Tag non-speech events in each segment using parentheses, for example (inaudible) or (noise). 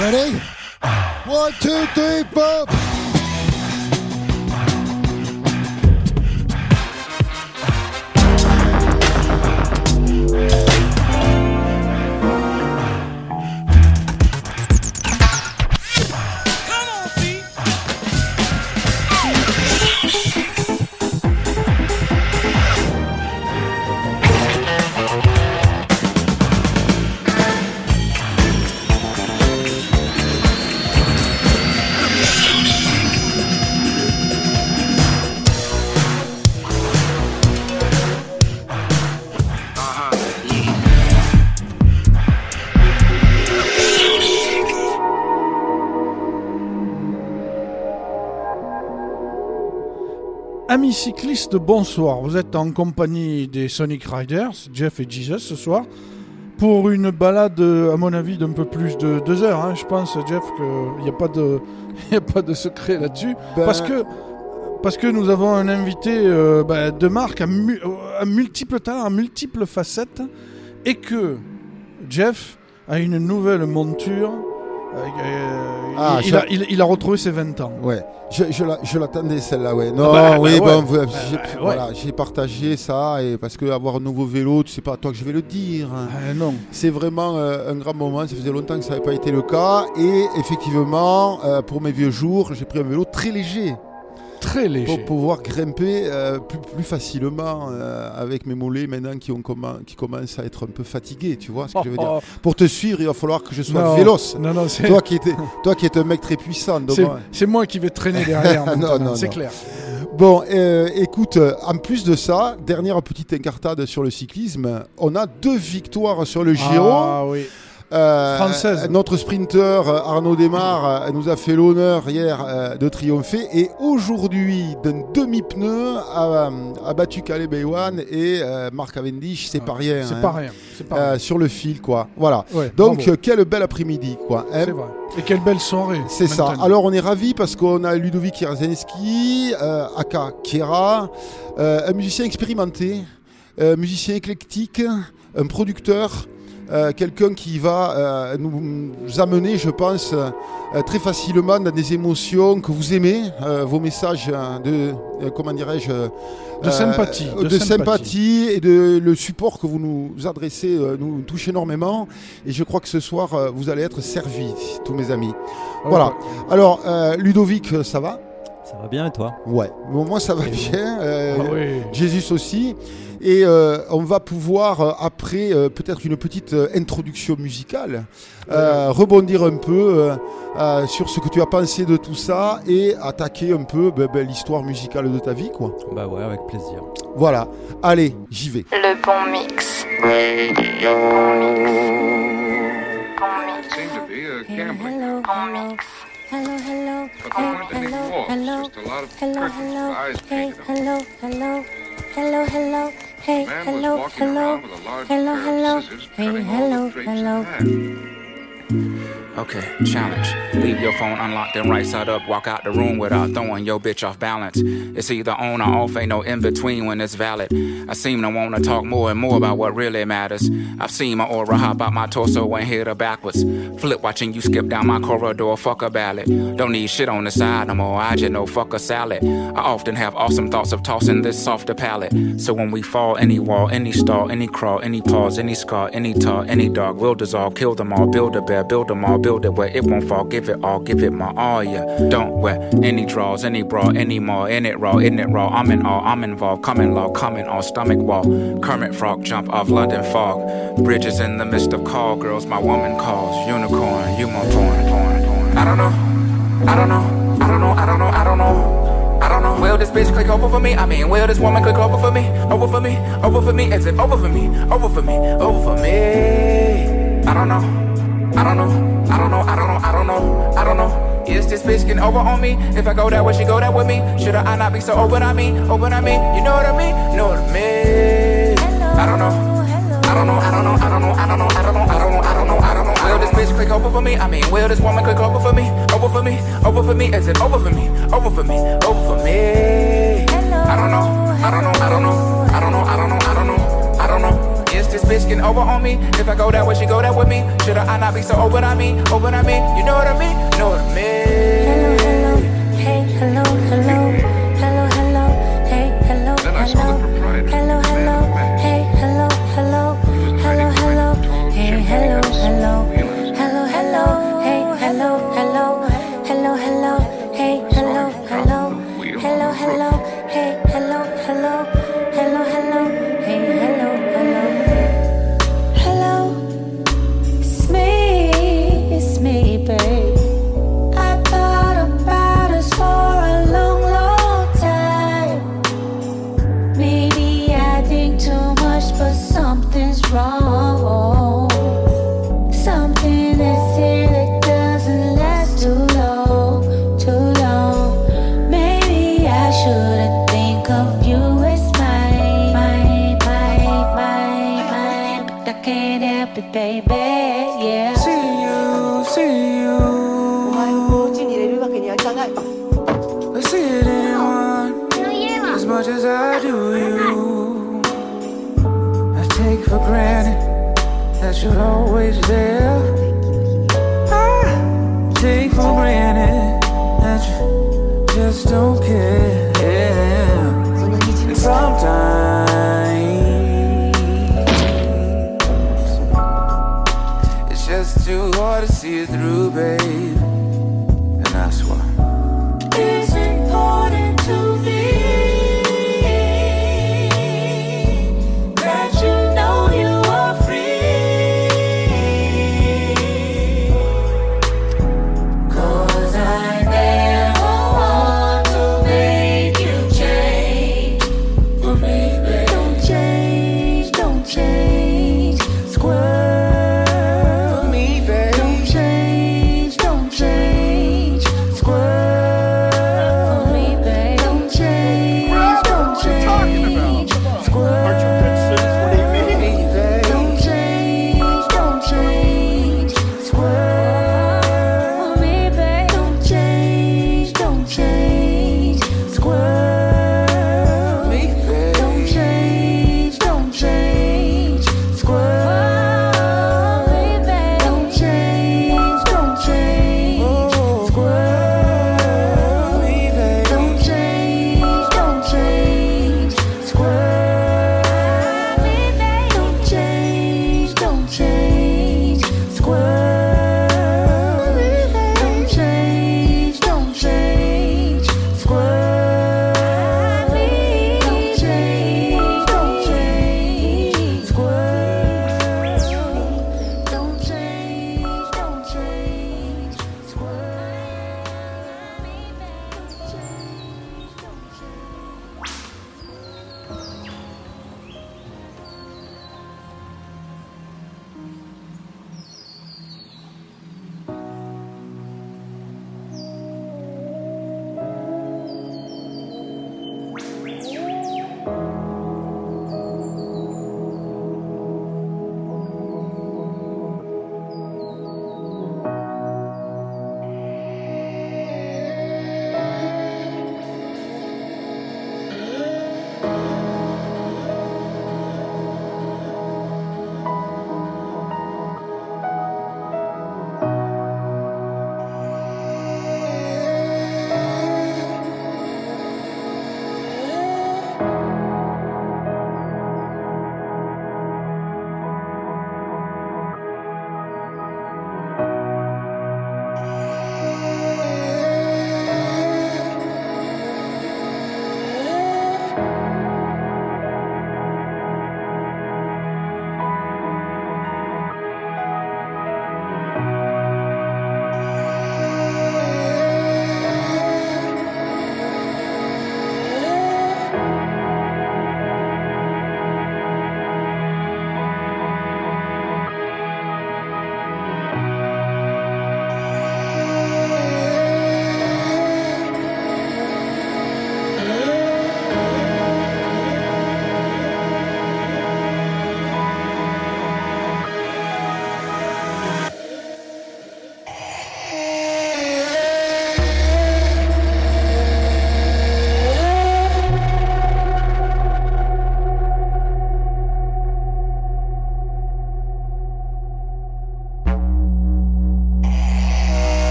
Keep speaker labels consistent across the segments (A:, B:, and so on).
A: Ready? One, two, three, four.
B: Amis cyclistes, bonsoir. Vous êtes en compagnie des Sonic Riders, Jeff et Jesus ce soir, pour une balade, à mon avis, d'un peu plus de deux heures. hein. Je pense, Jeff, qu'il n'y a, pas de- (laughs) il y a pas de secret là-dessus.
A: Ben-
B: Parce, que, parce que nous avons un invité euh, ben, de marque à, mu- à multiples talents, à multiples facettes, et que Jeff a une nouvelle monture. Euh,
A: Ah,
B: il,
A: je-
B: a, il- il a retrouvé ses 20 ans.
A: Ouais, je, je la- je l'attendais celle-là, ouais. Non,
B: bah,
A: oui,
B: bah,
A: bon,
B: ouais.
A: j'ai,
B: Bah, ouais.
A: voilà, j'ai partagé ça et parce que avoir un nouveau vélo, tu sais pas à toi que je vais le dire. hein.
B: Ah, non.
A: C'est vraiment euh, un grand moment. Ça faisait longtemps que ça n'avait pas été le cas et effectivement, euh, pour mes vieux jours, j'ai pris un vélo très léger
B: Très léger.
A: pour pouvoir grimper euh, plus, plus facilement euh, avec mes mollets maintenant qui, ont commen- qui commencent à être un peu fatigués. Tu vois ce que je veux dire
B: Oh,
A: Pour te suivre, il va falloir que je sois
B: non.
A: véloce.
B: Non, non, c'est,
A: Toi qui, étais, toi qui es un mec très puissant.
B: c'est, moi qui vais traîner derrière. (laughs) C'est clair.
A: Bon, euh, écoute, en plus de ça, dernière petite incartade sur le cyclisme, on a deux victoires sur le Giro.
B: Ah oui.
A: Euh,
B: Française.
A: Notre sprinter euh, Arnaud Desmar euh, nous a fait l'honneur hier de triompher et aujourd'hui d'un demi-pneu a, a battu Caleb Ewan et euh, Marc Cavendish, c'est pas rien.
B: C'est
A: hein.
B: pas rien. Pas
A: Euh,
B: rien.
A: sur le fil, quoi. Voilà.
B: Ouais,
A: Donc,
B: bravo.
A: quel bel après-midi, quoi. hein.
B: c'est vrai. Et quelle belle soirée.
A: C'est ça. Alors on est ravis parce qu'on a Ludovic Jarzynski, aka Kera, euh, un musicien expérimenté, musicien éclectique, un producteur, euh, quelqu'un qui va euh, nous, amener, je pense, euh, très facilement dans des émotions que vous aimez, euh, vos messages euh, de, euh, comment dirais-je, euh,
B: De sympathie,
A: de,
B: de
A: sympathie et de le support que vous nous adressez euh, nous touche énormément. Et je crois que ce soir, euh, vous allez être servis, tous mes amis.
B: Ah,
A: voilà.
B: ouais.
A: Alors, euh, Ludovic, ça va?
C: Ça va bien et toi?
A: Ouais. Bon, moi, ça va bien. euh,
B: Ah oui.
A: Jésus aussi. Et euh, on va pouvoir, euh, après euh, peut-être une petite euh, introduction musicale, euh, rebondir un peu euh, euh, sur ce que tu as pensé de tout ça et attaquer un peu ben, ben, l'histoire musicale de ta vie. quoi.
C: Bah ouais, avec plaisir.
A: Voilà. Allez, j'y vais.
D: Le bon mix. Bon mix.
E: Hello,
D: Bon
E: hello,
D: mix.
E: hello, hello, hello, hello, hello, hello,
F: with eyes
E: hey,
F: painted on them.
E: hello, hello, hello, hello, hey,
F: The man was
E: hello,
F: walking
E: hello,
F: around with a large
E: hello,
F: pair
E: hello,
F: of scissors
E: hey,
F: hello, hello,
E: hello,
F: hello, hey,
E: hello,
F: hello.
G: Okay, challenge. Leave your phone unlocked and right side up. Walk out the room without throwing your bitch off balance. It's either on or off, ain't no in between when it's valid. I seem to wanna talk more and more about what really matters. I've seen my aura hop out my torso and hit her backwards. Flip watching you skip down my corridor, fuck a ballad. Don't need shit on the side no more, I just know fuck a salad. I often have awesome thoughts of tossing this softer palate. So when we fall, any wall, any stall, any crawl, any pause, any scar, any tar, any dog will dissolve, kill them all, build a bear, build them all, build it where it won't fall, give it all, give it my all, yeah. Don't wear any draws, any bra, any more, in it raw, in it raw, I'm in all, I'm involved, coming law, coming all, stomach wall. Kermit frog, jump off London fog. Bridges in the midst of call girls, my woman calls. Unicorn, you my porn, porn, porn. I don't know, I don't know, I don't know, I don't know, I don't know. I don't know. Will this bitch click over for me? I mean, will this woman click over for me? Over for me? Over for me? Is it over for me? Over for me? Over for me? I don't know. I don't know, I don't know, I don't know, I don't know, I don't know. Is this bitch getting over on me? If I go that way, she go that with me. Should I not be so open on me? Open on me, you know what I mean? Know what I mean? I don't know, I don't know, I don't know, I don't know, I don't know, I don't know, I don't know, I don't know. Will this bitch click over for me? I mean, will this woman click over for me? Over for me, over for me, is it over for me? Over for me, over for me. I don't know, I don't know, I don't know.
F: This bitch getting over on me. If I go that way, she go that with me. Should I not be so open on me? Open on me? You know what I mean? Know what I mean?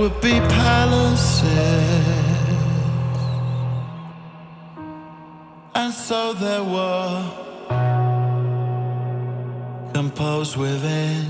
H: Would be palaces, and so there were composed within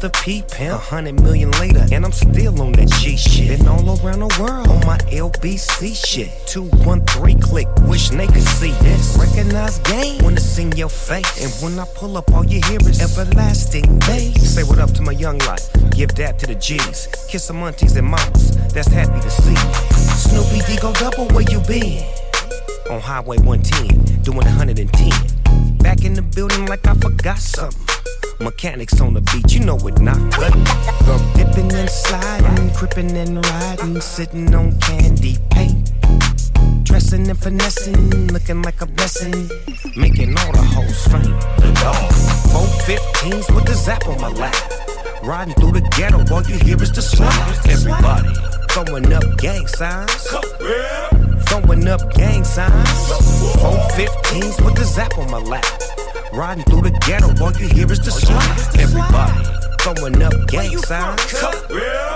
H: the
I: P pimp. A hundred million later, and I'm still on that G shit. Been all around the world on my LBC shit. 213 click, wish they could see this. Recognize game when it's in your face. And when I pull up, all you hear is everlasting bass. Say what up to my young life, give dap to the G's. Kiss some aunties and mamas, that's happy to see. Snoopy D go double, where you been? on Highway 110, doing 110. Back in the building like I forgot something. Mechanics on the beat, you know it not cutting. Dipping and sliding, crippin' and riding, sitting on candy paint. Dressing and finessing, looking like a blessing. Making all the hoes faint. Dog. Four 15s with the zap on my lap. Riding through the ghetto, all you hear is the slide. Everybody throwing up gang signs. Throwing up gang signs. Four 15s with the zap on my lap. Riding through the ghetto, all you hear is the slide. Everybody throwing up gang signs.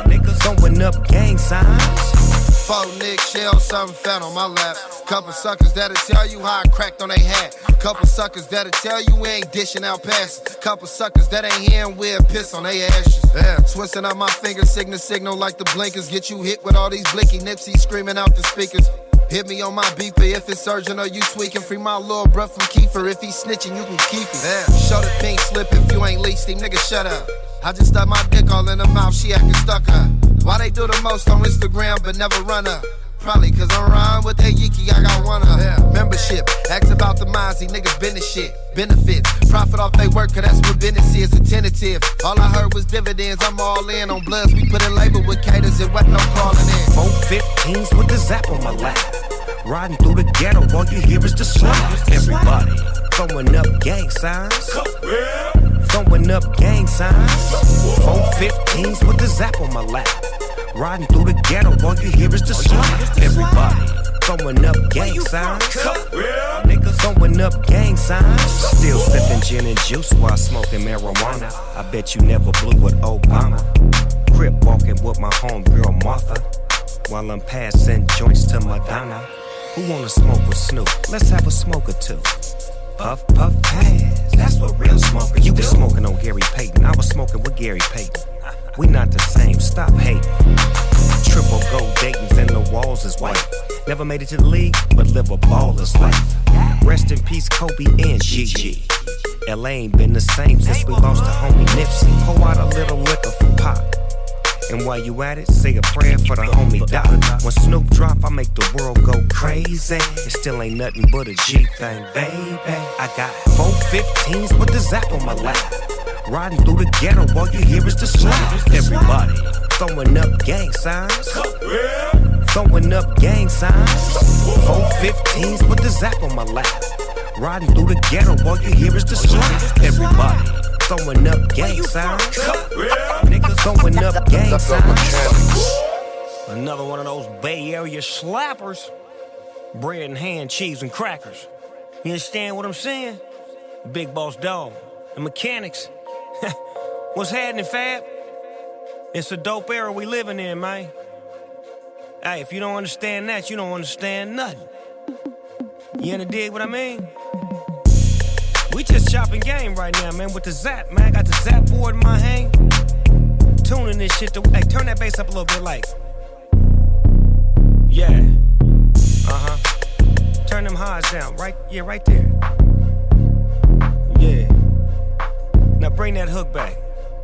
I: Niggas throwing up gang signs.
J: Four Nick shell, something fat on my lap. Couple suckers that'll tell you how I cracked on they hat. Couple suckers that'll tell you we ain't dishing out passes. Couple suckers that ain't hearing we'll piss on they ashes. Yeah, twisting up my finger, signal signal like the blinkers. Get you hit with all these blicky nipsy screaming out the speakers. Hit me on my beeper if it's urgent or you tweaking. Free my little bruh from Kiefer. If he's snitching, you can keep it. Yeah, show the pink slip if you ain't leased him, nigga, shut up. I just stuck my dick all in her mouth, she acting stuck up. Why they do the most on Instagram but never run up? Probably cause I'm riding with that Yiki, I got one of yeah. Membership, ask about the Mozzie, niggas business shit. Benefits, profit off they work, cause that's what business is, a tentative. All I heard was dividends, I'm all in on bloods. We put in labor with caters, it wasn't no calling in.
I: Four 15s with the zap on my lap. Riding through the ghetto, all you hear is the slide. Everybody throwing up gang signs. Throwing up gang signs. Four 15s with the zap on my lap. Riding through the ghetto, all you hear is the slide. Everybody throwing up gang signs. Niggas throwing up gang signs. Still sipping gin and juice while smoking marijuana. I bet you never blew with Obama. Crip walking with my homegirl Martha. While I'm passing joints to Madonna. Who wanna smoke with Snoop? Let's have a smoke or two. Puff, puff, pass. That's what real smokers You was smoking on Gary Payton. I was smoking with Gary Payton. We not the same. Stop hating. Triple gold Dayton's and the walls is white. Never made it to the league, but live a baller's life. Rest in peace, Kobe and Gigi. LA ain't been the same since we lost the homie Nipsey. Pour out a little liquor for Pop. And while you at it, say a prayer for the homie Doc. When Snoop drop, I make the world go crazy. It still ain't nothing but a G thing, baby. I got four 15s with the zap on my lap. Riding through the ghetto, all you hear is the slap. Everybody throwing up gang signs. Throwing up gang signs. Four 15s with the zap on my lap. Riding through the ghetto, all you hear is the slap. Everybody throwing up gang signs. Niggas throwing up gang signs. Another one of those Bay Area slappers. Bread and ham, cheese and crackers. You understand what I'm saying? Big boss dog. The mechanics. (laughs) What's happening, Fab? It's a dope era we living in, man. Hey, if you don't understand that, you don't understand nothing. You understand dig what I mean? We just chopping game right now, man, with the zap, man. I got the zap board in my hand. Tuning this shit to hey, turn that bass up a little bit like. Yeah. Uh-huh. Turn them highs down. Right yeah, right there. Yeah. Now bring that hook back.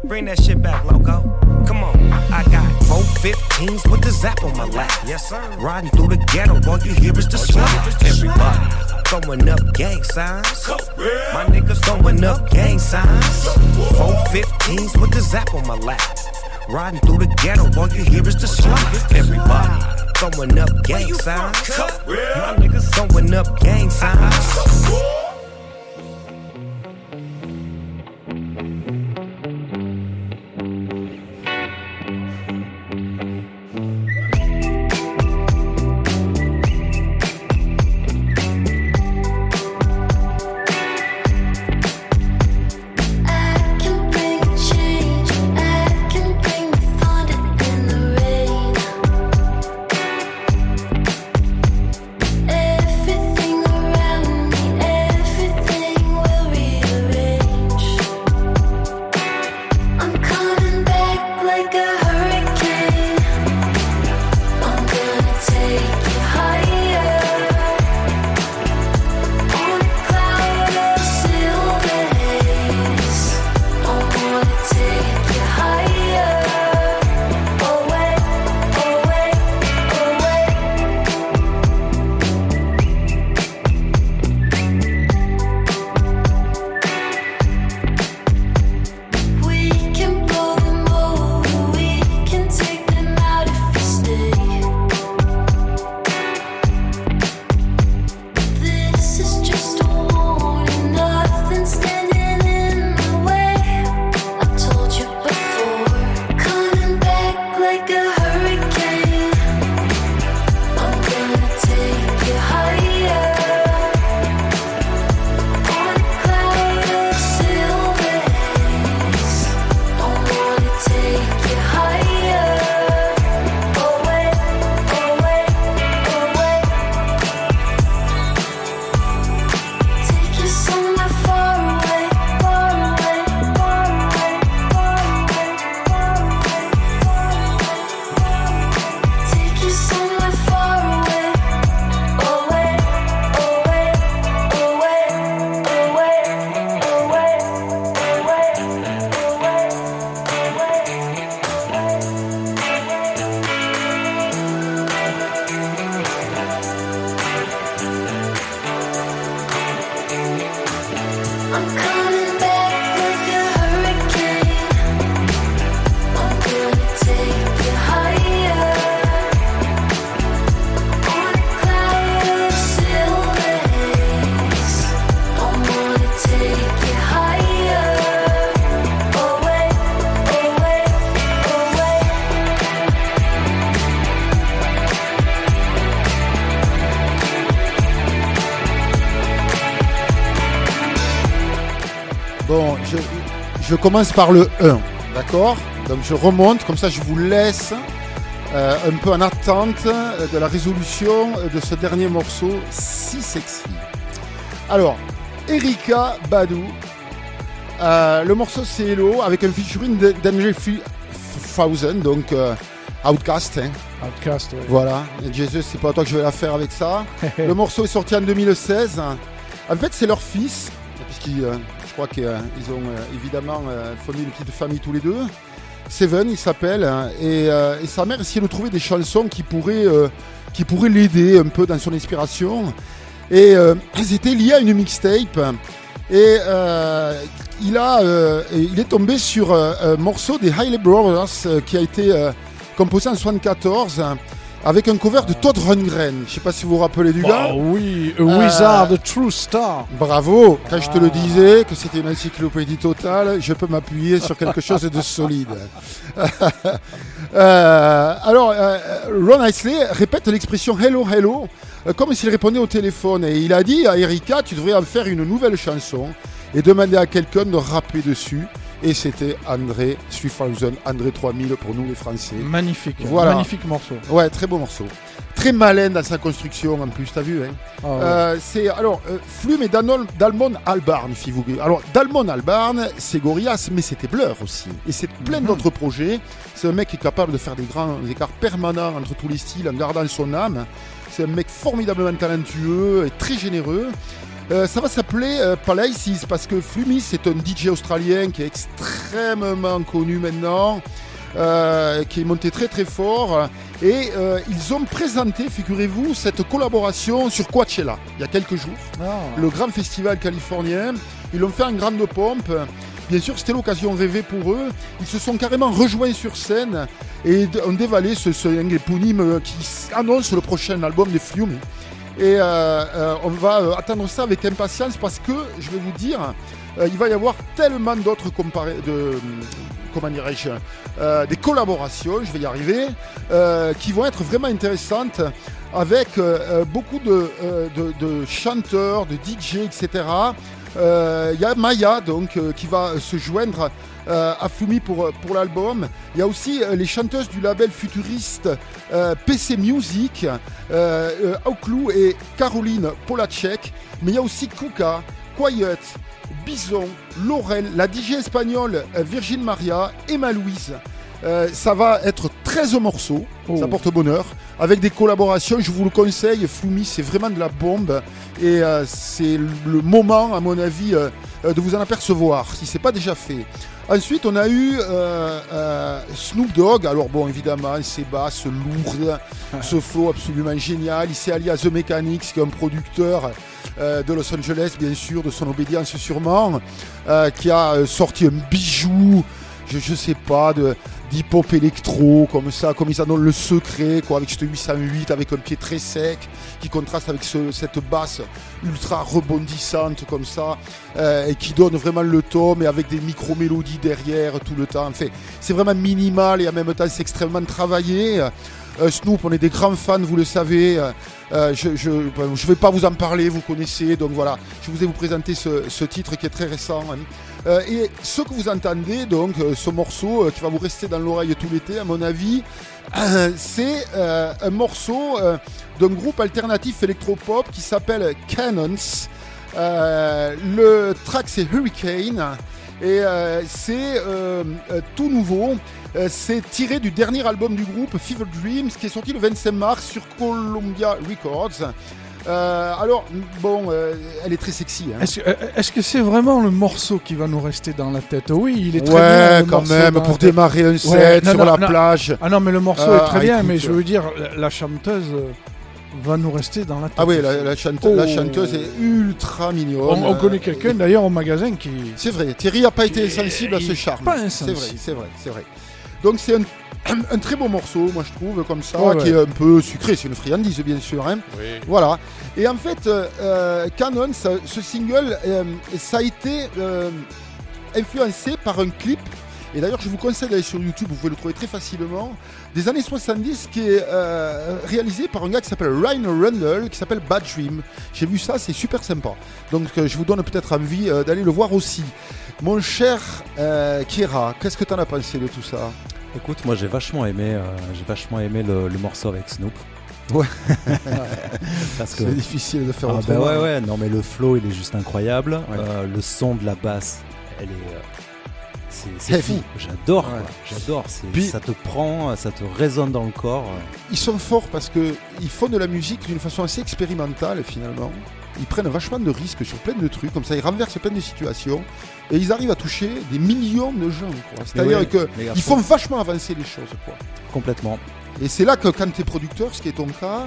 I: Bring that shit back, loco. Come on. I got four 15s with the zap on my lap. Yes, sir. Riding through the ghetto, all you hear is the slap. Everybody throwing up gang signs. My niggas throwing up gang signs. Four 15s with the zap on my lap. Riding through the ghetto, all you hear is the slap. Everybody throwing up gang signs. My niggas throwing up gang signs.
A: Commence par le 1, d'accord Donc je remonte, comme ça je vous laisse euh, un peu en attente de la résolution de ce dernier morceau si sexy. Alors, Erika Badou, euh, le morceau c'est Hello avec un featuring d'Angel Thousand, donc euh, Outcast. hein.
B: Outcast, ouais.
A: Voilà, et Jesus, c'est pas toi que je vais la faire avec ça. (laughs) le morceau est sorti en 2016. En fait, c'est leur fils, puisqu'ils, je crois qu'ils euh, ont euh, évidemment euh, fondé une petite famille tous les deux. Seven, il s'appelle, hein, et, sa mère essayait de trouver des chansons qui pourraient, l'aider un peu dans son inspiration. Et elles étaient liées à une mixtape. Et il, est tombé sur un morceau des Hailey Brothers qui a été composé en 74 hein, avec un cover de Todd Rundgren. Je sais pas si vous vous rappelez du gars.
B: Bah oui, a
A: Euh,
B: Wizard, a True Star.
A: Bravo, quand je te le disais que c'était une encyclopédie totale, je peux m'appuyer sur quelque chose de solide. (laughs) Euh, alors, euh, Ron Isley répète l'expression hello hello comme s'il répondait au téléphone et il a dit à Erika tu devrais en faire une nouvelle chanson et demander à quelqu'un de rapper dessus et c'était André 3000, André 3000 pour nous les Français.
B: Magnifique,
A: Voilà.
B: magnifique morceau.
A: Ouais, très beau morceau. Très malin dans sa construction en plus, t'as vu hein
B: Ah ouais.
A: Euh, C'est alors euh, Flume et Dalmon Albarn, si vous voulez. Alors Dalmon Albarn, c'est Gorillaz, mais c'était Blur aussi. Et c'est plein d'autres projets. C'est un mec qui est capable de faire des grands écarts permanents entre tous les styles en gardant son âme. C'est un mec formidablement talentueux et très généreux. Euh, ça va s'appeler euh, Palaces parce que Flumis c'est un DJ australien qui est extrêmement connu maintenant, euh, qui est monté très très fort. Et euh, ils ont présenté, figurez-vous, cette collaboration sur Coachella il y a quelques jours,
B: Ah.
A: le grand festival californien. Ils l'ont fait en grande pompe. Bien sûr, c'était l'occasion rêvée pour eux. Ils se sont carrément rejoints sur scène et ont dévalé ce, ce éponyme qui annonce le prochain album des Flume. Et euh, euh, on va euh, attendre ça avec impatience parce que, je vais vous dire, il va y avoir tellement d'autres de comment des collaborations, je vais y arriver, qui vont être vraiment intéressantes avec beaucoup de, de- de chanteurs, de DJ, etc. Il y a Maya donc qui va se joindre euh, à Fumi pour, pour l'album. Il y a aussi euh, les chanteuses du label futuriste euh, PC Music, euh, euh, Auklou et Caroline Polacek. Mais il y a aussi Kuka, Quiet, Bison, Laurel, la DJ espagnole euh, Virgin Maria, Emma Louise. Euh, ça va être 13 morceaux, ça porte bonheur, avec des collaborations, je vous le conseille, Flumi c'est vraiment de la bombe et euh, c'est le moment à mon avis euh, euh, de vous en apercevoir si c'est pas déjà fait. Ensuite on a eu euh, euh, Snoop Dogg, alors bon évidemment ses basses lourdes, (laughs) ce flow absolument génial, il s'est allié à The Mechanics qui est un producteur euh, de Los Angeles bien sûr, de son obédience sûrement, euh, qui a euh, sorti un bijou je, je sais pas, de d'hip-hop électro, comme ça, comme ils en ont le secret, quoi, avec ce 808, avec un pied très sec, qui contraste avec ce- cette basse ultra rebondissante, comme ça, euh, et qui donne vraiment le tome, et avec des micro-mélodies derrière tout le temps. Enfin, c'est vraiment minimal, et en même temps, c'est extrêmement travaillé. Euh, Snoop, on est des grands fans, vous le savez. Euh, je ne vais pas vous en parler, vous connaissez. Donc voilà, je vous ai vous présenter ce, ce titre qui est très récent. hein. Euh, et ce que vous entendez, donc euh, ce morceau euh, qui va vous rester dans l'oreille tout l'été, à mon avis, c'est un morceau d'un groupe alternatif électropop qui s'appelle Cannons. Le track c'est Hurricane et c'est tout nouveau. C'est tiré du dernier album du groupe Fever Dreams qui est sorti le 25 mars sur Columbia Records. Euh, alors bon, euh, elle est très sexy. hein.
B: Est-ce que- euh, est-ce que c'est vraiment le morceau qui va nous rester dans la tête? Oui, il est très
A: Ouais,
B: bien.
A: quand même,
B: dans
A: pour démarrer un
B: Ouais,
A: set
B: non,
A: sur
B: non,
A: la
B: non.
A: plage.
B: Ah non, mais le morceau
A: Ah,
B: est très bien,
A: écoute.
B: mais je veux dire, la, la chanteuse va nous rester dans la tête.
A: Ah oui, la, la chante- la
B: Oh.
A: chanteuse est ultra mignonne.
B: On, on connaît quelqu'un d'ailleurs au magasin qui.
A: C'est vrai, Thierry n'a pas été insensible à ce charme.
B: pas
A: C'est
B: insensible.
A: vrai, c'est vrai, c'est vrai. Donc c'est un, un très beau morceau, moi je trouve, comme ça,
B: Ouais,
A: qui
B: ouais.
A: est un peu sucré, c'est une friandise bien sûr. hein. Voilà. Et en fait, euh, euh, Canon, ça- ce single, euh, ça a été euh, influencé par un clip. Et d'ailleurs, je vous conseille d'aller sur YouTube, vous pouvez le trouver très facilement. Des années 70, qui est euh, réalisé par un gars qui s'appelle Ryan Rundle, qui s'appelle Bad Dream. J'ai vu ça, c'est super sympa. Donc, euh, je vous donne peut-être envie euh, d'aller le voir aussi. Mon cher euh, Kira, qu'est-ce que tu en as pensé de tout ça?
C: Écoute, moi j'ai vachement aimé, euh, j'ai vachement aimé le, le morceau avec Snoop.
A: Ouais. (laughs)
C: Parce que
A: C'est difficile de faire
C: Ah
A: autrement.
C: ouais ouais, non mais le flow il est juste incroyable. Euh, le son de la basse, elle est, euh, c'est fou. J'adore,
A: Ouais.
C: quoi. j'adore.
A: Puis-
C: ça te prend, ça te résonne dans le corps.
A: Ils sont forts parce que ils font de la musique d'une façon assez expérimentale finalement. ils prennent vachement de risques sur plein de trucs, comme ça ils renversent plein de situations et ils arrivent à toucher des millions de gens. C'est-à-dire
C: ouais,
A: que
C: mais à
A: ils
C: fond.
A: font vachement avancer les choses. Quoi.
C: Complètement.
A: Et c'est là que quand tu es producteur, ce qui est ton cas,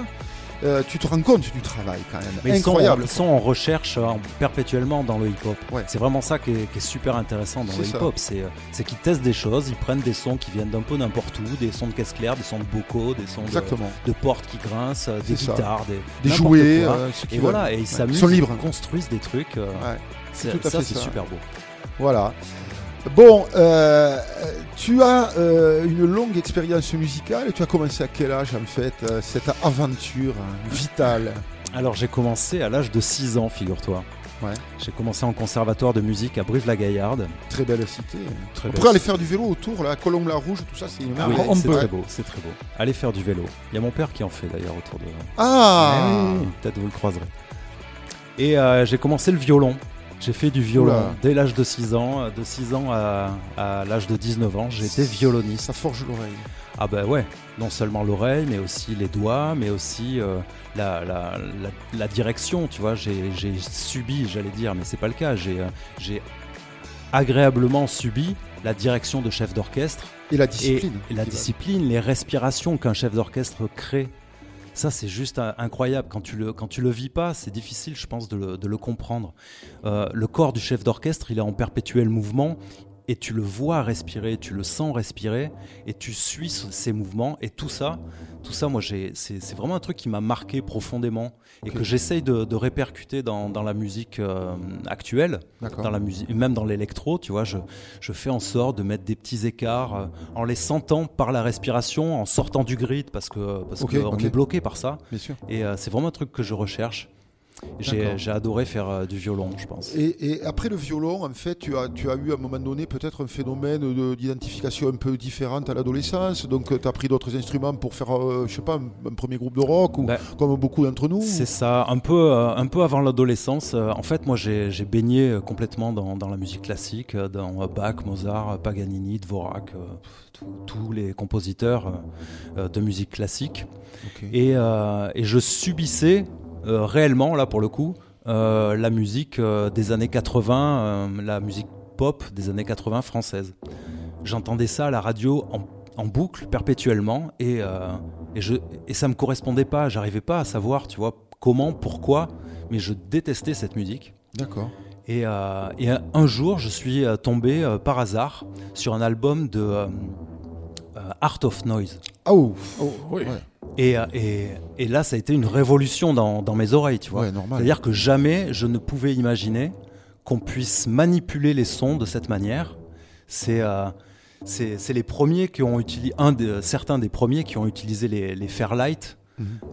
A: euh, tu te rends compte du travail quand même.
C: Mais ils sont,
A: Incroyable.
C: ils sont en recherche euh, perpétuellement dans le hip-hop.
A: Ouais.
C: C'est vraiment ça qui est, qui est super intéressant dans le hip-hop. C'est euh, c'est qu'ils testent des choses, ils prennent des sons qui viennent d'un peu n'importe où, des sons de caisse claire, des sons de bocaux, des sons de, portes qui grincent, euh, des guitares, des,
A: jouets,
C: quoi.
A: qu'ils
C: et voilà, et ils
A: Ouais.
C: s'amusent,
A: Ils
C: construisent des trucs.
A: Ouais,
C: c'est-
A: tout à
C: ça,
A: fait
C: c'est super beau.
A: Voilà. Bon, euh, tu as euh, une longue expérience musicale et tu as commencé à quel âge en fait euh, cette aventure hein, vitale?
C: Alors j'ai commencé à l'âge de 6 ans, figure-toi.
A: Ouais.
C: J'ai commencé en conservatoire de musique à Brive-la-Gaillarde.
A: Très belle cité.
C: Très
A: On
C: belle
A: pourrait aller faire du vélo autour, là, Colombe-la-Rouge, tout ça, c'est une
C: Ah oui, c'est très beau, c'est très beau. Allez faire du vélo. Il y a mon père qui en fait d'ailleurs autour de.
A: Ah
C: oui, Peut-être vous le croiserez. Et euh, j'ai commencé le violon. J'ai fait du violon
A: Oula.
C: dès l'âge de 6 ans. De 6 ans à, à l'âge de 19 ans, j'étais violoniste.
A: Ça forge l'oreille.
C: Ah bah ouais, non seulement l'oreille, mais aussi les doigts, mais aussi euh, la, la, la- la direction, tu vois. J'ai subi, j'allais dire, mais c'est pas le cas. J'ai euh, j'ai agréablement subi la direction de chef d'orchestre.
A: Et la discipline.
C: Et, la discipline, les respirations qu'un chef d'orchestre crée. Ça, c'est juste euh, incroyable. Quand tu le, le vis pas, c'est difficile, je pense, de le, de le comprendre. Euh, le corps du chef d'orchestre, il est en perpétuel mouvement et tu le vois respirer, tu le sens respirer et tu suis ces mouvements et tout ça, tout ça, moi, c'est, vraiment un truc qui m'a marqué profondément et que j'essaye de, de répercuter dans, dans la musique euh, actuelle, dans la musique, même dans l'électro, tu vois, je, je fais en sorte de mettre des petits écarts euh, en les sentant par la respiration, en sortant du grid parce que parce qu'on est bloqué par ça.
A: Bien sûr.
C: Et euh, c'est vraiment un truc que je recherche. J'ai, adoré faire euh, du violon, je pense.
A: Et, et après le violon, en fait, tu as, tu as eu à un moment donné peut-être un phénomène de- d'identification un peu différente à l'adolescence. Donc, tu as pris d'autres instruments pour faire, euh, je sais pas, un, un premier groupe de rock, ou
C: Ben,
A: comme beaucoup d'entre nous.
C: C'est ça, un peu, euh, un peu avant l'adolescence. euh, en fait, moi, j'ai baigné euh, complètement dans, dans la musique classique, euh, dans euh, Bach, Mozart, euh, Paganini, Dvorak, euh, tous- les compositeurs euh, euh, de musique classique. Et, euh, et je subissais euh, réellement, là pour le coup, euh, la musique euh, des années 80, euh, la musique pop des années 80 française. J'entendais ça à la radio en, en boucle perpétuellement et, euh, et, je, et ça me correspondait pas. J'arrivais pas à savoir, tu vois, comment, pourquoi, mais je détestais cette musique.
A: D'accord.
C: Et, euh, et un- jour, je suis euh, tombé euh, par hasard sur un album de euh, euh, Art of Noise.
A: Ah, oh,
B: oui.
A: ouais.
C: Et, euh, et, et là, ça a été une révolution dans, dans mes oreilles, tu vois.
A: Ouais.
C: C'est-à-dire que jamais je ne pouvais imaginer qu'on puisse manipuler les sons de cette manière. C'est euh, les premiers qui ont utilisé, un de, certains des premiers qui ont utilisé les, les Fairlight.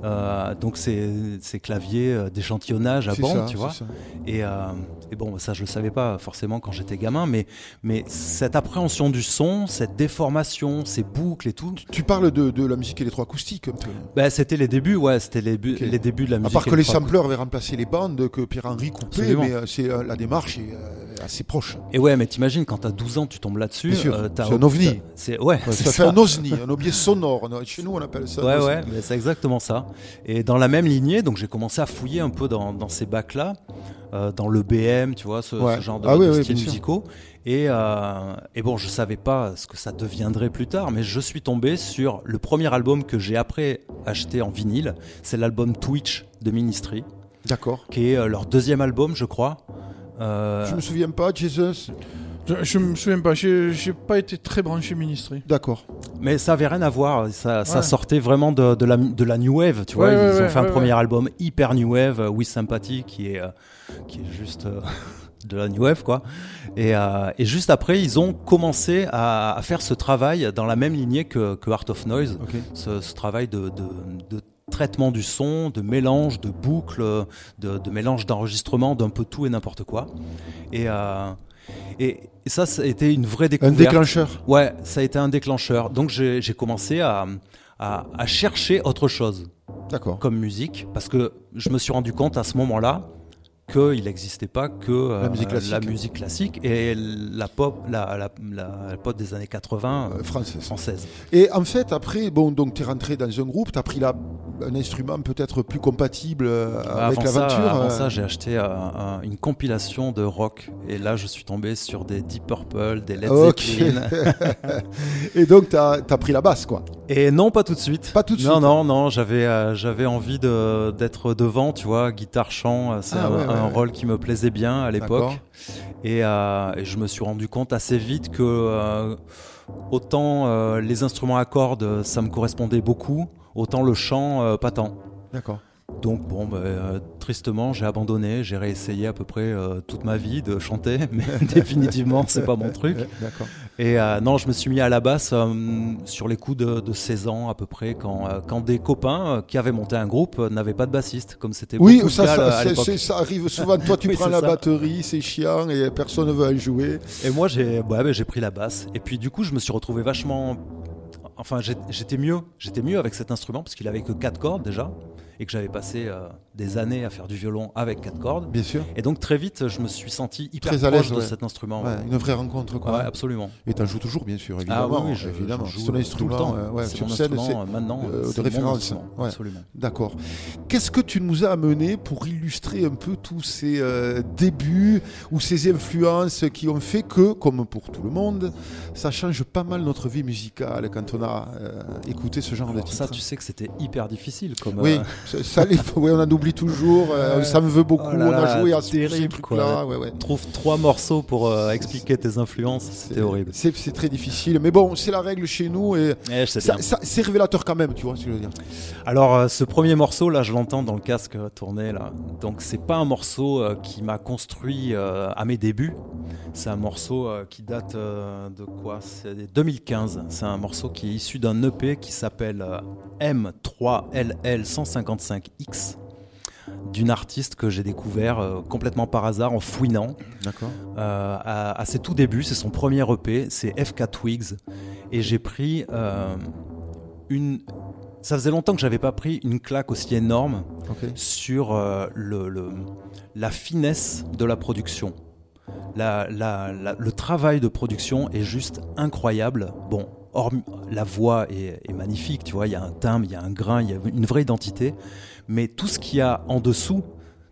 C: Euh, donc ces, ces claviers euh, d'échantillonnage à
A: C'est
C: bande,
A: ça,
C: tu
A: c'est
C: vois. Et, euh, et bon, ça je le savais pas forcément quand j'étais gamin, mais, mais cette appréhension du son, cette déformation, ces boucles et tout,
A: Tu parles de, de la musique électroacoustique peu.
C: bah, c'était les débuts, ouais, c'était les, débuts de la
A: À
C: musique.
A: part que les sampleurs avaient remplacé les bandes, que Pierre-Henri coupait, mais euh, c'est, la démarche est assez proche.
C: Et ouais, mais t'imagines quand t'as 12 ans, tu tombes là-dessus.
A: C'est un ovni.
C: C'est ouais,
A: Ouais, (laughs)
C: c'est
A: ça, fait un osni, un objet sonore. Chez nous, on appelle ça.
C: Ouais, ouais, mais c'est exactement ça. Et dans la même lignée, donc j'ai commencé à fouiller un peu dans, dans ces bacs-là, euh, dans le BM, tu vois, ce,
A: Ouais.
C: ce genre de,
A: Ah oui,
C: de
A: oui,
C: styles musicaux. Et, euh, et bon, je savais pas ce que ça deviendrait plus tard, mais je suis tombé sur le premier album que j'ai après acheté en vinyle. C'est l'album Twitch de Ministry,
A: D'accord.
C: qui est euh, leur deuxième album, je crois. Euh,
A: Je me souviens pas, Jesus.
B: Je, je me souviens pas, j'ai j'ai pas été très branché ministry.
A: D'accord.
C: Mais ça avait rien à voir. Ça, ça
B: Ouais.
C: sortait vraiment de, de la, de la new wave. Tu vois,
B: Ouais,
C: ils
B: ouais,
C: ont
B: ouais,
C: fait un
B: ouais,
C: premier
B: ouais.
C: album hyper new wave, euh, With Sympathy, qui est, euh, qui est juste euh, (laughs) de la new wave, quoi. Et, euh, et juste après, ils ont commencé à, à faire ce travail dans la même lignée que, que Art of Noise,
A: Ok.
C: ce, ce travail de, de, de traitement du son, de mélange, de boucles, de, de mélange d'enregistrement, d'un peu tout et n'importe quoi. Et, euh, et, et ça, ça a été une vraie
A: Un
C: découverte.
A: déclencheur.
C: Ouais, ça a été un déclencheur. Donc j'ai commencé à, à, à chercher autre chose
A: D'accord.
C: comme musique, parce que je me suis rendu compte à ce moment-là qu'il n'existait pas que euh,
A: La musique classique.
C: la musique classique et la pop, la, la, pop des années 80 euh,
A: Euh, française.
C: française.
A: Et en fait, après, bon, donc tu es rentré dans un groupe, tu as pris la, un instrument peut-être plus compatible euh,
C: Bah,
A: avec l'aventure.
C: avant
A: euh,
C: ça, j'ai acheté euh, un- une compilation de rock et là je suis tombé sur des Deep Purple, des Led
A: Ok.
C: Zeppelin. (laughs)
A: Et donc, tu as, pris la basse, quoi.
C: Et non, pas tout de suite.
A: Pas tout de
C: non,
A: suite.
C: Non, non, j'avais euh, j'avais envie de- d'être devant, tu vois, guitare chant, c'est
A: Ah,
C: un,
A: ouais, ouais,
C: un
A: ouais.
C: rôle qui me plaisait bien à l'époque. Et, euh, et je me suis rendu compte assez vite que euh, autant les instruments à cordes, ça me correspondait beaucoup, autant le chant, euh, pas tant.
A: D'accord.
C: Donc bon, bah, euh, tristement, j'ai abandonné. J'ai réessayé à peu près euh, toute ma vie de chanter, (laughs) mais (laughs) définitivement, c'est pas mon truc.
A: D'accord.
C: Et euh, non, je me suis mis à la basse sur les coups de, de 16 ans à peu près, quand, quand des copains qui avaient monté un groupe n'avaient pas de bassiste, comme c'était
A: Oui, ça, ça,
C: à
A: arrive souvent. Toi, tu (laughs)
C: Oui,
A: prends la
C: ça.
A: batterie, c'est chiant et personne ne veut en jouer.
C: Et moi, j'ai ouais, bah, j'ai pris la basse. Et puis, du coup, je me suis retrouvé vachement. Enfin, j'étais mieux. J'étais mieux avec cet instrument parce qu'il avait que quatre cordes déjà. Et que j'avais passé euh, des années à faire du violon avec quatre cordes.
A: Bien sûr.
C: Et donc, très vite, je me suis senti hyper
A: Très à
C: proche
A: l'aise
C: de
A: ouais.
C: cet instrument.
A: Ouais, une vraie rencontre, quoi.
C: Ouais, absolument.
A: Et tu en joues toujours, bien sûr,
C: Ah
A: évidemment.
C: oui, oui, je-
A: évidemment.
C: je joue
A: ton
C: tout le temps.
A: euh, sur
C: mon
A: scène,
C: instrument, euh, maintenant,
A: euh, de référence.
C: absolument.
A: D'accord. Qu'est-ce que tu nous as amené pour illustrer un peu tous ces euh, débuts ou ces influences qui ont fait que, comme pour tout le monde, ça change pas mal notre vie musicale quand on a euh, écouté ce genre de
C: Alors
A: titres?
C: ça, tu sais que c'était hyper difficile. Comme,
A: Oui,
C: euh,
A: ça, les- (laughs) oui, on en oublie toujours. euh, ça me veut beaucoup.
C: Oh là
A: on a joué à ce
C: terrible.
A: Ouais, ouais.
C: Trouve trois morceaux pour euh, expliquer tes influences. C'était horrible.
A: C'est très difficile, mais bon, c'est la règle chez nous et
C: Eh,
A: c'est révélateur quand même, tu vois ce que je veux dire.
C: Alors, euh, ce premier morceau, là, je l'entends dans le casque tourner, là. Donc, c'est pas un morceau qui m'a construit à mes débuts. C'est un morceau qui date de quoi? C'est 2015. C'est un morceau qui est issu d'un EP qui s'appelle M3LL155X d'une artiste que j'ai découvert euh, complètement par hasard en fouinant.
A: D'accord.
C: Euh, à, à ses tout débuts, c'est son premier EP, c'est FK Twigs. Et j'ai pris euh, une. Ça faisait longtemps que j'avais pas pris une claque aussi énorme sur le, le- la finesse de la production. La- la- la- le travail de production est juste incroyable. Bon, hormis- la voix est, est magnifique, tu vois, il y a un timbre, il y a un grain, il y a une vraie identité. Mais tout ce qu'il y a en dessous,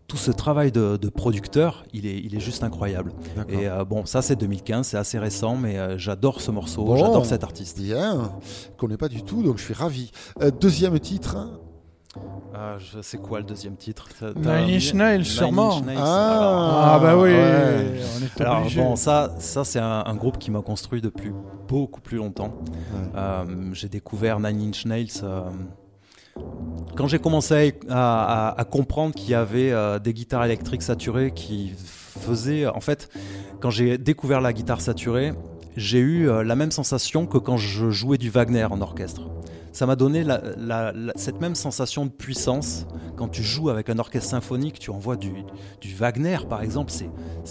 C: tout ce travail de, de producteur, il est, il est juste incroyable. Et euh, bon, ça c'est 2015, c'est assez récent, mais euh, j'adore ce morceau,
A: Bon.
C: j'adore cet artiste.
A: Bien, je connais pas du tout, donc je suis ravi. Euh, deuxième titre.
C: Ah, je sais quoi le deuxième titre
B: Nine Inch Nails,
C: Nine
B: sûrement.
C: Inch Nails.
A: Ah,
B: Ah, bah oui,
A: ouais.
B: on est
C: Alors
B: obligé.
C: bon, ça, ça c'est un, un groupe qui m'a construit depuis beaucoup plus longtemps. Euh, j'ai découvert Nine Inch Nails euh, quand j'ai commencé à, à- à comprendre qu'il y avait euh, des guitares électriques saturées qui faisaient, en fait, quand j'ai découvert la guitare saturée, j'ai eu la même sensation que quand je jouais du Wagner en orchestre. Ça m'a donné la- la- la- cette même sensation de puissance quand tu joues avec un orchestre symphonique, tu envoies du, du Wagner par exemple, c'est,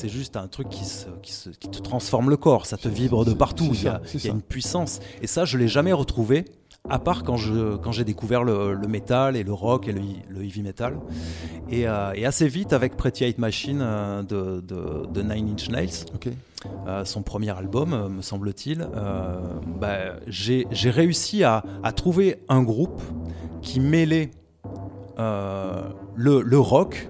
C: juste un truc qui, se- qui, se- qui te transforme le corps, ça te vibre de partout, il y a, il y une puissance. Et ça, je l'ai jamais retrouvé, à part quand, j'ai découvert le, le métal et le rock et le, le heavy metal. Et, euh, et assez vite, avec Pretty Hate Machine euh, de, de, de Nine Inch Nails. Euh, son premier album, euh, me semble-t-il, euh, bah, j'ai réussi à, trouver un groupe qui mêlait le rock,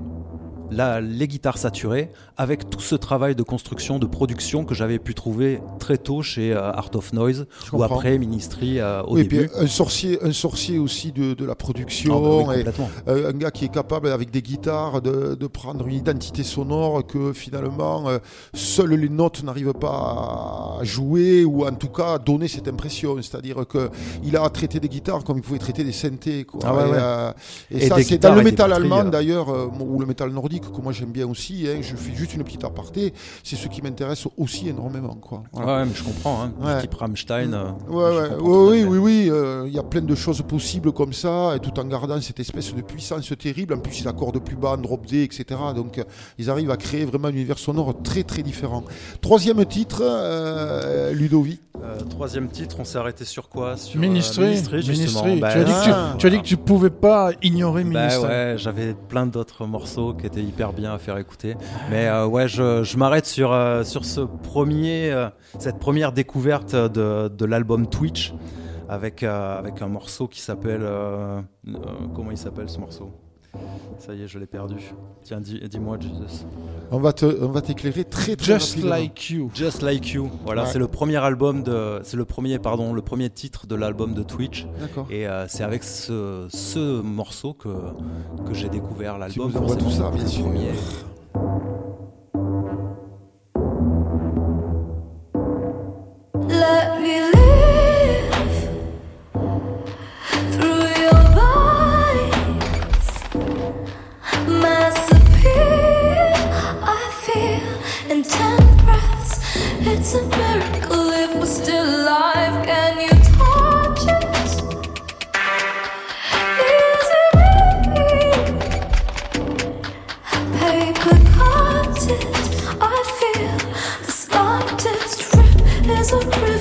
C: la- les guitares saturées, avec tout ce travail de construction, de production que j'avais pu trouver très tôt chez euh, Art of Noise ou après Ministry euh, au
A: Oui, et
C: début.
A: puis un sorcier, un sorcier aussi de, de la production,
C: Ah bah oui,
A: et, euh, un gars qui est capable avec des guitares de, de prendre une identité sonore que finalement seules les notes n'arrivent pas à jouer ou en tout cas à donner cette impression. C'est-à-dire que il a traité des guitares comme il pouvait traiter des synthés. Quoi.
C: Ah ouais,
A: et,
C: ouais.
A: et
C: Et
A: ça, c'est dans le
C: et
A: métal allemand d'ailleurs, ou le métal nordique que moi j'aime bien aussi. hein. je fais juste une petite aparté. C'est ce qui m'intéresse aussi énormément. Quoi. Voilà.
C: Ouais, mais je comprends. Hein.
A: Ouais.
C: Type Rammstein. euh,
A: Ouais, oui, oui, oui, euh, il y a plein de choses possibles comme ça, et tout en gardant cette espèce de puissance terrible. En plus, ils accordent plus bas, en drop D, etc. Donc, euh, ils arrivent à créer vraiment un univers sonore très, très différent. Troisième titre, euh, Ludovic.
C: Euh, troisième titre, on s'est arrêté sur quoi? Sur, euh,
B: Ministry.
C: Ministry. Bah,
B: tu, as dit que tu, tu as dit que tu pouvais pas ignorer
C: Bah
B: Ministry.
C: ouais, j'avais plein d'autres morceaux qui étaient hyper bien à faire écouter. Mais euh, ouais, je, je m'arrête sur, euh, sur ce premier, euh, cette première découverte de, de l'album Twitch avec, avec un morceau qui s'appelle. comment il s'appelle ce morceau? Ça y est, je l'ai perdu. Tiens, dis-moi, Jesus.
A: On va, te, on va t'éclairer très, très
B: Just. Like You.
C: Just Like You. Voilà, c'est le premier album de, c'est le premier, pardon, le premier titre de l'album de Twitch.
A: D'accord.
C: Et euh, c'est avec ce, ce, morceau que, que j'ai découvert l'album.
A: Tu nous tout ça, bien sûr.
E: It's a miracle if we're still alive. Can you touch it? Is it? Paper. I feel the slightest drip is a.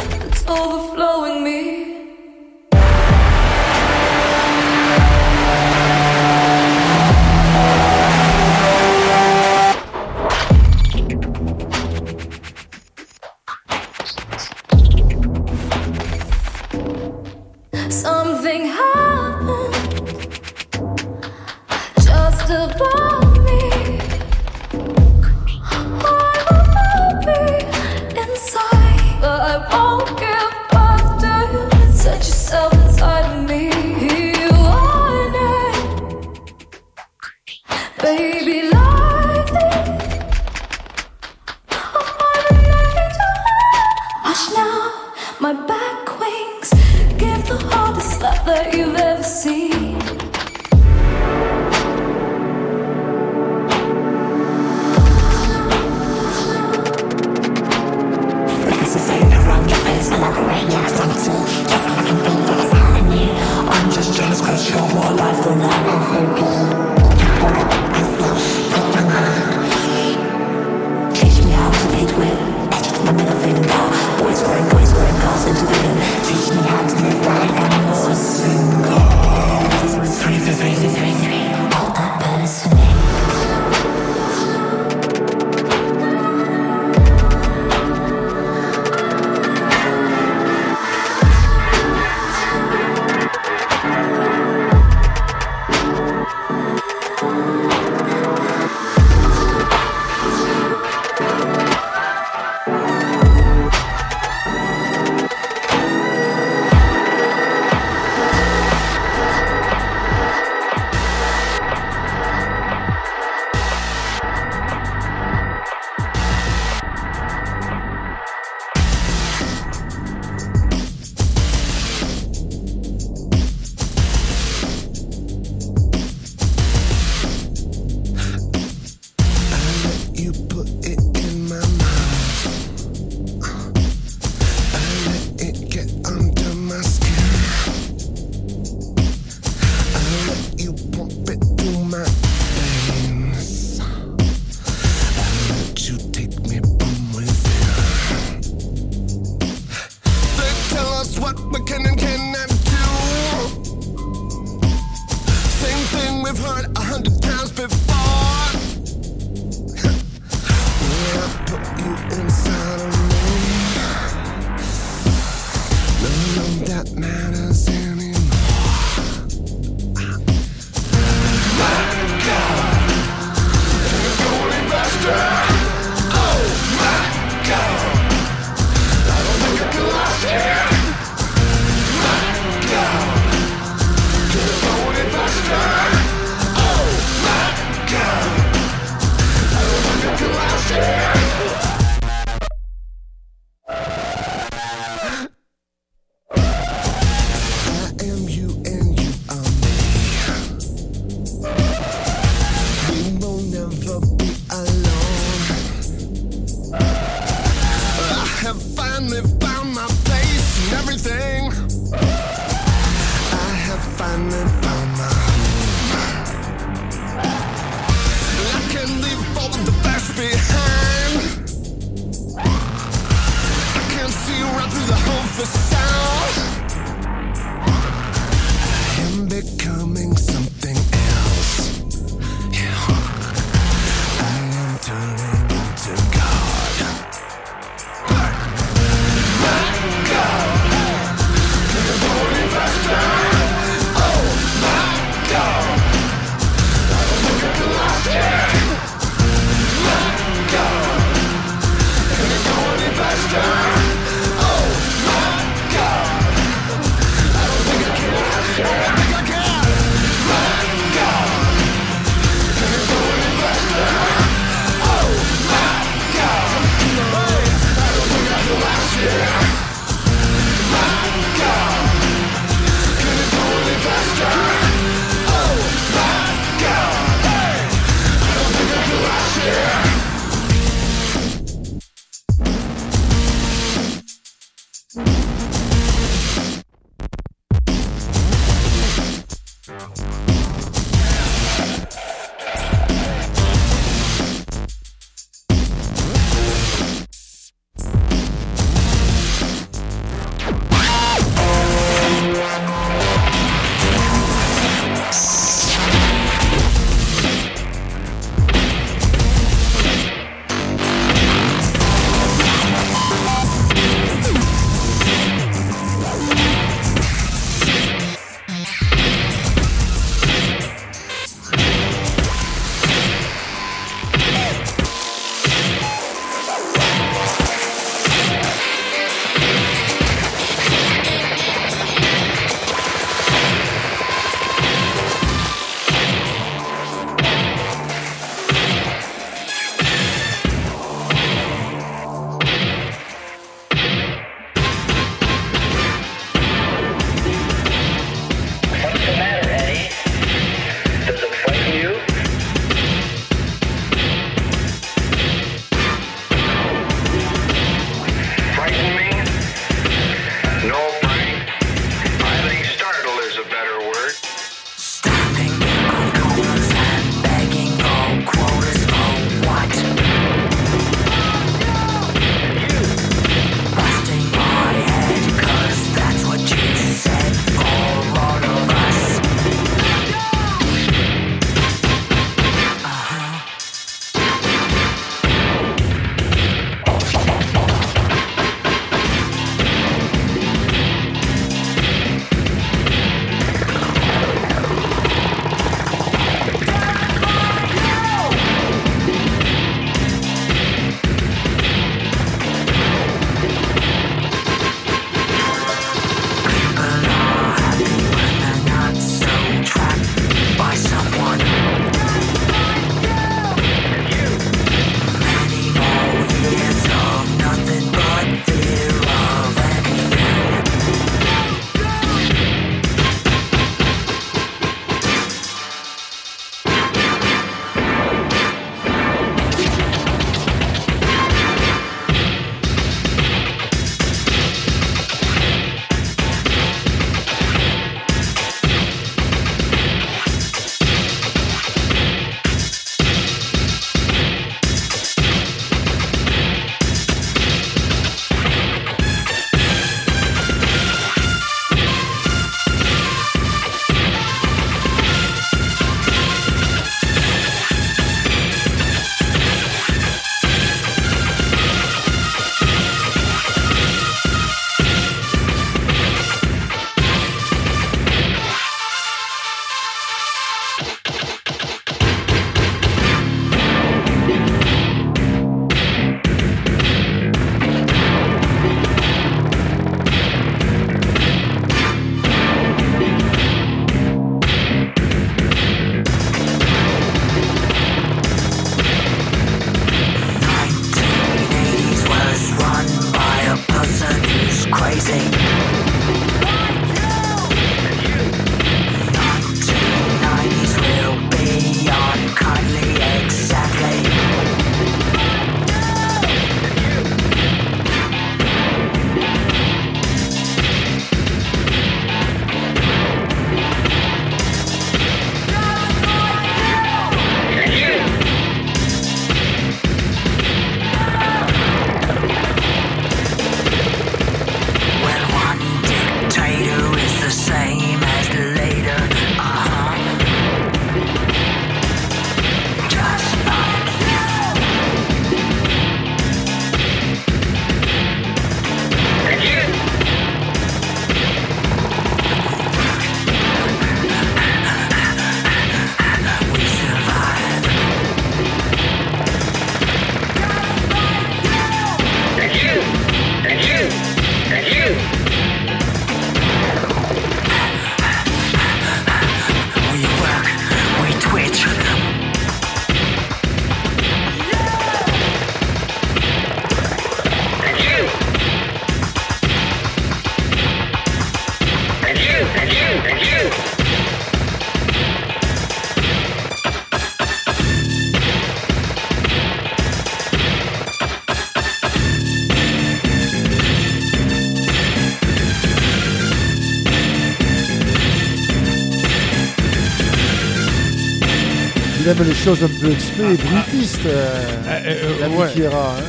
A: aime les choses un peu expé et bruitistes. euh,
B: Eh, eh,
A: l'ami
B: ouais.
A: Hein.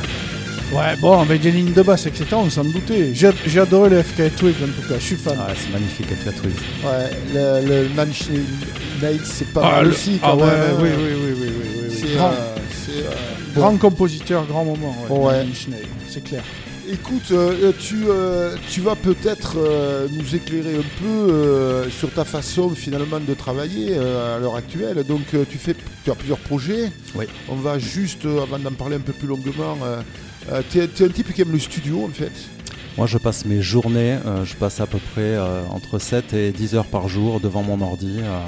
B: Ouais, bon, avec des lignes de basse, etc., on s'en doutait. J'ai j'ai adoré le FK Twig en tout cas, je suis fan.
C: Ah, c'est magnifique, FK Twig.
A: Ouais, le, le Nine Night, c'est pas
B: Ah,
A: mal
B: le-
A: aussi. Quand
B: ouais,
A: même,
B: oui, oui, oui, oui, oui, oui, oui.
A: C'est,
B: Grand,
A: euh, euh,
B: grand compositeur, grand moment. Ouais, c'est clair.
A: Écoute, euh, tu, euh, tu vas peut-être euh, nous éclairer un peu euh, sur ta façon finalement de travailler euh, à l'heure actuelle. Donc euh, tu fais tu as plusieurs projets.
C: Oui.
A: On va juste, euh, avant d'en parler un peu plus longuement, euh, euh, tu es, un type qui aime le studio en fait.
C: Moi, je passe mes journées, euh, je passe à peu près euh, entre 7 et 10 heures par jour devant mon ordi euh,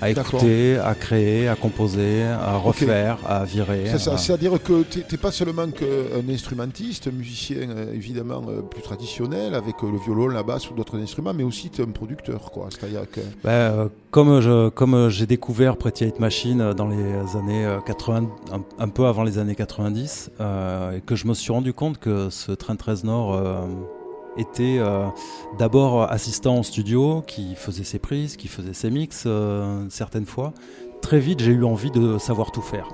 C: à écouter, à créer, à composer, à refaire, à virer.
A: C'est
C: à-
A: C'est-à-dire que tu n'es pas seulement qu'un instrumentiste, un musicien euh, évidemment euh, plus traditionnel avec euh, le violon, la basse ou d'autres instruments, mais aussi tu es un producteur. quoi. C'est-à-dire que.
C: Ben, euh, comme j'ai découvert Pretty Hate Machine dans les années euh, 80, un, un peu avant les années 90, euh, et que je me suis rendu compte que ce Train 13 Nord euh, était euh, d'abord assistant en studio, qui faisait ses prises, qui faisait ses mix euh, certaines fois. Très vite, j'ai eu envie de savoir tout faire.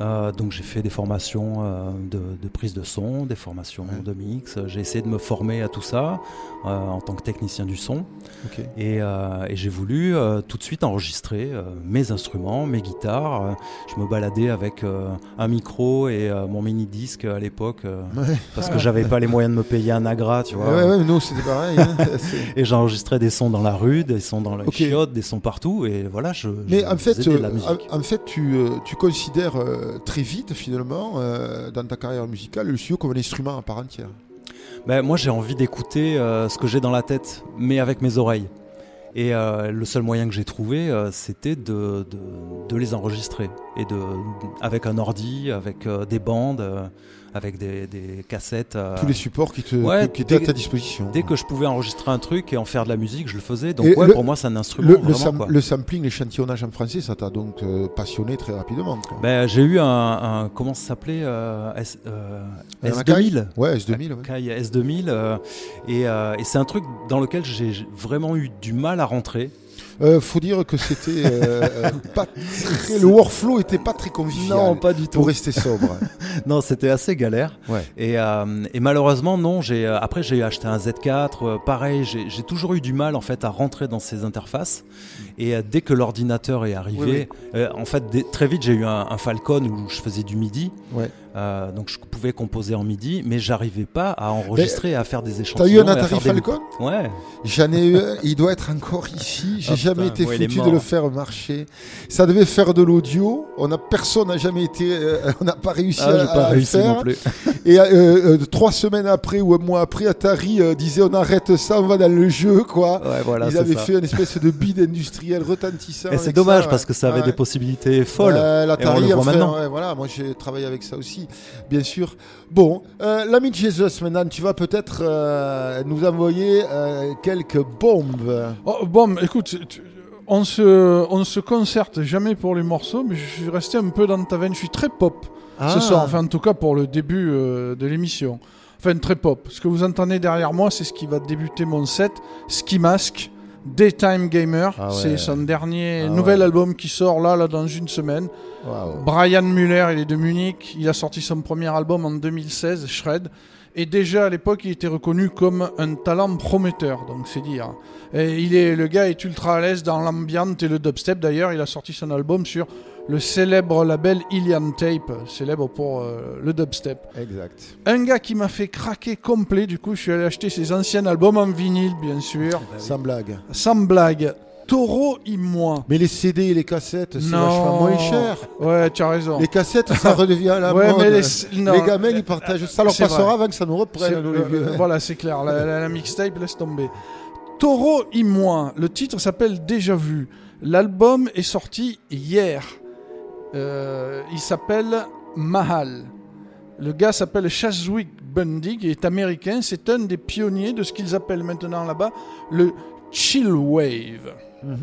C: Euh, donc j'ai fait des formations euh, de, de prise de son, des formations de mix. J'ai essayé de me former à tout ça euh, en tant que technicien du son. Et, et j'ai voulu tout de suite enregistrer mes instruments, mes guitares. Je me baladais avec un micro et mon mini disque à l'époque
A: Ouais.
C: parce que j'avais pas les moyens de me payer un agra, tu vois.
A: Ouais, ouais, nous c'était pareil. hein. (laughs)
C: Et j'enregistrais des sons dans la rue, des sons dans la
A: Ok.
C: chiotte, des sons partout. Et voilà, je.
A: Mais
C: je
A: en fait,
C: de la musique.
A: en, fait, tu, tu considères euh, très vite finalement euh, dans ta carrière musicale le studio comme un instrument à part entière.
C: Ben, moi, j'ai envie d'écouter euh, ce que j'ai dans la tête, mais avec mes oreilles. Et le seul moyen que j'ai trouvé, c'était de, de, les enregistrer. Et de, avec un ordi, avec des bandes, avec des, des cassettes. euh,
A: Tous les supports qui, te,
C: Ouais,
A: qui étaient à ta disposition.
C: Dès que je pouvais enregistrer un truc et en faire de la musique, je le faisais. Donc, ouais,
A: le-
C: pour moi, c'est un instrument.
A: Le, le
C: vraiment,
A: sam-
C: quoi.
A: le sampling, l'échantillonnage en français, ça t'a donc euh, passionné très rapidement.
C: Ben, j'ai eu un, un- comment ça s'appelait euh, S, euh,
A: Un
C: S2000
A: Ouais, S2000, ouais.
C: Akai S2000 euh, et, et c'est un truc dans lequel j'ai vraiment eu du mal à rentrer
A: Euh, faut dire que c'était euh, (laughs) pas très- le workflow était pas très convivial.
C: Non, pas du tout.
A: Pour rester sobre. (laughs)
C: non, c'était assez galère.
A: Ouais.
C: Et, euh, et malheureusement, non. J'ai euh, après j'ai acheté un Z4. euh, pareil, j'ai toujours eu du mal en fait à rentrer dans ces interfaces. Et dès que l'ordinateur est arrivé, en fait, dès- très vite j'ai eu un, un Falcon où je faisais du MIDI.
A: Ouais.
C: Euh, donc je pouvais composer en MIDI, mais j'arrivais pas à enregistrer, à faire des
A: T'as
C: échantillons.
A: eu un
C: et
A: Atari
C: faire des.
A: Falcon
C: Ouais.
A: J'en ai eu il doit être encore ici. J'ai
C: Ah,
A: jamais
C: putain,
A: été
C: ouais,
A: foutu de le faire marcher. Ça devait faire de l'audio. On a personne n'a jamais été, euh, (laughs) on n'a pas réussi
C: Ah,
A: à,
C: pas
A: à
C: réussi
A: le faire.
C: non plus.
A: Et euh, trois semaines après ou un mois après, Atari disait on arrête ça, on va dans le jeu quoi.
C: Ouais, voilà,
A: Ils avaient
C: ça.
A: fait une espèce de bide industriel retentissant.
C: Et c'est dommage
A: ça,
C: parce
A: ouais.
C: que ça avait des possibilités folles. Et on
A: L'Atari,
C: le voit
A: enfin,
C: maintenant.
A: ouais, voilà, moi j'ai travaillé avec ça aussi, bien sûr. Bon, euh, l'ami de Jesus, maintenant, tu vas peut-être euh, nous envoyer euh, quelques bombes.
B: Oh, bon, écoute, tu- on se, on se concerte jamais pour les morceaux, mais je suis resté un peu dans ta veine. Je suis très pop
A: Ah.
B: ce soir, enfin en tout cas pour le début euh, de l'émission. Enfin très pop. Ce que vous entendez derrière moi, c'est ce qui va débuter mon set. Ski Mask, Daytime Gamer.
A: Ah ouais.
B: C'est son dernier
A: Ah
B: nouvel
A: ouais.
B: album qui sort là, là dans une semaine. Brian Muller, il est de Munich. Il a sorti son premier album en 2016, Shred. Et déjà à l'époque, il était reconnu comme un talent prometteur, donc c'est dire. Et il est, le gars est ultra à l'aise dans l'ambient et le dubstep. D'ailleurs, il a sorti son album sur le célèbre label Ilian Tape, célèbre pour euh, le dubstep.
A: Exact.
B: Un gars qui m'a fait craquer complet, du coup, je suis allé acheter ses anciens albums en vinyle, bien sûr.
A: Sans blague.
B: Sans blague. Taureau et moi.
A: Mais les CD et les cassettes, c'est vachement moins cher.
B: Ouais, tu as raison.
A: Les cassettes, ça (laughs) redevient à la
B: Ouais,
A: mode.
B: mais les-
A: gamins, ils partagent. Ça leur passera
B: vrai.
A: avant que ça nous reprenne. Nous, les
B: euh,
A: vieux.
B: voilà, c'est clair. La, la- la mixtape, laisse tomber. Taureau et moi. Le titre s'appelle Déjà vu. L'album est sorti hier. Euh, il s'appelle Mahal. Le gars s'appelle Chaswick Bundig et est américain. C'est un des pionniers de ce qu'ils appellent maintenant là-bas le chill wave.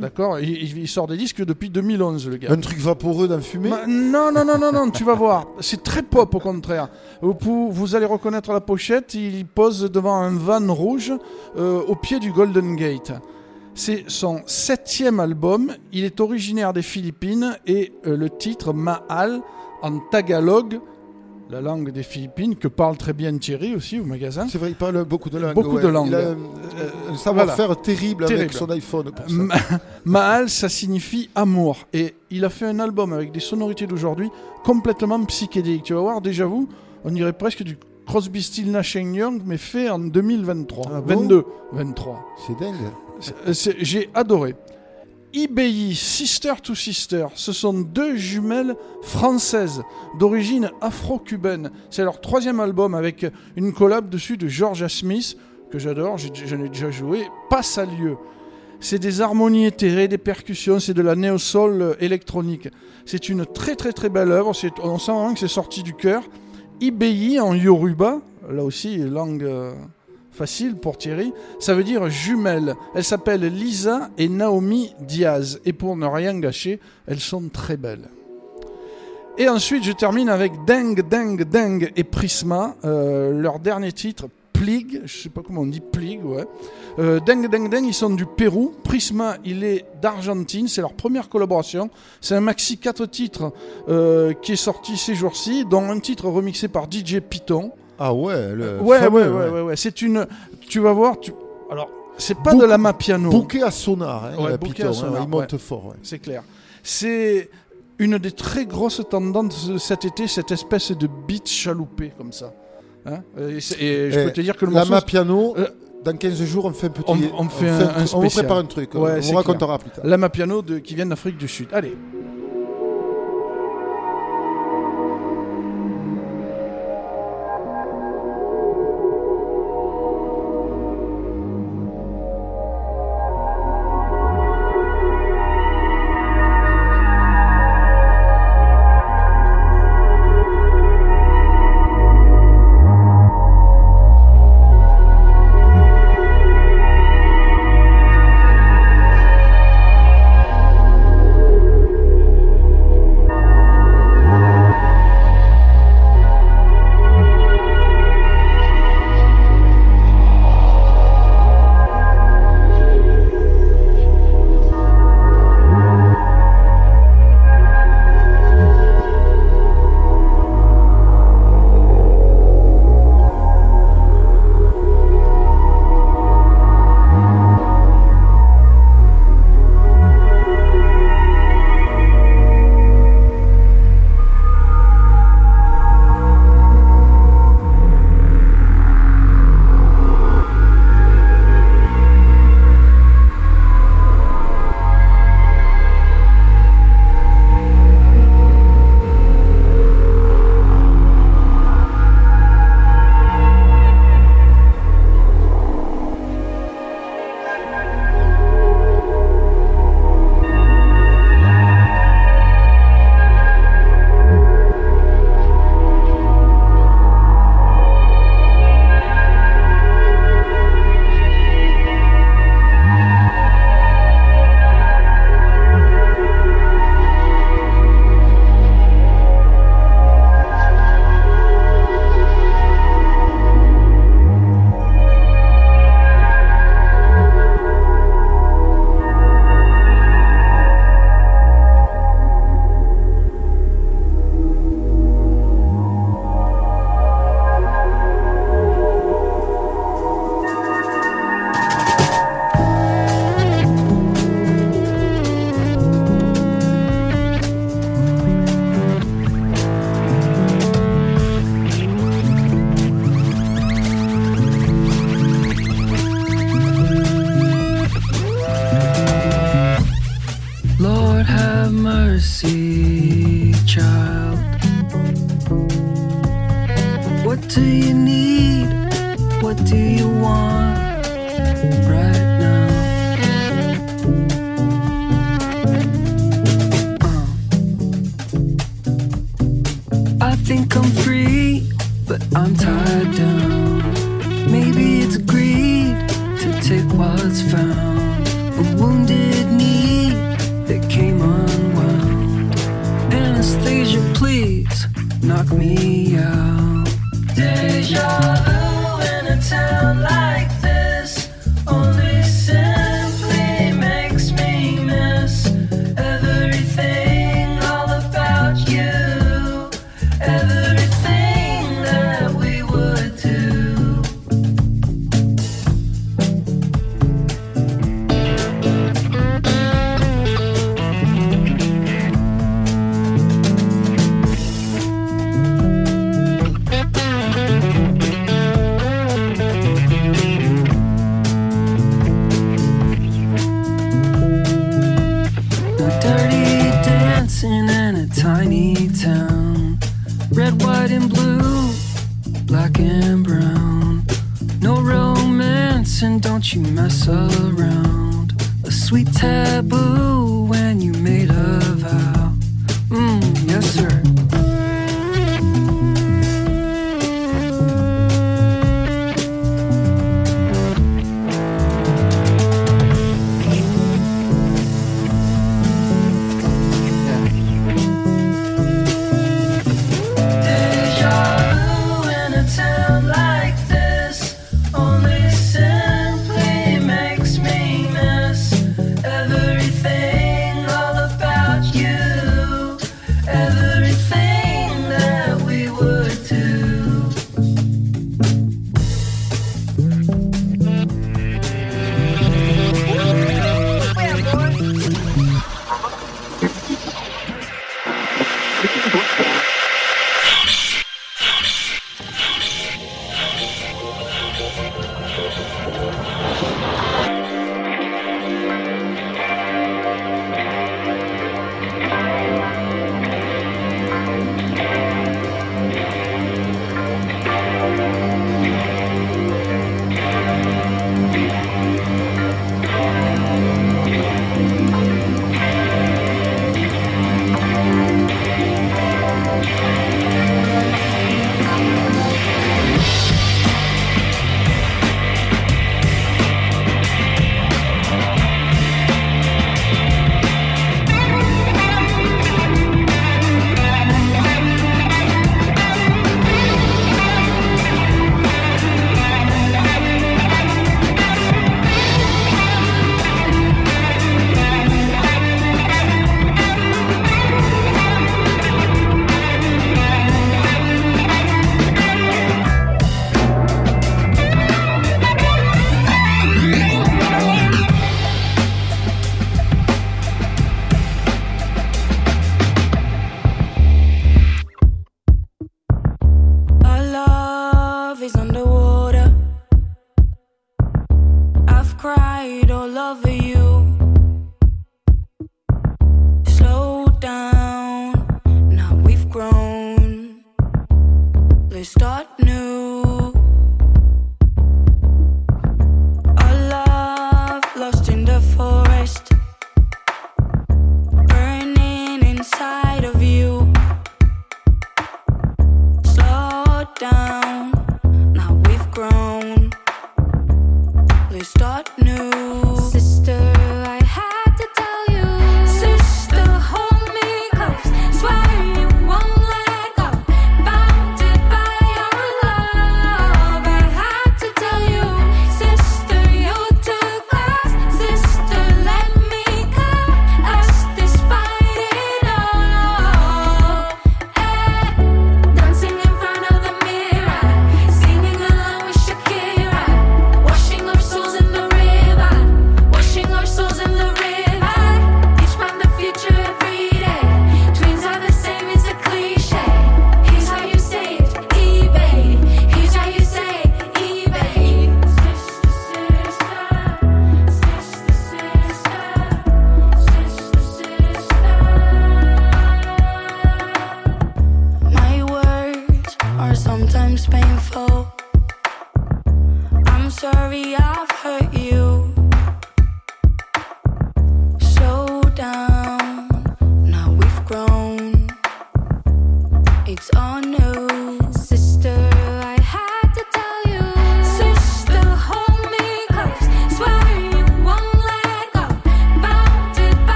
B: D'accord il, sort des disques depuis 2011, le gars.
A: Un truc vaporeux dans fumée
B: Ma- non, non, non, non, non, tu vas voir. C'est très pop au contraire. Vous, allez reconnaître la pochette. Il pose devant un van rouge euh, au pied du Golden Gate. C'est son septième album. Il est originaire des Philippines et euh, le titre Mahal en tagalog, la langue des Philippines, que parle très bien Thierry aussi au magasin.
A: C'est vrai, il parle beaucoup de langues.
B: Beaucoup
A: ouais.
B: de langues.
A: Il a un, un savoir-faire
B: Voilà.
A: terrible, avec son iPhone. Pour ça.
B: Ma- (laughs) Mahal, ça signifie amour. Et il a fait un album avec des sonorités d'aujourd'hui complètement psychédéliques. Tu vas voir, déjà vous, on dirait presque du Crosby, Still, Nash Young, mais fait en 2023.
A: Ah bon
B: 22, 23.
A: C'est dingue.
B: C'est- J'ai adoré. IBI, Sister to Sister, ce sont deux jumelles françaises d'origine afro-cubaine. C'est leur troisième album avec une collab dessus de Georgia Smith, que j'adore, j'en ai déjà joué, passe à lieu. C'est des harmonies éthérées, des percussions, c'est de la néo-soul euh, électronique. C'est une très très très belle œuvre, on sent vraiment que c'est sorti du cœur. IBI en Yoruba, là aussi langue euh, facile pour Thierry, ça veut dire jumelles. Elles s'appellent Lisa et Naomi Diaz. Et pour ne rien gâcher, elles sont très belles. Et ensuite, je termine avec Deng, Deng, Deng et Prisma, euh, leur dernier titre, Plig, je sais pas comment on dit, Plig, ouais. Euh, Deng, Deng, Deng, ils sont du Pérou. Prisma, il est d'Argentine, c'est leur première collaboration. C'est un maxi 4 titres euh, qui est sorti ces jours-ci, dont un titre remixé par DJ Python.
A: Ah ouais, le
B: Ouais,
A: fameux,
B: ouais, ouais, ouais, ouais. C'est une. Tu vas voir. Tu... Alors, c'est pas de la mapiano.
A: Bouquet à sonar, hein,
B: Ouais,
A: euh,
B: bouquet
A: Python,
B: à
A: hein,
B: sonar,
A: il monte
B: ouais.
A: fort. ouais.
B: C'est clair. C'est une des très grosses tendances de cet été, cette espèce de beat chaloupé comme ça. Hein et, je
A: Eh,
B: peux te dire que le
A: la
B: morceau.
A: piano,
B: Euh,
A: dans 15 jours, on fait un petit.
B: on, on fait un, un
A: on vous
B: spécial.
A: prépare un truc.
B: Ouais,
A: on vous racontera
B: clair.
A: plus tard.
B: Lama piano de, qui vient d'Afrique du Sud. Allez.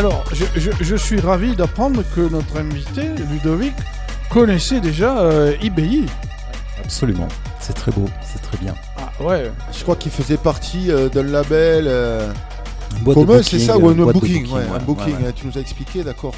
B: Alors, je, je- je suis ravi d'apprendre que notre invité, Ludovic, connaissait déjà euh, IBI.
C: Absolument. C'est très beau, c'est très bien.
B: Ah ouais.
A: Je crois qu'il faisait partie euh, d'un label euh, commun,
C: booking,
A: c'est ça, ou un booking,
C: booking,
A: ouais,
C: ouais,
A: un booking.
C: ouais,
A: hein, Tu nous as expliqué, d'accord.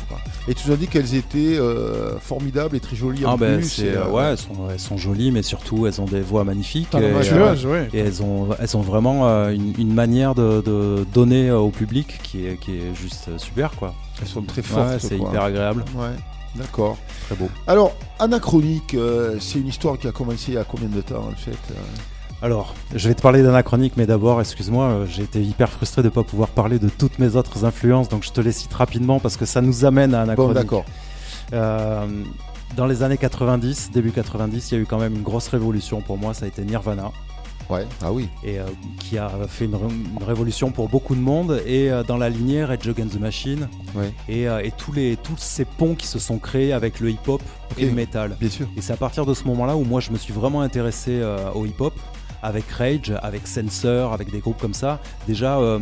A: Et tu nous as dit qu'elles étaient euh, formidables et très jolies en
C: Ah ben
A: plus. et,
C: euh,
A: euh,
C: ouais, elles sont, elles sont jolies, mais surtout elles ont des voix magnifiques. Et, et elles ont, elles ont vraiment euh, une, une manière de, de donner euh, au public qui est, qui est juste euh, super quoi.
A: Elles sont très fortes.
C: c'est hyper agréable.
A: Ouais, d'accord.
C: Très beau.
A: Alors, Anachronique, euh, c'est une histoire qui a commencé il y a combien de temps en fait euh?
C: Alors, je vais te parler d'Anachronique, mais d'abord, excuse-moi, euh, j'ai été hyper frustré de ne pas pouvoir parler de toutes mes autres influences, donc je te les cite rapidement parce que ça nous amène à Anachronique.
A: Bon, d'accord.
C: Euh, dans les années 90, début 90, il y a eu quand même une grosse révolution pour moi, ça a été Nirvana.
A: Ouais, ah oui.
C: Et euh, qui a fait une, ré- une révolution pour beaucoup de monde. Et euh, dans la lignée, Red Against the Machine.
A: Ouais.
C: Et, euh, et tous, les, tous ces ponts qui se sont créés avec le hip-hop et le metal.
A: Bien sûr.
C: Et c'est à partir de ce moment-là où moi je me suis vraiment intéressé au hip-hop, avec Rage, avec Censor, avec des groupes comme ça. Déjà, euh,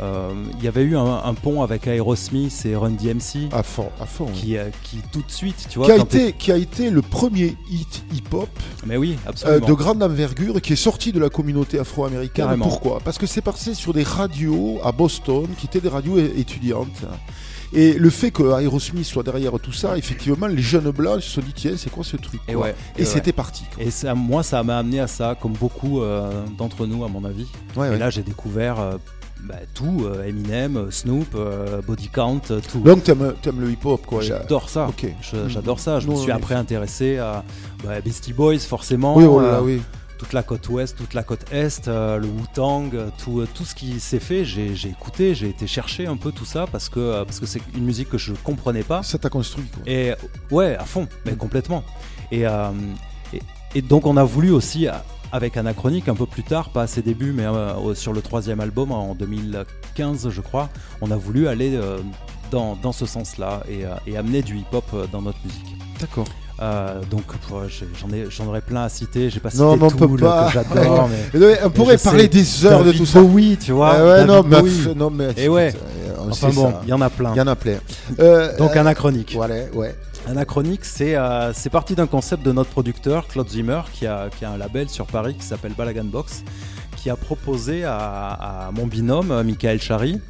C: euh, il y avait eu un, un pont avec Aerosmith et Run DMC.
A: À fond, à fond.
C: Qui, euh, qui tout de suite, tu vois.
A: qui, a été, qui a été le premier hit hip-hop
C: Mais oui,
A: euh,
C: absolument.
A: de grande envergure qui est sorti de la communauté afro-américaine. Pourquoi? Parce que c'est passé sur des radios à Boston qui étaient des radios étudiantes. Et le fait que Aerosmith soit derrière tout ça, effectivement, les jeunes blancs se sont dit tiens, c'est quoi ce truc
C: Et,
A: quoi
C: ouais,
A: Et c'était
C: ouais.
A: parti. quoi.
C: Et ça, moi, ça m'a amené à ça, comme beaucoup euh, d'entre nous, à mon avis.
A: Ouais,
C: et là, j'ai découvert euh, bah, tout euh, Eminem, Snoop, euh, Body Count, tout.
A: Donc t'aimes aimes le hip-hop quoi.
C: J'adore ça.
A: Ok.
C: Je- J'adore ça. Je me suis après intéressé à bah, Beastie Boys, forcément.
A: Oui, oh là,
C: euh,
A: oui.
C: Toute la côte ouest, toute la côte est, euh, le Wu-Tang, euh, tout, euh, tout ce qui s'est fait, j'ai j'ai écouté, j'ai été chercher un peu tout ça parce que parce que c'est une musique que je comprenais pas.
A: Ça t'a construit quoi.
C: Et ouais, à fond, mais complètement. Et, euh, et, et donc on a voulu aussi, avec Anachronique, un peu plus tard, pas à ses débuts, mais euh, sur le troisième album en 2015, je crois, on a voulu aller euh, dans, dans ce sens-là et, et amener du hip-hop dans notre musique.
A: D'accord.
C: Euh, donc j'en ai j'en aurais plein à citer j'ai pas cité (laughs)
A: Non, mais on peut
C: Tool,
A: pas.
C: que j'adore mais,
A: on pourrait parler
C: sais,
A: des heures de tout ça.
C: Bowie tu vois
A: ouais,
C: David
A: non, mais non,
C: et ouais
A: euh, on
C: enfin bon il y en a plein
A: Il y en a plein. Euh, (laughs)
C: donc
A: euh,
C: Anachronique
A: Voilà, ouais.
C: Anachronique, c'est euh, c'est parti d'un concept de notre producteur, Claude Zimmer, qui a, qui a un label sur Paris qui s'appelle Balagan Box, qui a proposé à, à mon binôme, euh, Michael Chari,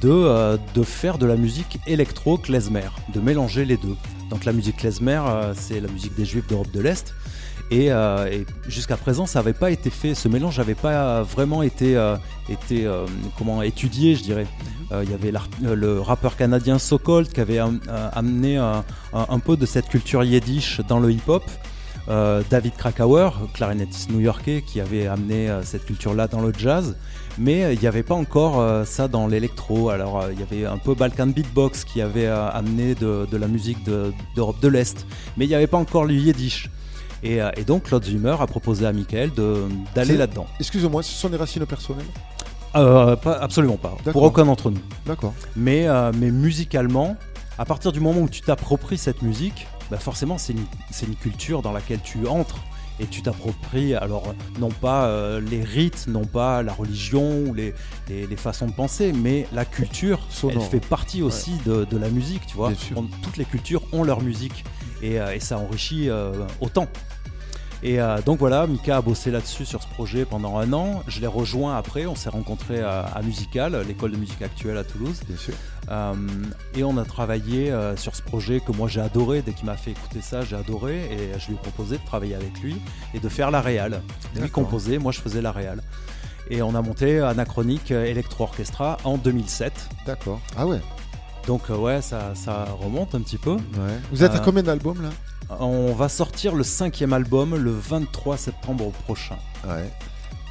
C: de, euh, de faire de la musique électro-klezmer, de mélanger les deux. Donc la musique klezmer, euh, c'est la musique des Juifs d'Europe de l'Est. Et, euh, et jusqu'à présent, ça n'avait pas été fait. Ce mélange n'avait pas vraiment été, euh, été euh, comment étudié, je dirais. Euh, Il y avait le rappeur canadien Sokold qui avait am- amené un peu de cette culture yiddish dans le hip-hop. Euh, David Krakauer, clarinettiste new-yorkais, qui avait amené euh, cette culture-là dans le jazz. Mais euh, il n'y avait pas encore ça dans l'électro. Alors il y avait un peu Balkan Beatbox qui avait amené de, de la musique de- d'Europe de, l'Est. Mais il n'y avait pas encore le yiddish. Et, et donc Claude Zimmer a proposé à Michael d'aller là-dedans.
A: Excuse-moi, ce sont des racines personnelles?
C: Pas, absolument pas. Pour aucun d'entre nous.
A: D'accord.
C: Mais, mais musicalement, à partir du moment où tu t'appropries cette musique, bah forcément c'est une, une culture dans laquelle tu entres et tu t'appropries alors non pas euh, les rites, non pas la religion ou les, les, les façons de penser, mais la culture, (laughs)
A: Sonore.
C: elle fait partie aussi de, de la musique, tu vois. On- toutes les cultures ont leur musique et, euh, et ça enrichit euh, autant. Et donc voilà, Mika a bossé là-dessus sur ce projet pendant un an. Je l'ai rejoint après, on s'est rencontrés à, à Musical, l'école de musique actuelle à Toulouse.
A: Bien sûr.
C: Euh, et on a travaillé euh, sur ce projet que moi j'ai adoré. Dès qu'il m'a fait écouter ça, j'ai adoré. Et je lui ai proposé de travailler avec lui et de faire la réal. Lui composait, moi je faisais la réal. Et on a monté Anachronique euh, Electro Orchestra en 2007.
A: D'accord. Ah ouais.
C: Donc euh, ouais, ça, ça remonte un petit peu.
A: Vous êtes à
C: Euh,
A: combien d'albums là?
C: On va sortir le cinquième album le 23 septembre prochain.
A: Ouais.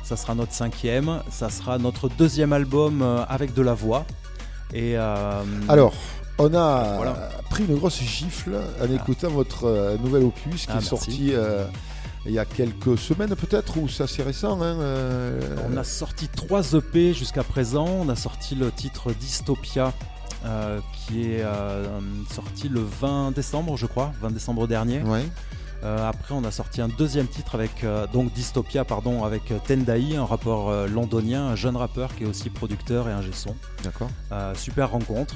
C: Ça sera notre cinquième. Ça sera notre deuxième album euh, avec de la voix. Et euh,
A: Alors, on a
C: Voilà.
A: pris une grosse gifle en écoutant votre euh, nouvel opus qui
C: Ah,
A: est
C: merci.
A: sorti euh, il y a quelques semaines peut-être, ou c'est assez récent. hein, euh,
C: On a sorti trois EP jusqu'à présent. On a sorti le titre Dystopia euh, qui est euh, sorti le 20 décembre, je crois, 20 décembre dernier.
A: Ouais.
C: Euh, après, on a sorti un deuxième titre avec euh, donc Dystopia, pardon, avec euh, Tendai, un rappeur euh, londonien, un jeune rappeur qui est aussi producteur et ingé son.
A: D'accord.
C: Super rencontre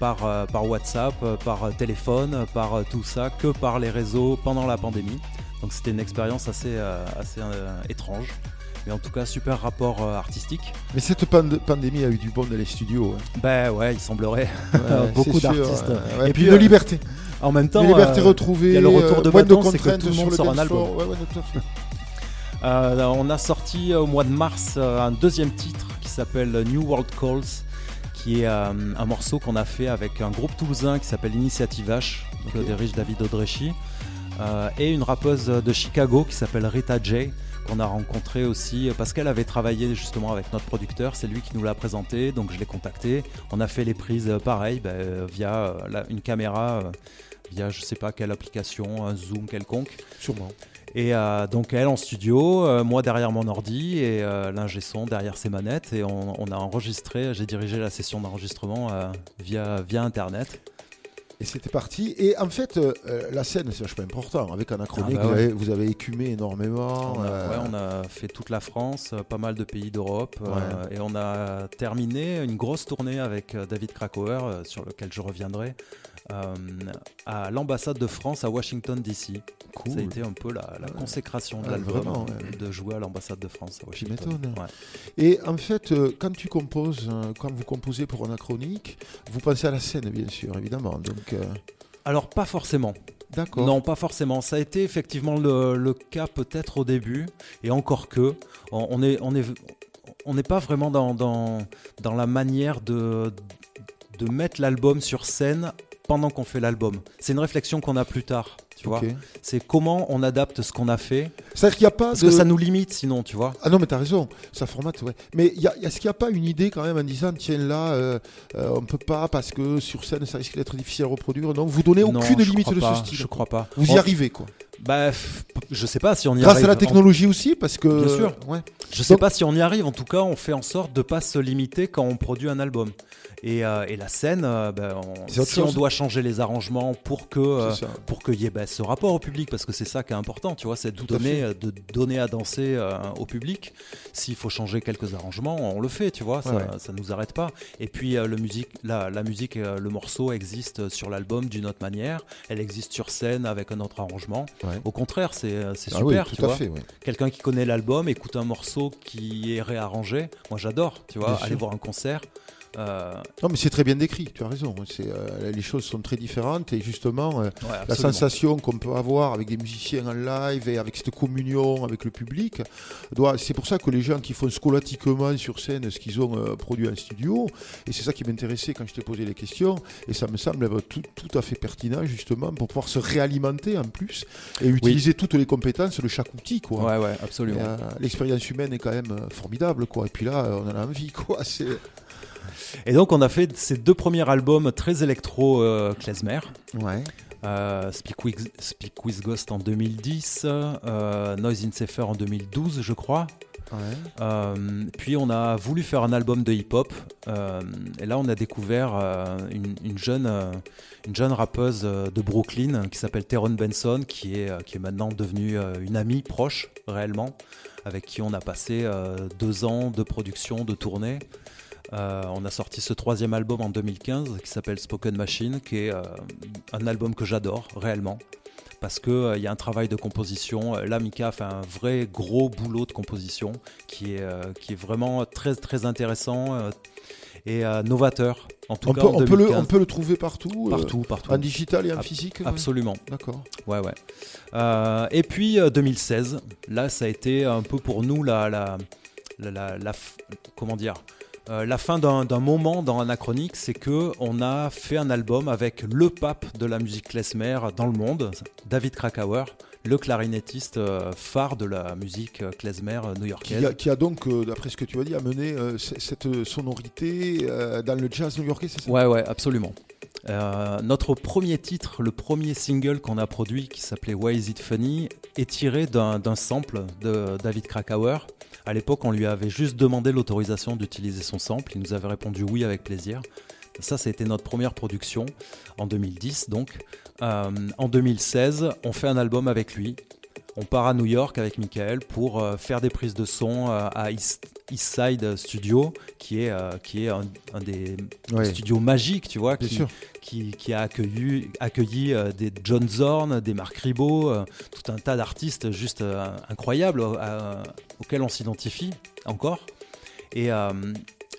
C: par, par WhatsApp, par téléphone, par tout ça, que par les réseaux pendant la pandémie. Donc c'était une expérience assez, assez étrange. Mais en tout cas, super rapport artistique.
A: Mais cette pand- pandémie a eu du bon dans les studios. hein.
C: Ben ouais, il semblerait.
A: Ouais, (laughs)
C: Beaucoup d'artistes.
A: ouais, ouais.
C: Et
A: puis
C: puis
A: de liberté.
C: En même temps,
A: liberté
C: euh,
A: retrouvée.
C: Il y a le retour de
A: euh, de
C: bâton, c'est que tout le monde sort un album. Euh, on a sorti au mois de mars un deuxième titre qui s'appelle New World Calls, qui est un morceau qu'on a fait avec un groupe toulousain qui s'appelle Initiative H, que dirige David Odrechi, et une rappeuse de Chicago qui s'appelle Rita J, qu'on a rencontré aussi parce qu'elle avait travaillé justement avec notre producteur, c'est lui qui nous l'a présenté, donc je l'ai contacté. On a fait les prises pareil, ben, via la- une caméra, via je sais pas quelle application, un zoom quelconque.
A: Sûrement.
C: Et euh, donc elle en studio, euh, moi derrière mon ordi et euh, l'ingé son derrière ses manettes et on, on a enregistré, j'ai dirigé la session d'enregistrement euh, via, via internet.
A: Et c'était parti. Et en fait, la scène, c'est vachement important. Avec Anachronique,
C: Ah bah
A: vous, avez, vous avez écumé énormément.
C: On a, ouais, on a fait toute la France, pas mal de pays d'Europe
A: Ouais.
C: et on a terminé une grosse tournée avec David Krakauer sur lequel je reviendrai euh, à l'ambassade de France à Washington DC.
A: Cool.
C: Ça a été un peu la, la consécration de l'album
A: ouais.
C: de jouer à l'ambassade de France à Washington. Ouais.
A: Et en fait, euh, quand tu composes, euh, quand vous composez pour Anachronique, vous pensez à la scène, bien sûr, évidemment. Donc, euh,
C: Alors pas forcément.
A: D'accord.
C: Non, pas forcément. Ça a été effectivement le, le cas peut-être au début, et encore que on on est, on est, on n'est pas vraiment dans, dans, dans la manière de, de mettre l'album sur scène pendant qu'on fait l'album. C'est une réflexion qu'on a plus tard. Tu vois, c'est comment on adapte ce qu'on a fait.
A: C'est-à-dire qu'il n'y a pas
C: Parce
A: de-
C: que ça nous limite sinon, tu vois.
A: Ah non, mais t'as raison, ça formate, ouais. Mais il y a- est-ce qu'il n'y a pas une idée quand même en disant, tiens là, euh, euh, on peut pas parce que sur scène ça risque d'être difficile à reproduire. Non, vous donnez
C: Non,
A: aucune limite de
C: pas,
A: ce style.
C: Je crois pas.
A: Vous y arrivez quoi.
C: Bah, je sais pas si on y
A: Grâce
C: arrive.
A: à la technologie aussi, parce que.
C: Bien sûr.
A: Ouais.
C: Je sais
A: Donc-
C: pas si on y arrive. En tout cas, on fait en sorte de pas se limiter quand on produit un album. Et, euh, et la scène, euh, ben, on- si on doit changer les arrangements pour que euh, pour qu'il y ait ben, ce rapport au public, parce que c'est ça qui est important, tu vois, c'est de donner
A: fait.
C: de donner à danser au public. S'il faut changer quelques arrangements, on le fait, tu vois, ça,
A: Ouais,
C: ça nous arrête pas. Et puis le musique, la, la musique, le morceau existe sur l'album d'une autre manière. Elle existe sur scène avec un autre arrangement.
A: Ouais.
C: Au contraire, c'est
A: Ah
C: super.
A: oui, tout
C: tu
A: à
C: vois. Quelqu'un qui connaît l'album, écoute un morceau qui est réarrangé. Moi, j'adore, tu vois,
A: Bien
C: aller
A: sûr.
C: voir un concert. Euh,
A: Non, mais c'est très bien décrit, tu as raison. C'est, euh, les choses sont très différentes et justement, euh, la sensation qu'on peut avoir avec des musiciens en live et avec cette communion avec le public, c'est pour ça que les gens qui font scolastiquement sur scène ce qu'ils ont euh, produit en studio, et c'est ça qui m'intéressait quand je t'ai posé les questions, et ça me semble tout, tout à fait pertinent justement pour pouvoir se réalimenter en plus et utiliser toutes les compétences de chaque outil. Quoi.
C: Ouais, ouais, absolument.
A: L'expérience humaine est quand même formidable, quoi. Et puis là, on en a envie, quoi. (laughs) C'est...
C: Et donc, on a fait ces deux premiers albums très électro euh, klezmer.
A: Ouais.
C: Euh, Speak, with, Speak with Ghost en 2010, euh, Noise in Cipher en 2012, je crois.
A: Ouais.
C: Euh, puis on a voulu faire un album de hip-hop et là on a découvert une, une jeune, une jeune rappeuse de Brooklyn qui s'appelle Teron Benson qui est, qui est maintenant devenue une amie proche réellement avec qui on a passé deux ans de production, de tournée. Euh, on a sorti ce troisième album en 2015 qui s'appelle Spoken Machine qui est euh, un album que j'adore réellement parce qu'il il y a un travail de composition. Euh, Là, Mika fait un vrai gros boulot de composition qui est, euh, qui est vraiment très, très intéressant euh, et euh, novateur. En tout
A: On
C: cas,
A: peut,
C: en
A: on, peut le,
C: 2015.
A: on peut le trouver partout euh,
C: Partout, partout.
A: En digital et en
C: Ab-
A: physique ouais.
C: Absolument.
A: D'accord.
C: Ouais, ouais. Euh, et puis euh, 2016, là, ça a été un peu pour nous la, la, la, la- la f- comment dire, euh, la fin d'un moment dans Anachronique, c'est que on a fait un album avec le pape de la musique klezmer dans le monde, David Krakauer, le clarinettiste euh, phare de la musique euh, klezmer
A: Qui
C: new-yorkaise.
A: qui a donc, d'après ce que tu as dit, amené euh, cette sonorité euh, dans le jazz new-yorkais, c'est ça?
C: Ouais, ouais, absolument. Euh, notre premier titre, le premier single qu'on a produit, qui s'appelait Why Is It Funny, est tiré d'un sample de David Krakauer. À l'époque, on lui avait juste demandé l'autorisation d'utiliser son sample. Il nous avait répondu oui avec plaisir. Ça, c'était notre première production en 2010. Donc, Euh, en 2016, on fait un album avec lui. On part à New York avec Michael pour euh, faire des prises de son euh, à East, East Side Studio, qui est, euh, qui est un, un des studios magiques, tu vois, qui, qui, qui a accueilli, accueilli des John Zorn, des Marc Ribot, tout un tas d'artistes juste incroyables auxquels on s'identifie encore. Et, euh,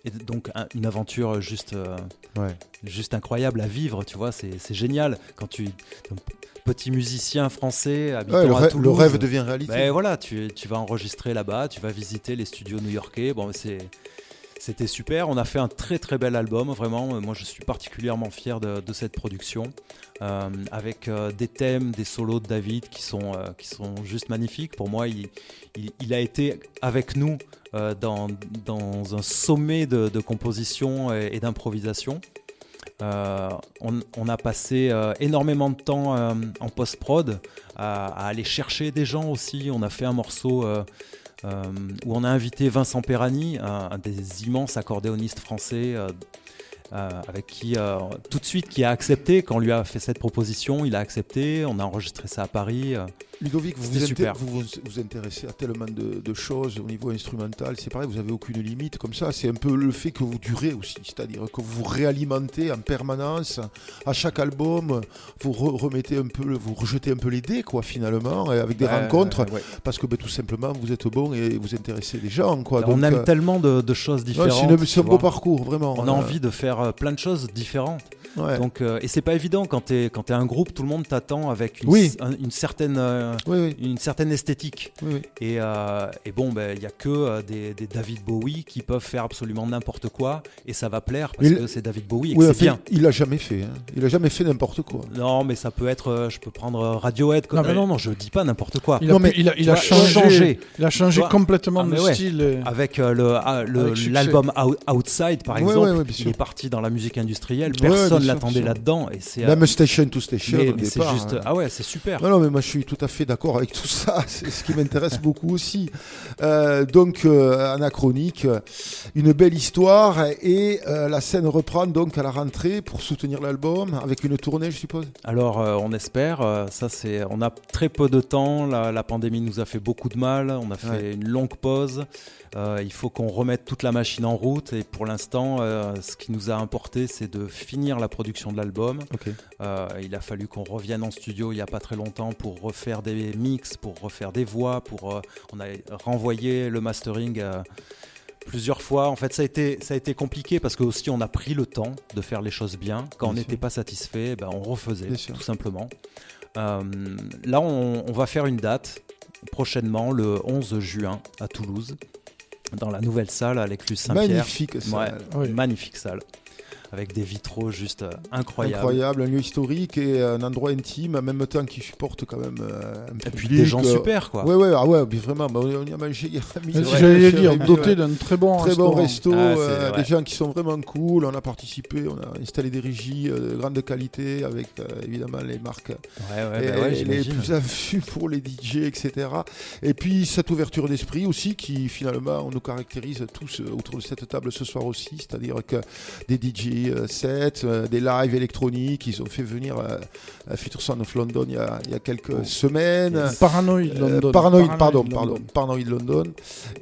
C: et donc un- une aventure juste, euh,
A: Ouais.
C: juste incroyable à vivre, tu vois, c'est génial quand tu petit musicien français habitant
A: Ouais, le
C: à
A: rê- le
C: Toulouse.
A: rêve devient réalité.
C: Ben voilà, tu, tu vas enregistrer là-bas, tu vas visiter les studios new-yorkais. Bon, c'est c'était super. On a fait un très très bel album, vraiment. Moi, je suis particulièrement fier de, de cette production, euh, avec euh, des thèmes, des solos de David qui sont euh, qui sont juste magnifiques. Pour moi, il, il, il a été avec nous dans, dans un sommet de, de composition et, et d'improvisation. Euh, on, a passé euh, énormément de temps euh, en post-prod à, aller chercher des gens aussi. On a fait un morceau où on a invité Vincent Perani, un, un des immenses accordéonistes français. avec qui tout de suite qui a accepté quand on lui a fait cette proposition il a accepté on a enregistré ça à Paris
A: Ludovic, vous vous,
C: super
A: inté- vous vous vous intéressez à tellement de, de choses au niveau instrumental. C'est pareil, vous n'avez aucune limite comme ça. C'est un peu le fait que vous durez aussi, c'est-à-dire que vous vous réalimentez en permanence. À chaque album, vous re- remettez un peu, vous rejetez un peu les dés, quoi, finalement, avec des rencontres,
C: ouais,
A: parce que ben, tout simplement, vous êtes bon et vous intéressez les gens, quoi.
C: on aime
A: euh,
C: tellement de, de choses différentes
A: c'est un beau parcours, vraiment.
C: on a
A: Euh,
C: envie de faire euh, plein de choses différentes
A: Ouais.
C: Donc, et c'est pas évident quand tu es, quand es un groupe, tout le monde t'attend avec une,
A: Oui.
C: un- une, certaine, euh, une certaine esthétique. Et, euh, et bon, il n'y a que euh, des, des David Bowie qui peuvent faire absolument n'importe quoi et ça va plaire parce
A: Il-
C: que c'est David Bowie et
A: Oui,
C: que
A: en
C: c'est
A: fait,
C: bien.
A: Il a jamais fait. hein. Il a jamais fait n'importe quoi.
C: Non, mais ça peut être. euh, je peux prendre Radiohead.
B: Non,
C: Non,
B: mais-
C: non, non, je dis pas n'importe quoi.
B: Il a-
C: Non, mais
B: il a- il
C: tu
B: a
C: vois,
B: changé- il a changé complètement
C: Ah,
B: de
C: ouais.
B: style et-
C: Avec euh, le, ah, le-
B: Avec succès.
C: l'album Out- Outside, par
A: Ouais,
C: exemple,
A: ouais, ouais, bien
C: il est parti dans la musique industrielle. Personne l'attendait là-dedans. Et c'est
A: Même Station to Station.
C: Mais, c'est
A: départ,
C: juste.
A: hein.
C: Ah ouais, c'est super.
A: Non, non, mais moi je suis tout à fait d'accord avec tout ça. (laughs) C'est ce qui m'intéresse beaucoup aussi. Euh, donc, euh, anachronique, une belle histoire. Et euh, la scène reprend donc à la rentrée pour soutenir l'album avec une tournée, je suppose.
C: Alors, on espère. ça, c'est. On a très peu de temps. La, la pandémie nous a fait beaucoup de mal. On a fait
A: Ouais.
C: une longue pause. Il faut qu'on remette toute la machine en route. Et pour l'instant, ce qui nous a importé, c'est de finir la production de l'album. Il a fallu qu'on revienne en studio il n'y a pas très longtemps pour refaire des mix, pour refaire des voix, pour euh, on a renvoyé le mastering euh, plusieurs fois. En fait, ça a été ça a été compliqué parce que aussi on a pris le temps de faire les choses bien. Quand
A: Bien
C: on n'était pas satisfait, ben, on refaisait
A: Bien sûr.
C: tout simplement. Euh, là, on, on va faire une date prochainement, le 11 juin à Toulouse, dans la nouvelle salle à l'écluse Saint-Pierre.
A: Magnifique salle.
C: Ouais,
A: Oui.
C: magnifique salle. Avec des vitraux juste euh, incroyables.
A: Incroyable, un lieu historique et un endroit intime, en même temps qui supporte quand même euh, un
C: Et puis
A: public,
C: des gens
A: euh,
C: super, quoi.
A: Ouais, ouais, ah ouais, vraiment, bah, on y a mangé hier
B: j'allais dire, doté
A: ouais.
B: d'un très bon
A: Très bon resto,
C: Ah,
A: euh, des gens qui sont vraiment cool. On a participé, on a installé des régies euh, de grande qualité avec euh, évidemment les marques
C: Ouais, ouais,
A: et-
C: bah ouais,
A: les plus à vue pour les DJ, etc. Et puis cette ouverture d'esprit aussi qui finalement on nous caractérise tous euh, autour de cette table ce soir aussi, c'est-à-dire que des DJ euh, sets, euh, des lives électroniques, ils ont fait venir euh, euh, Future Sound of London il y a, il y a quelques semaines.
B: Yes. Paranoid
A: Euh,
B: London.
A: Paranoid,
B: Paranoid
A: pardon,
B: London.
A: pardon, Paranoid London.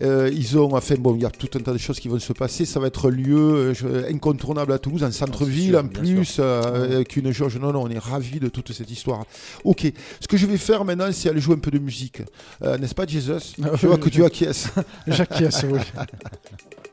A: Euh, ils ont, enfin bon, il y a tout un tas de choses qui vont se passer. Ça va être un lieu euh, incontournable à Toulouse, en centre-ville
C: sûr,
A: en plus,
C: sûr.
A: euh, avec une jauge. Non, non, on est ravis de toute cette histoire. Ok, ce que je vais faire maintenant, c'est aller jouer un peu de musique. Euh, N'est-ce pas, Jesus?
B: Ah
A: Je vois que tu acquiesces. (laughs)
B: J'acquiesce, oui. (laughs)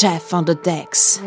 K: Jeff on the decks.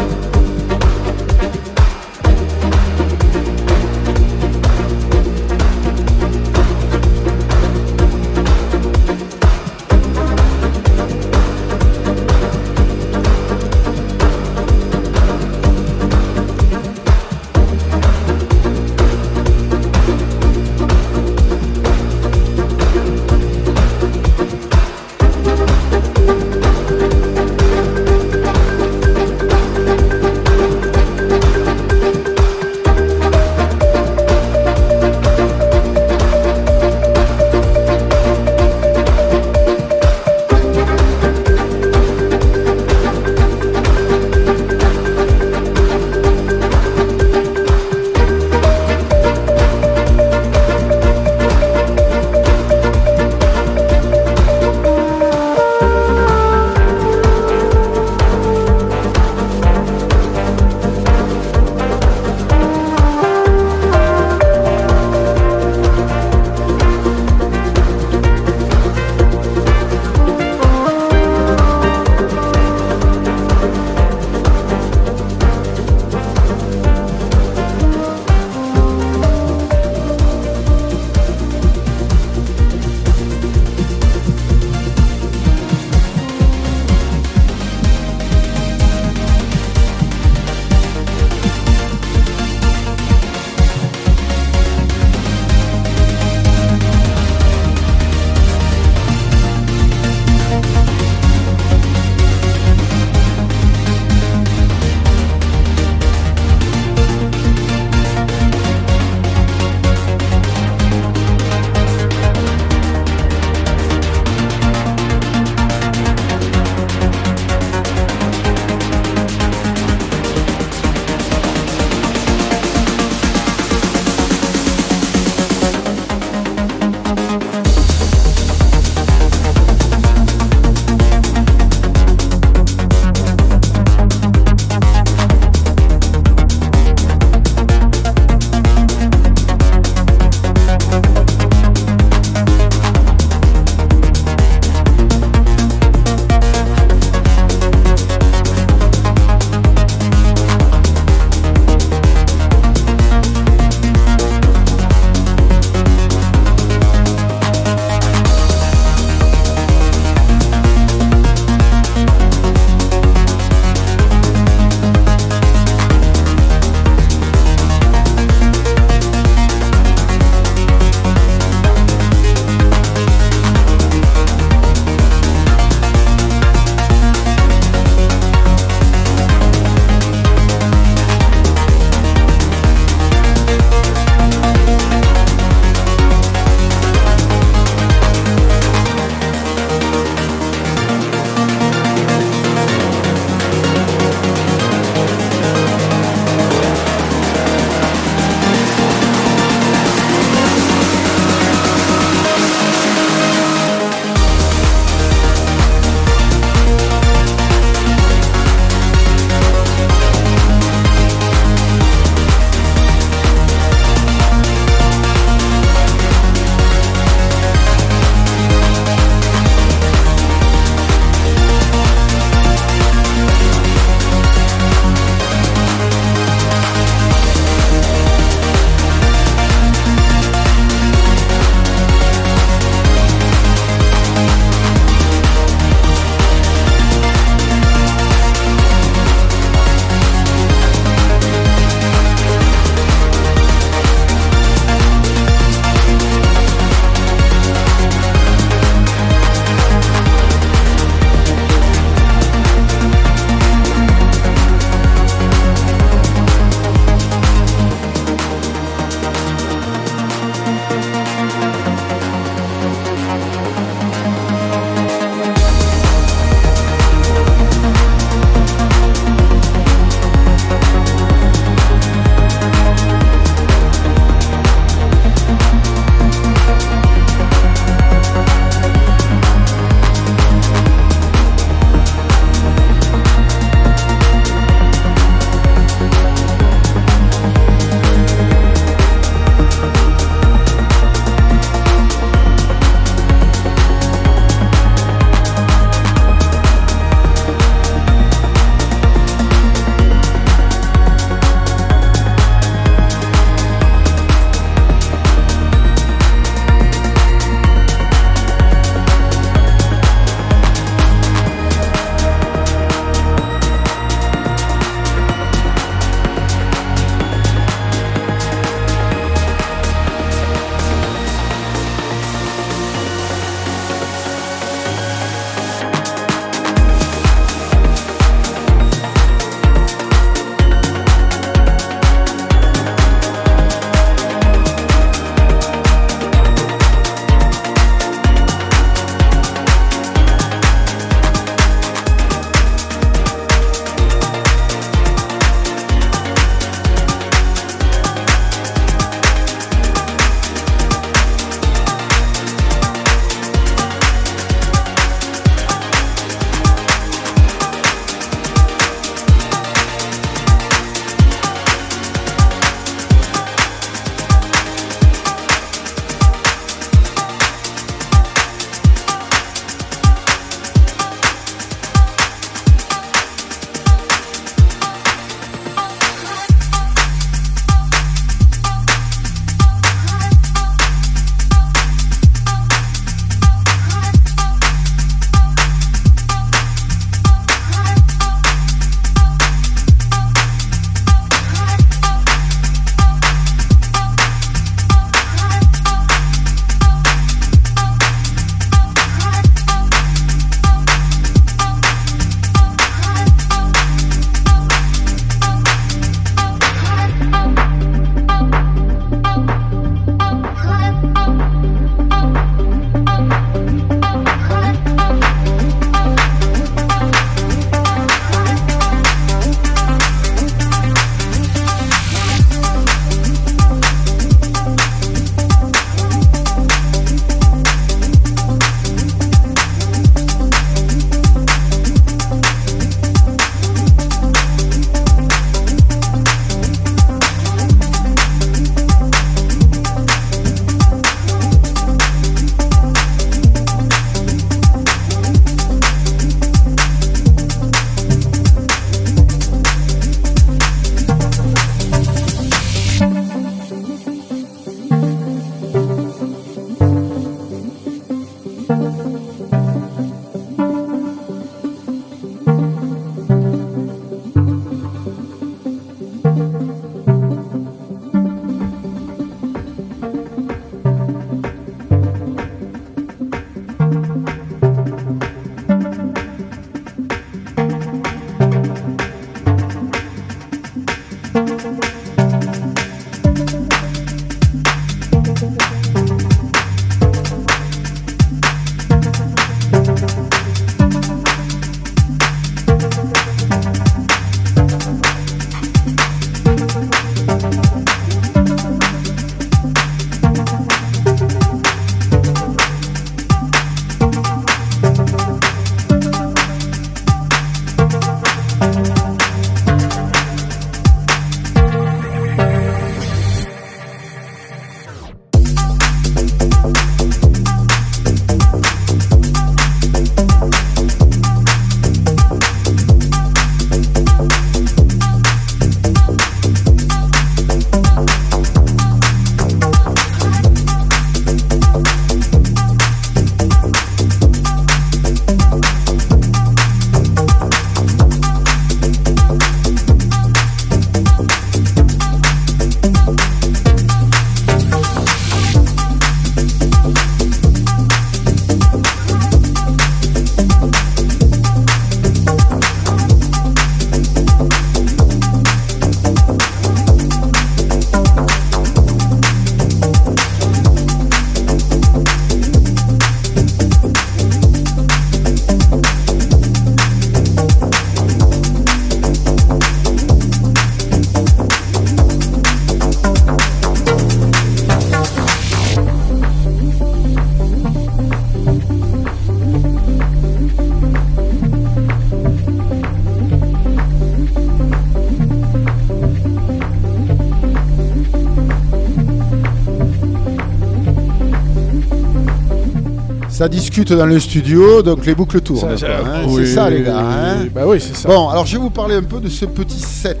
A: Ça discute dans le studio, donc les boucles tournent.
B: Ça,
A: hein.
B: oui,
A: c'est ça, les gars. hein.
B: bah oui, c'est ça.
A: Bon, alors je vais vous parler un peu de ce petit set.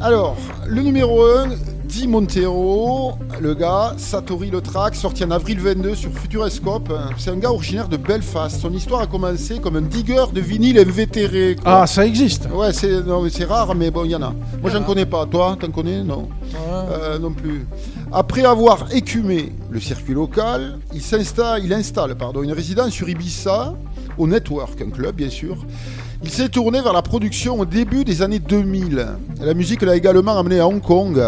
A: Alors, le numéro 1, Di Montero, le gars, Satori le track, sorti en avril 22 sur Futuroscope. C'est un gars originaire de Belfast. Son histoire a commencé comme un digger de vinyle invétéré. quoi.
B: Ah, ça existe.
A: Ouais, c'est rare, mais bon, il y en a. Moi, j'en connais pas. Toi, t'en connais? Non. Euh, non plus. Après avoir écumé le circuit local, il s'installe, il installe, pardon, une résidence sur Ibiza, au Network, un club, bien sûr. Il s'est tourné vers la production au début des années 2000. La musique l'a également amené à Hong Kong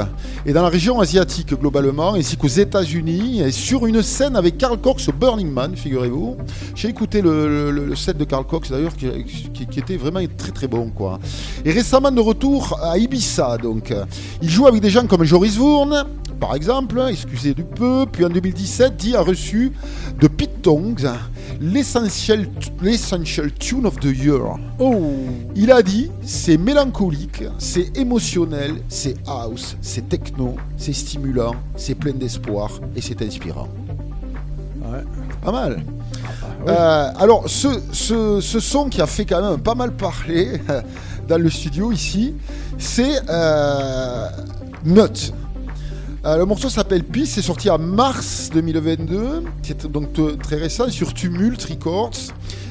A: et dans la région asiatique globalement, ainsi qu'aux États-Unis, et sur une scène avec Carl Cox au Burning Man, figurez-vous. J'ai écouté le, set de Carl Cox d'ailleurs, qui était vraiment très très bon. quoi. Et récemment de retour à Ibiza, donc. Il joue avec des gens comme Joris Vourne, par exemple, excusez du peu. Puis en 2017, Dee a reçu de Pete Tongs l'essential l'essential tune of the year.
B: Oh.
A: Il a dit c'est mélancolique, c'est émotionnel, c'est house, c'est techno, c'est stimulant, c'est plein d'espoir et c'est inspirant.
B: Ouais.
A: Pas mal. Euh, alors, ce, ce- ce son qui a fait quand même pas mal parler (laughs) dans le studio ici, c'est euh, Nut. Euh, le morceau s'appelle Peace, c'est sorti en mars 2022, c'est donc très récent sur Tumult Records.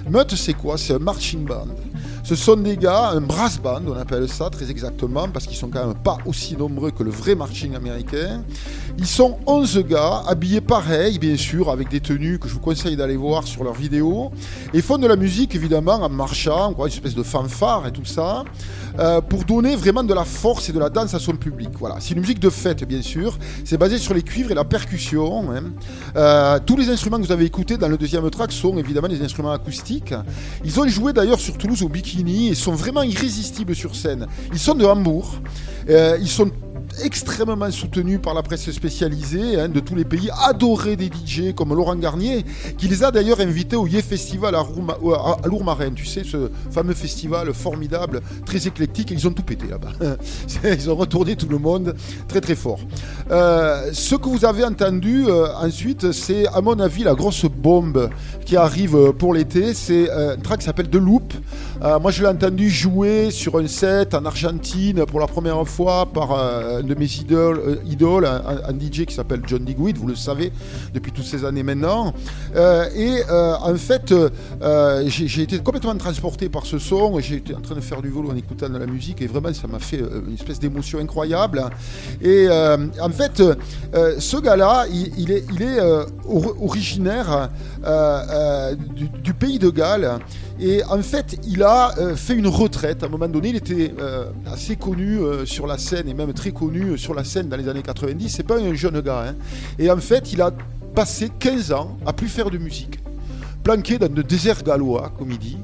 A: Mutt, c'est quoi? C'est un marching band. Ce sont des gars, un brass band, on appelle ça très exactement, parce qu'ils sont quand même pas aussi nombreux que le vrai marching américain. Ils sont 11 gars, habillés pareil, bien sûr, avec des tenues que je vous conseille d'aller voir sur leurs vidéos. Et font de la musique, évidemment, en marchant, une espèce de fanfare et tout ça, euh, pour donner vraiment de la force et de la danse à son public. Voilà. C'est une musique de fête, bien sûr. C'est basé sur les cuivres et la percussion. hein. Euh, tous les instruments que vous avez écoutés dans le deuxième track sont évidemment des instruments acoustiques. Ils ont joué d'ailleurs sur Toulouse au Et sont vraiment irrésistibles sur scène. Ils sont de Hambourg. Euh, ils sont extrêmement soutenus par la presse spécialisée hein, de tous les pays, adorés des DJ comme Laurent Garnier, qui les a d'ailleurs invités au Ye Festival à, Rourma- à Lourmarin, tu sais, ce fameux festival formidable, très éclectique, et ils ont tout pété là-bas. (laughs) Ils ont retourné tout le monde très très fort. Euh, ce que vous avez entendu euh, ensuite, c'est à mon avis la grosse bombe qui arrive euh, pour l'été, c'est euh, un track qui s'appelle The Loop. Euh, moi je l'ai entendu jouer sur un set en Argentine pour la première fois par euh, un de mes idoles, euh, idoles un, DJ qui s'appelle John Digweed, vous le savez depuis toutes ces années maintenant. Euh, et en fait, j'ai été complètement transporté par ce son. J'étais en train de faire du vélo en écoutant de la musique et vraiment ça m'a fait une espèce d'émotion incroyable. Et en fait, ce gars-là, il, est, originaire du pays de Galles. Et en fait, il a euh, fait une retraite. À un moment donné, il était euh, assez connu euh, sur la scène et même très connu sur la scène dans les années 90. C'est pas un jeune gars. hein. Et en fait, il a passé 15 ans à plus faire de musique planqué dans le désert gallois, comme il dit.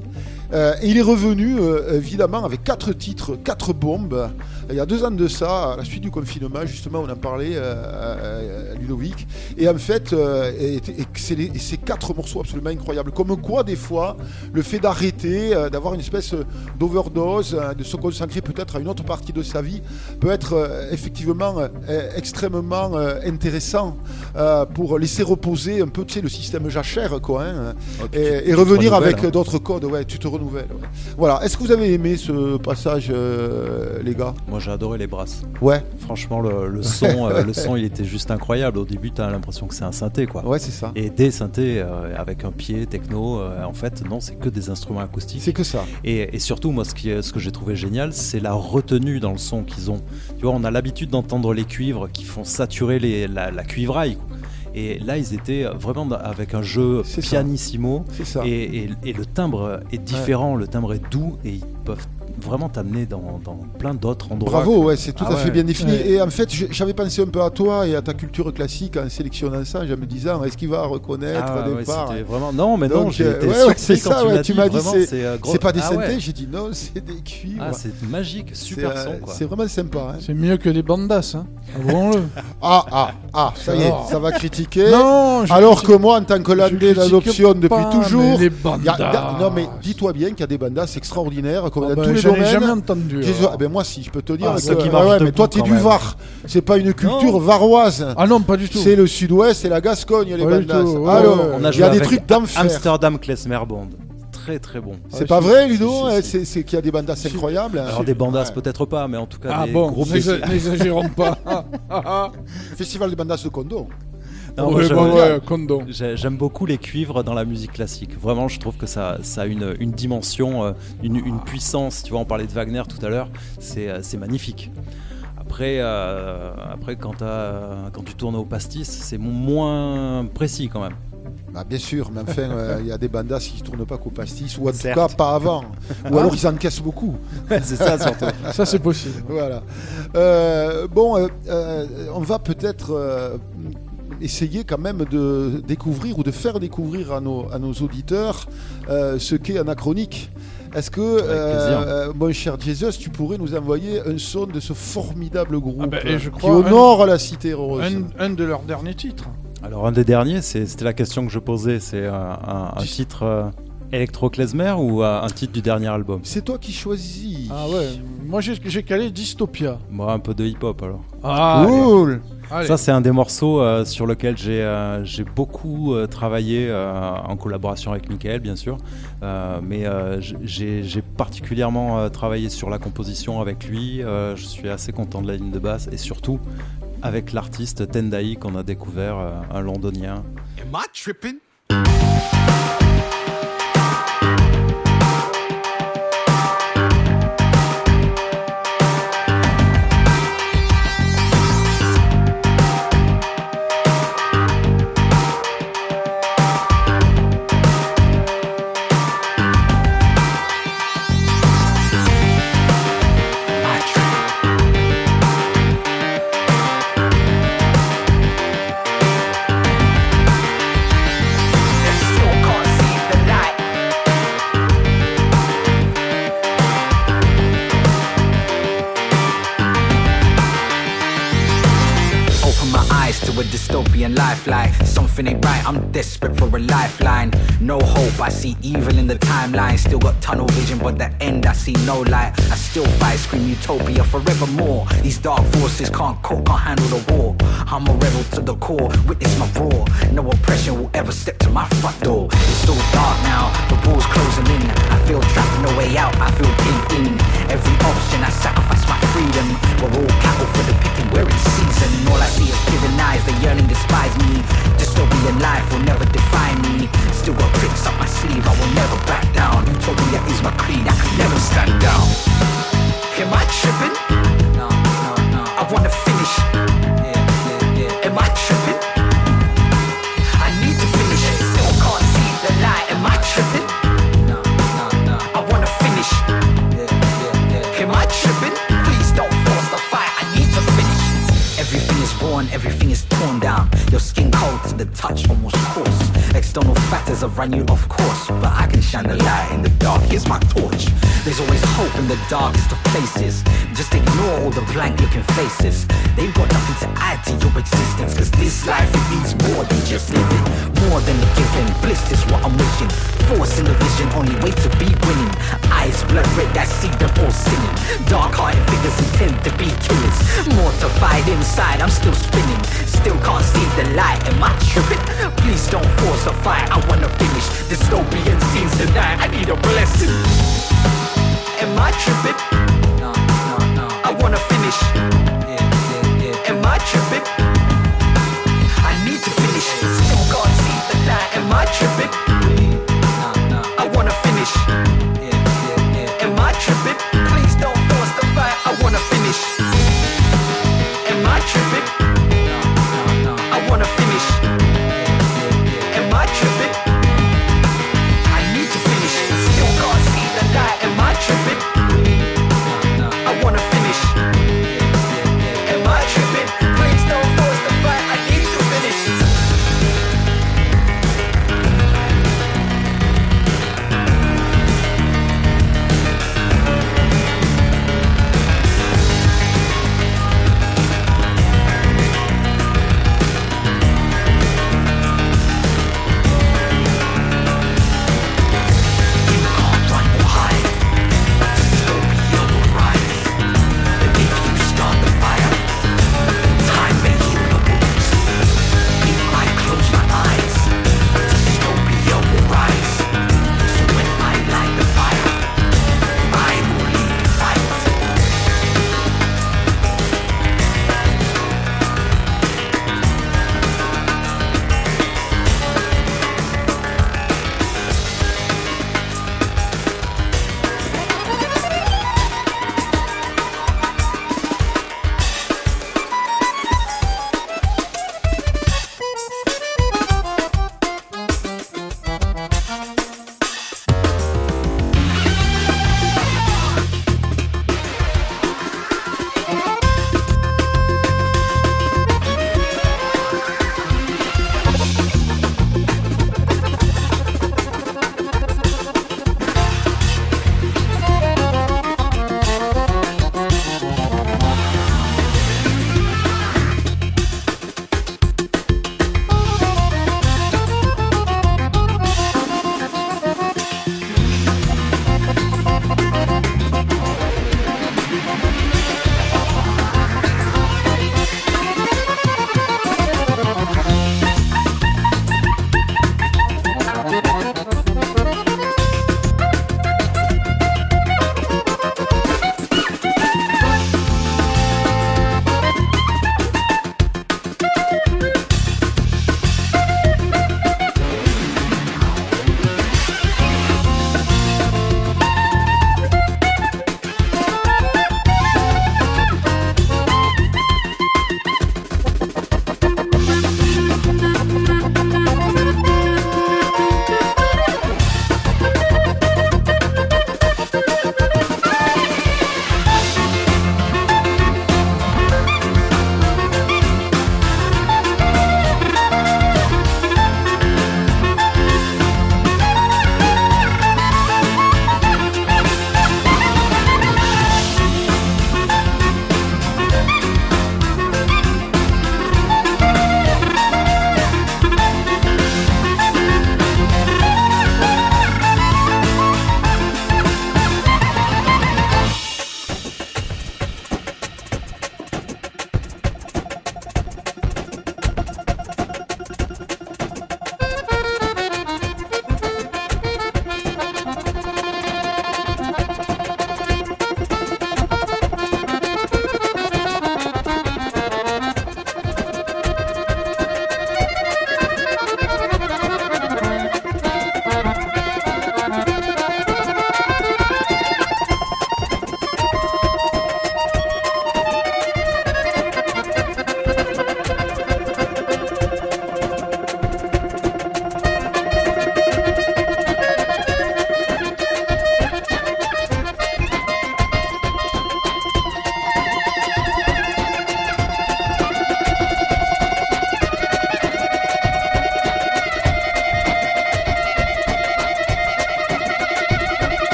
A: Et il est revenu, évidemment, avec quatre titres, quatre bombes. Il y a deux ans de ça, à la suite du confinement, justement, on en parlait, euh, euh, Ludovic. Et en fait, euh, et, et c'est quatre morceaux absolument incroyables. Comme quoi, des fois, le fait d'arrêter, d'avoir une espèce d'overdose, euh, de se consacrer peut-être à une autre partie de sa vie, peut être effectivement extrêmement intéressant pour laisser reposer un peu, tu sais, le système jachère, quoi. hein,
C: puis
A: et,
C: tu-
A: revenir avec
C: hein.
A: d'autres codes, ouais, tu te renouvelles. ouais. Voilà, est-ce que vous avez aimé ce passage, euh, les gars?
C: Moi j'ai adoré les brasses.
A: Ouais.
C: Franchement le, le (laughs) son, euh, le son il était juste incroyable. Au début t'as l'impression que c'est un synthé quoi.
A: Ouais c'est ça.
C: Et des synthés euh, avec un pied techno, euh, en fait non c'est que des instruments acoustiques.
A: C'est que ça.
C: Et, et surtout moi ce, qui ce que j'ai trouvé génial c'est la retenue dans le son qu'ils ont. Tu vois on a l'habitude d'entendre les cuivres qui font saturer les, la, la cuivraille. quoi. Et là, ils étaient vraiment avec un jeu
A: ça.
C: pianissimo.
A: C'est ça.
C: Et, et- et le timbre est différent, le timbre est doux et ils peuvent vraiment t'amener dans, dans plein d'autres endroits.
A: Bravo, ouais, c'est tout
C: Ah
A: à fait bien défini.
C: Ouais.
A: Et en fait, je- j'avais pensé un peu à toi et à ta culture classique en sélectionnant ça, en me disant, est-ce qu'il va reconnaître
C: Ah
A: au
C: ouais,
A: départ
C: vraiment- non, mais non, j'ai
A: euh,
C: été
A: c'est
C: quand
A: ça,
C: tu
A: ouais,
C: m'as
A: tu
C: dit,
A: m'as dit,
C: vraiment,
A: c'est
C: c'est, euh, gros-
A: c'est pas des
C: Ah
A: synthés,
C: ouais.
A: j'ai dit non, c'est des cuivres.
C: Ah, c'est magique, super
A: C'est, euh,
C: son.
A: C'est vraiment sympa. hein.
B: C'est mieux que les bandas. Hein. Avouons-le.
A: Ah, ah, ah, ça y est, ça va critiquer.
B: Non, je
A: Alors
B: critique-
A: que moi, en tant que landais
B: critique
A: d'adoption depuis toujours.
B: les
A: y a- y a-
B: bandas.
A: non, mais dis-toi bien qu'il y a des bandas extraordinaires, comme
B: Ah
A: dans
B: ben,
A: tous les
B: j'en ai
A: domaines.
B: jamais entendu,
A: Qui-
B: alors.
A: ah ben moi, si, je peux te dire.
B: Ah,
A: que-
B: ceux qui
A: ah
B: marchent
A: ouais, mais toi, t'es du
B: même.
A: Var. C'est pas une culture
C: Non.
A: varoise.
B: Ah non, pas du tout.
A: C'est le sud-ouest, c'est la Gascogne, les
B: Pas du
A: bandas.
B: tout, ouais,
A: Alors,
B: ouais.
C: On a
A: il
C: joué
A: y a des
C: avec
A: trucs d'enfer.
C: Amsterdam Klezmer Band. Très très bon.
A: C'est
B: Ouais,
A: pas vrai, Ludo hein. C'est qu'il y a des bandas incroyables.
C: Alors des bandas peut-être pas, mais en tout cas
B: Ah
C: des
B: bon, n'exagérons pas. (laughs)
A: Festival des bandas de
B: Ouais, bah
C: j'aime- beaucoup les cuivres dans la musique classique. Vraiment, je trouve que ça, ça a une, une dimension, euh, une, une puissance. Tu vois, on parlait de Wagner tout à l'heure. C'est euh, magnifique. Après, euh, après quand, quand tu tournes au pastis, c'est moins précis quand même.
A: Bah, bien sûr, mais enfin, euh, il y a des bandas qui tournent pas qu'au pastis, ou en
C: Certes.
A: tout cas pas avant. ou alors ils encaissent beaucoup.
C: c'est ça surtout.
B: Ça, c'est possible.
A: Voilà. Euh, bon, euh, euh, on va peut-être euh, essayer quand même de découvrir ou de faire découvrir à nos, à nos auditeurs euh, ce qu'est anachronique. Est-ce que, euh, euh, mon cher Jesus, tu pourrais nous envoyer un son de ce formidable groupe
B: Ah ben, et je
A: qui honore la cité rose
B: Un, un de leurs derniers titres.
C: Alors un des derniers, c'était la question que je posais. C'est euh, un, un titre euh, électro-klezmer ou euh, un titre du dernier album?
A: C'est toi qui choisis.
B: Ah ouais, moi j'ai calé Dystopia.
C: Moi, un peu de hip-hop alors.
B: Ah,
A: cool.
B: Allez.
C: Ça, c'est un des morceaux euh, sur lequel j'ai euh, beaucoup euh, travaillé euh, en collaboration avec Michael, bien sûr. Euh, mais euh, j'ai j'ai particulièrement euh, travaillé sur la composition avec lui. Euh, je suis assez content de la ligne de basse et surtout avec l'artiste Tendai qu'on a découvert, euh, un londonien.
L: Life something ain't right. I'm desperate for a lifeline. No hope, I see evil in the timeline. Still got tunnel vision, but the end I see no light. I still fight, scream utopia forevermore. These dark forces can't cope, can't handle the war. I'm a rebel to the core, witness my roar. No oppression will ever step to my front door. It's still dark now, the walls closing in. I feel trapped, no way out. I feel in. Every option, I sacrifice my freedom. We're all cattle for the picking, we're in season. All I see is driven eyes, the yearning despise me. Dystopian life will never define me. Still got tricks up my sleeve, I will never back down. Utopia is my creed, I can never stand down.
M: Am I tripping?
L: No, no, no.
M: I wanna finish.
L: Down. Your skin cold to the touch, almost coarse. External factors have run you off course, but I can shine the light in the dark. Here's my torch. There's always hope in the darkest of places. Just ignore all the blank looking faces. They've got nothing to add to your existence, cause this life it needs more than just living. More than the giving. Bliss is what I'm wishing. Force in the vision, only way to be winning. Eyes blood red, I see them all singing. Dark hearted figures intend to be killers. Mortified inside, I'm still spinning. Still can't see the light. Am I tripping? Please don't force a fight. I wanna finish. Dystopian scenes tonight. I need a blessing.
M: Am I tripping?
L: No, no, no.
M: I wanna finish.
L: Yeah, yeah, yeah.
M: Am I tripping? I need to finish. Still can't see the light. Am I tripping? wanna feel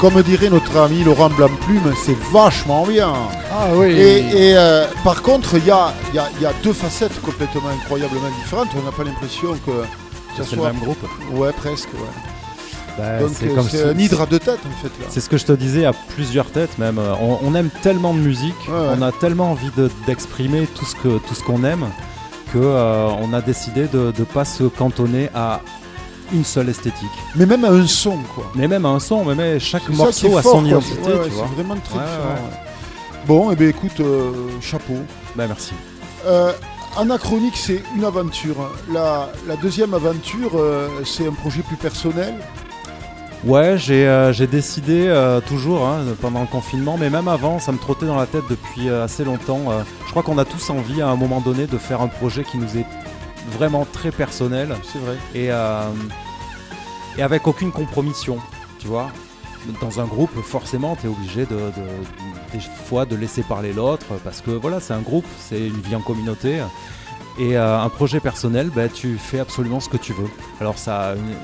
A: comme dirait notre ami Laurent Blanc-Plume, c'est vachement bien.
B: Ah oui.
A: Et, et, euh, par contre, il y a, il y a- il y a deux facettes complètement incroyablement différentes. On n'a pas l'impression que ça
C: c'est le
A: soit
C: même groupe.
A: Ouais, presque. Ouais.
C: Bah,
A: Donc
C: c'est
A: euh,
C: comme
A: c'est
C: si-
A: un hydre à deux têtes en fait là.
C: C'est ce que je te disais à plusieurs têtes même. Euh, On, on aime tellement de musique,
A: Ouais, ouais.
C: on a tellement envie de- d'exprimer tout ce que tout ce qu'on aime que euh, on a décidé de ne pas se cantonner à une seule esthétique.
A: Mais même à un son quoi.
C: Mais même à un son, mais chaque morceau a son identité,
A: Ouais, ouais,
C: tu vois.
A: C'est vraiment très
C: Ouais.
A: Bon, et bien écoute, euh, chapeau.
C: Bah merci.
A: Euh, Anachronique, c'est une aventure. La, la deuxième aventure, euh, c'est un projet plus personnel.
C: Ouais, j'ai euh, décidé euh, toujours hein, pendant le confinement, mais même avant, ça me trottait dans la tête depuis euh, assez longtemps. je crois qu'on a tous envie à un moment donné de faire un projet qui nous est vraiment très personnel
A: C'est vrai.
C: et, euh, et avec aucune compromission, tu vois. Dans un groupe, forcément, tu es obligé de, de- des fois de laisser parler l'autre parce que voilà, c'est un groupe, c'est une vie en communauté. Et euh, un projet personnel, bah, tu fais absolument ce que tu veux. Alors ça a une,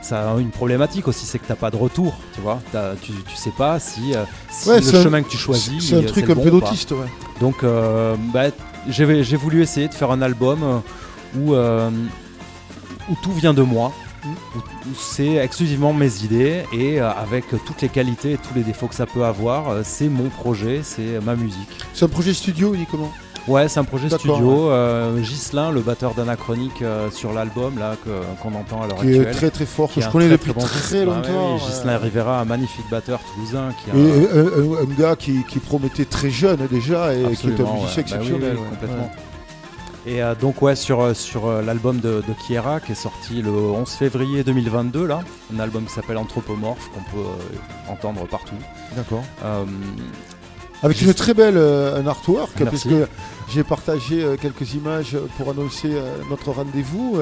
C: ça a une problématique aussi, c'est que t'as pas de retour, tu vois. Tu, tu sais pas si, euh, si
A: Ouais,
C: le
A: un-
C: chemin que tu choisis.
A: c'est un truc un
C: bon
A: peu d'autiste, ouais.
C: Donc euh, bah, j'ai j'ai voulu essayer de faire un album où, euh, où tout vient de moi, où, où c'est exclusivement mes idées et euh, avec toutes les qualités et tous les défauts que ça peut avoir, euh, c'est mon projet, c'est ma musique.
A: C'est un projet studio uniquement.
C: Ouais, c'est un projet studio. Euh, Ghislain, le batteur d'Anachronique sur l'album là qu'on entend à l'heure
A: Qui est
C: actuelle.
A: très, très fort, que je connais
C: très,
A: depuis
C: bon
A: très longtemps,
C: Ouais, oui, Ghislain
A: euh.
C: Rivera, un magnifique batteur toulousain qui a
A: Et un, un- un gars qui, qui promettait très jeune déjà et qui est un musicien
C: ouais. Bah oui,
A: exceptionnel.
C: oui,
A: ouais.
C: complètement. Et euh, donc ouais sur, euh, sur euh, l'album de, de Kiera qui est sorti le 11 février 2022 là, un album qui s'appelle Anthropomorphe qu'on peut euh, entendre partout.
A: D'accord.
C: Euh,
A: Avec
C: juste-
A: une très belle un artwork,
C: Merci.
A: parce que j'ai partagé quelques images pour annoncer notre rendez-vous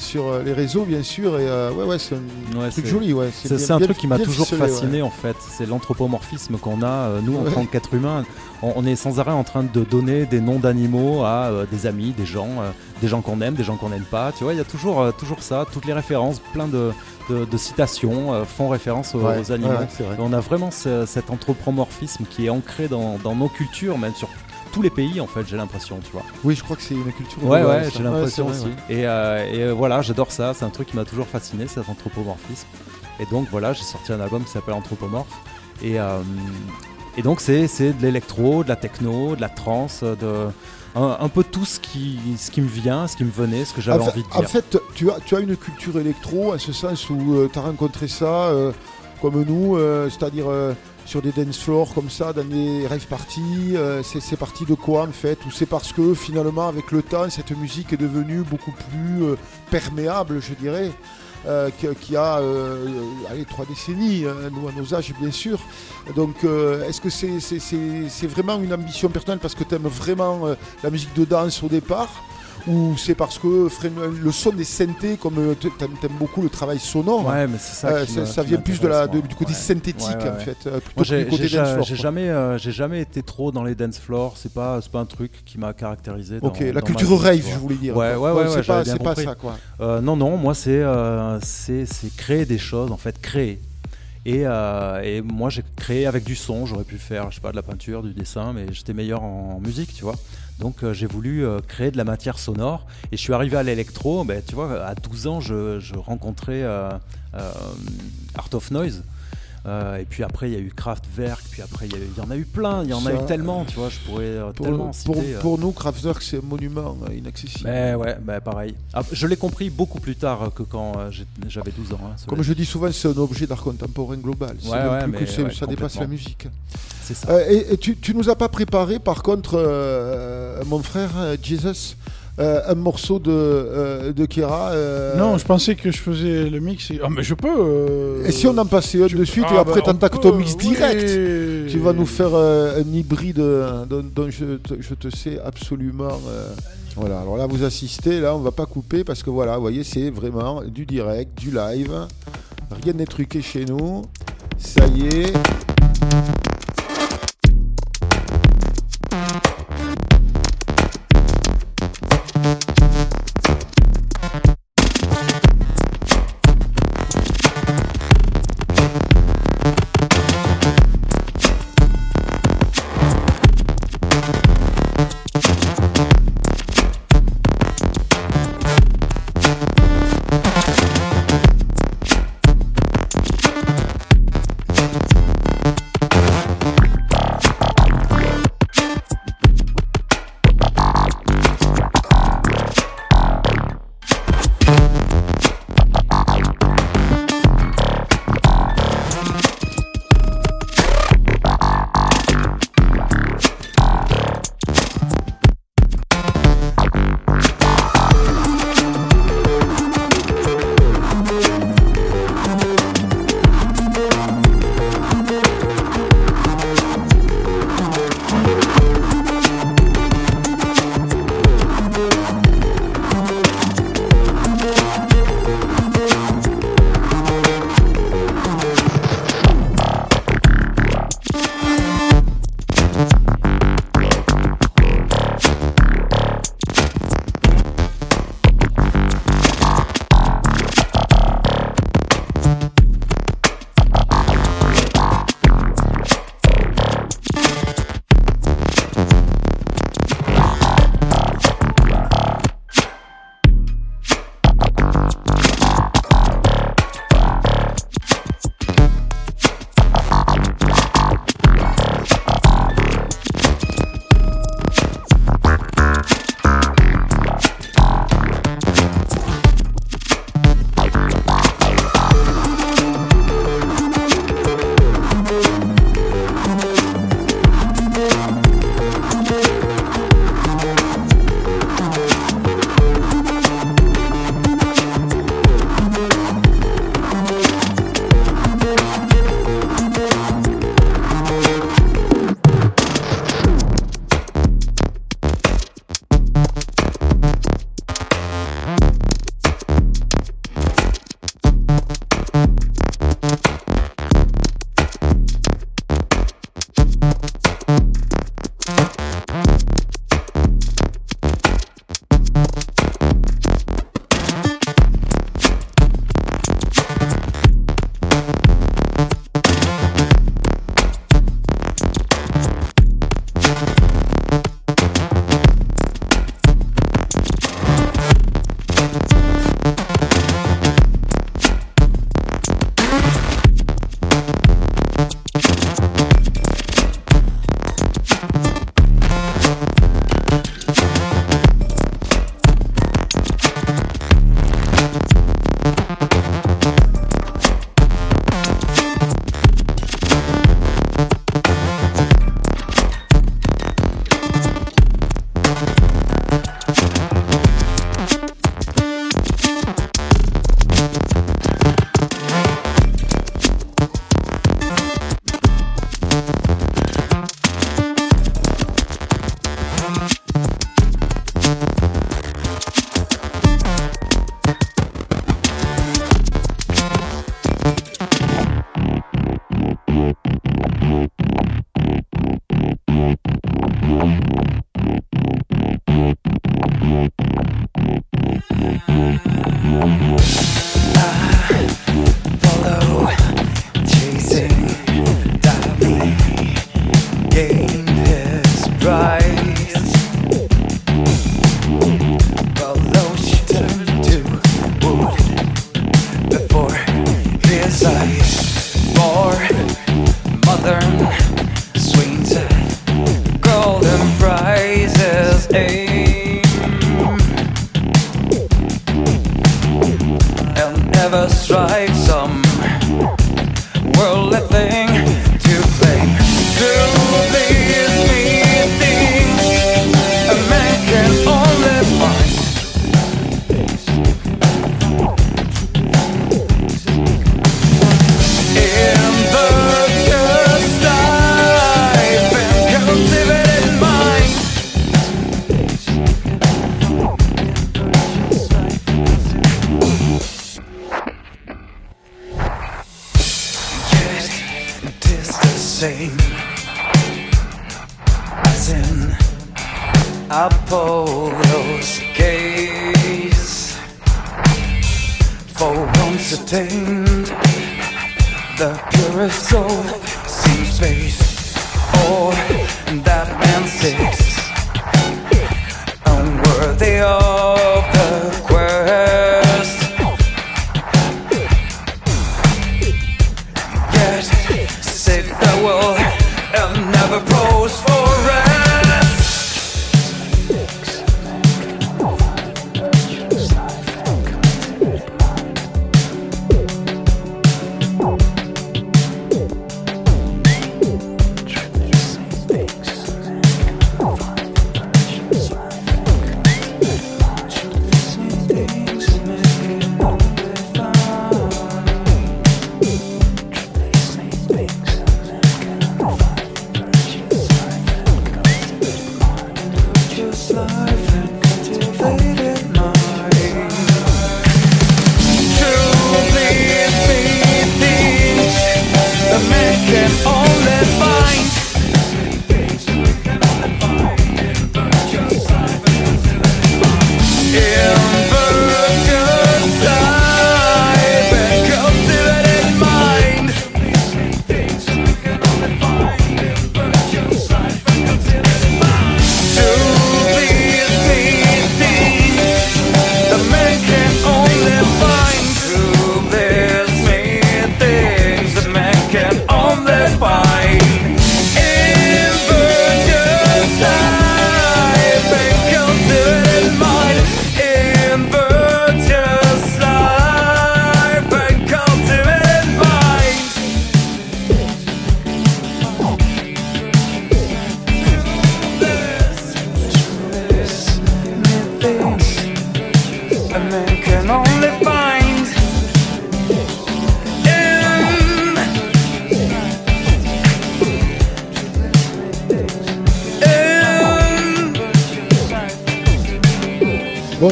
A: sur euh, les réseaux, bien sûr. Et euh, ouais, ouais, c'est un
C: Ouais,
A: truc joli. Ouais,
C: C'est un
A: bien-
C: truc qui m'a toujours
A: ficelé, ouais.
C: fasciné en fait. C'est l'anthropomorphisme qu'on a, euh, nous, en
A: Ouais.
C: tant qu'êtres humains. On, on est sans arrêt en train de donner des noms d'animaux à euh, des amis, des gens, des gens qu'on aime, des gens qu'on n'aime pas. Tu vois, il y a toujours, toujours ça. Toutes les références, plein de, de- de citations font référence aux, animaux. on a vraiment ce- cet anthropomorphisme qui est ancré dans, dans nos cultures, même sur tous les pays en fait, j'ai l'impression, tu vois.
A: Oui, je crois que c'est une culture.
C: Ouais,
A: globale,
C: ouais, j'ai l'impression
A: Ouais,
C: aussi.
A: ouais.
C: Et, euh, et, euh, voilà, j'adore ça. C'est un truc qui m'a toujours fasciné, cet anthropomorphisme. Et donc voilà, j'ai sorti un album qui s'appelle Anthropomorphe. Et, euh, et donc c'est c'est de l'électro, de la techno, de la trance, de un, un peu tout ce qui, ce qui me vient, ce qui me venait, ce que j'avais
A: en
C: envie de
A: en
C: dire.
A: fait, tu as, tu as une culture électro, en ce sens où tu as rencontré ça euh, comme nous, euh, c'est-à-dire euh, sur des dance floors comme ça, dans des rave parties. euh, c'est parti de quoi en fait? Ou c'est parce que finalement, avec le temps, cette musique est devenue beaucoup plus euh, perméable, je dirais euh, qui, a euh, allez, trois décennies, hein, nous à nos âges bien sûr. Donc est-ce que c'est vraiment une ambition personnelle parce que tu aimes vraiment la musique de danse au départ? Ou c'est parce que le son des synthés, comme euh, tu aimes, beaucoup le travail sonore,
C: Ouais, mais c'est ça
A: euh, ça, ça vient plus de la,
C: m'intéresse,
A: de- du côté.
C: Ouais.
A: synthétique
C: Ouais,
A: en fait, plutôt que
C: j'ai
A: du côté
C: j'ai
A: dance
C: ja-
A: floor,
C: j'ai
A: quoi.
C: jamais, euh, j'ai jamais été trop dans les dance floors. C'est pas, c'est pas un truc qui m'a caractérisé. Dans,
A: Ok, la
C: dans
A: culture rave, je voulais dire,
C: Ouais, ouais,
A: Ouais, c'est pas- ça, quoi.
C: Euh, non, non, moi c'est, euh, c'est, c'est créer des choses, en fait, créer. Et, euh, et moi j'ai créé avec du son. J'aurais pu faire, je sais pas, de la peinture, du dessin, mais j'étais meilleur en musique, tu vois. Donc euh, j'ai voulu euh, créer de la matière sonore et je suis arrivé à l'électro. Ben, tu vois, à 12 ans, je, rencontrais euh, Art of Noise. Euh, et puis après, il y a eu Kraftwerk, puis après, il y, en a eu plein, il y en a eu tellement, tu vois, je pourrais euh,
A: Pour,
C: tellement
A: pour,
C: citer. euh.
A: pour nous, Kraftwerk, c'est un monument inaccessible.
C: Ben ouais, ben pareil. Ah, je l'ai compris beaucoup plus tard que quand j'avais 12 ans. hein,
A: Comme je dis souvent, c'est un objet d'art contemporain global.
C: Ouais, ouais,
A: plus que
C: mais
A: c'est-
C: ouais,
A: ça dépasse la musique.
C: C'est ça.
A: Et, et tu, tu nous as pas préparé, par contre, mon frère Jesus, euh, un morceau de, euh, de Kira. euh,
B: Non, je pensais que je faisais le mix. et- Ah, mais je peux.
A: Et si on en passait un de suite
B: Ah,
A: et après
B: bah,
A: t'attaques ton mix direct Tu vas nous faire un hybride dont, dont je, te, je te sais absolument. Voilà, alors là vous assistez, là on va pas couper parce que voilà, vous voyez, c'est vraiment du direct, du live. Rien n'est truqué chez nous. Ça y est.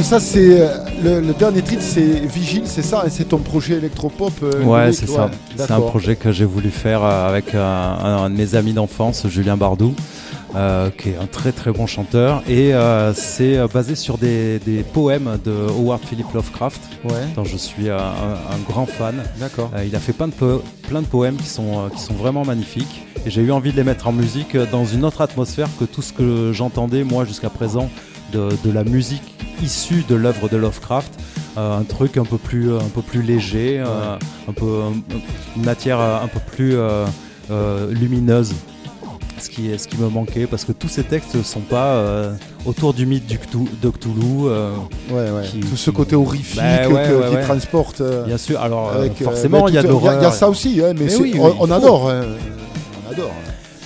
A: ça, c'est euh, le, le dernier titre, c'est Vigile, c'est ça, et c'est ton projet électropop. euh,
C: Ouais, c'est ça. C'est un projet que j'ai voulu faire euh, avec euh, un, un de mes amis d'enfance, Julien Bardou, euh, qui est un très très bon chanteur. Et euh, c'est basé sur des, des poèmes de Howard Philip Lovecraft,
A: Ouais.
C: dont je suis un, un grand fan.
A: D'accord.
C: Il a fait plein de, po- plein de poèmes qui sont, qui sont vraiment magnifiques. Et j'ai eu envie de les mettre en musique dans une autre atmosphère que tout ce que j'entendais moi jusqu'à présent de, de la musique issue de l'œuvre de Lovecraft. Euh, un truc un peu plus, un peu plus léger, euh, un peu, un- une matière euh, un peu plus euh, euh, lumineuse. Ce qui, ce qui me manquait parce que tous ces textes ne sont pas euh, autour du mythe du Cthul- de Cthulhu. euh,
A: Ouais, ouais.
C: qui-
A: Tout ce côté horrifique
C: Bah ouais,
A: que-
C: ouais,
A: qui
C: ouais.
A: transporte. euh,
C: Bien sûr, alors euh,
A: avec, euh,
C: forcément
A: mais
C: il y a de
A: Il y, a ça aussi, hein, mais,
C: Mais
A: c'est-
C: oui,
A: on, adore. hein. On adore.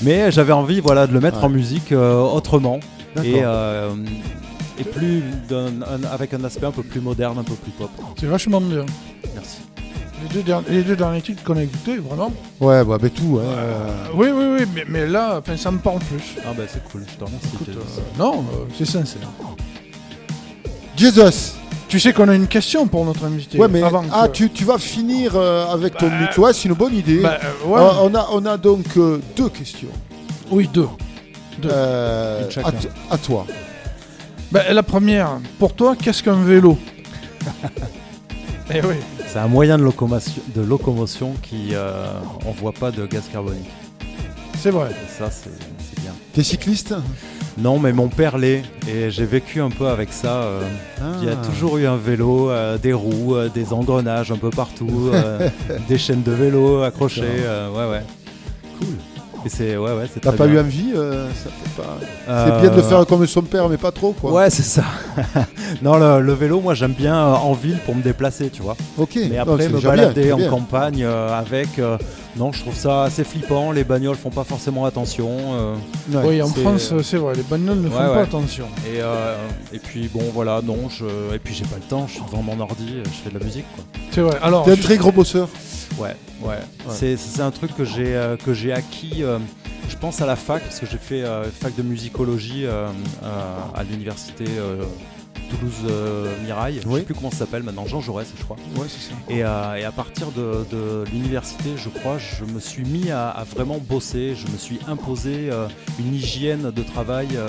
C: Mais j'avais envie voilà, de le mettre
A: Ouais.
C: en musique euh, autrement
A: D'accord.
C: et, euh, et plus un- avec un aspect un peu plus moderne, un peu plus pop.
B: C'est vachement bien.
C: Merci.
B: Les deux, derniers, les deux derniers titres qu'on a écoutés, vraiment.
A: Ouais, bah, bah, tout. hein,
B: Euh, oui, oui, oui, mais, mais là, enfin, ça me parle plus.
C: Ah bah c'est cool, je te remercie.
B: Écoute,
C: James.
B: euh, non, euh, c'est sincère.
A: Jesus.
B: Tu sais qu'on a une question pour notre invité.
A: Ouais, mais
B: avant
A: ah,
B: que-
A: tu, tu vas finir euh, avec ton
B: Bah.
A: Ouais, c'est une bonne idée.
B: bah, euh, ouais.
A: Euh, on, a, on a donc euh, deux questions.
B: Oui, deux. Deux.
A: Euh, à toi.
B: Bah, la première, pour toi, qu'est-ce qu'un vélo? Eh oui.
C: C'est un moyen de locomotion, de locomotion qui euh, on voit pas de gaz carbonique.
B: C'est vrai.
C: Et ça c'est bien.
A: T'es cycliste?
C: Non, mais mon père l'est. Et j'ai vécu un peu avec ça. euh, Il y a
A: Ah.
C: toujours eu un vélo, euh, des roues, euh, des engrenages un peu partout, euh, (laughs) des chaînes de vélo accrochées. euh, ouais, ouais.
A: Cool.
C: Et c'est ouais, ouais, c'est
A: T'as pas
C: bien.
A: eu envie euh, ça fait pas...
C: Euh,
A: C'est bien de faire comme son père, mais pas trop, quoi.
C: Ouais, c'est ça. (laughs) non, le, le vélo, moi j'aime bien euh, en ville pour me déplacer, tu vois.
A: Ok.
C: Mais après, me
A: bien,
C: balader en
A: bien.
C: campagne euh, avec. Non, je trouve ça assez flippant. Les bagnoles font pas forcément attention. euh,
B: Oui, en France, c'est vrai, les bagnoles ne font
C: Ouais,
B: pas attention.
C: Et, euh, et puis bon, voilà, non, je... et puis j'ai pas le temps, je suis devant mon ordi, euh, je fais de la musique, quoi.
B: C'est vrai. Alors,
A: T'es un très gros bosseur.
C: Ouais, ouais. C'est, c'est un truc que j'ai, euh, que j'ai acquis, euh, je pense à la fac, parce que j'ai fait euh, fac de musicologie euh, euh, à l'université euh, Toulouse-Mirail. Je
A: Oui.
C: sais plus comment ça s'appelle maintenant, Jean Jaurès, je crois.
A: Ouais, c'est ça.
C: Et, euh, et à partir de, de l'université, je crois, je me suis mis à, à vraiment bosser. Je me suis imposé euh, une hygiène de travail euh,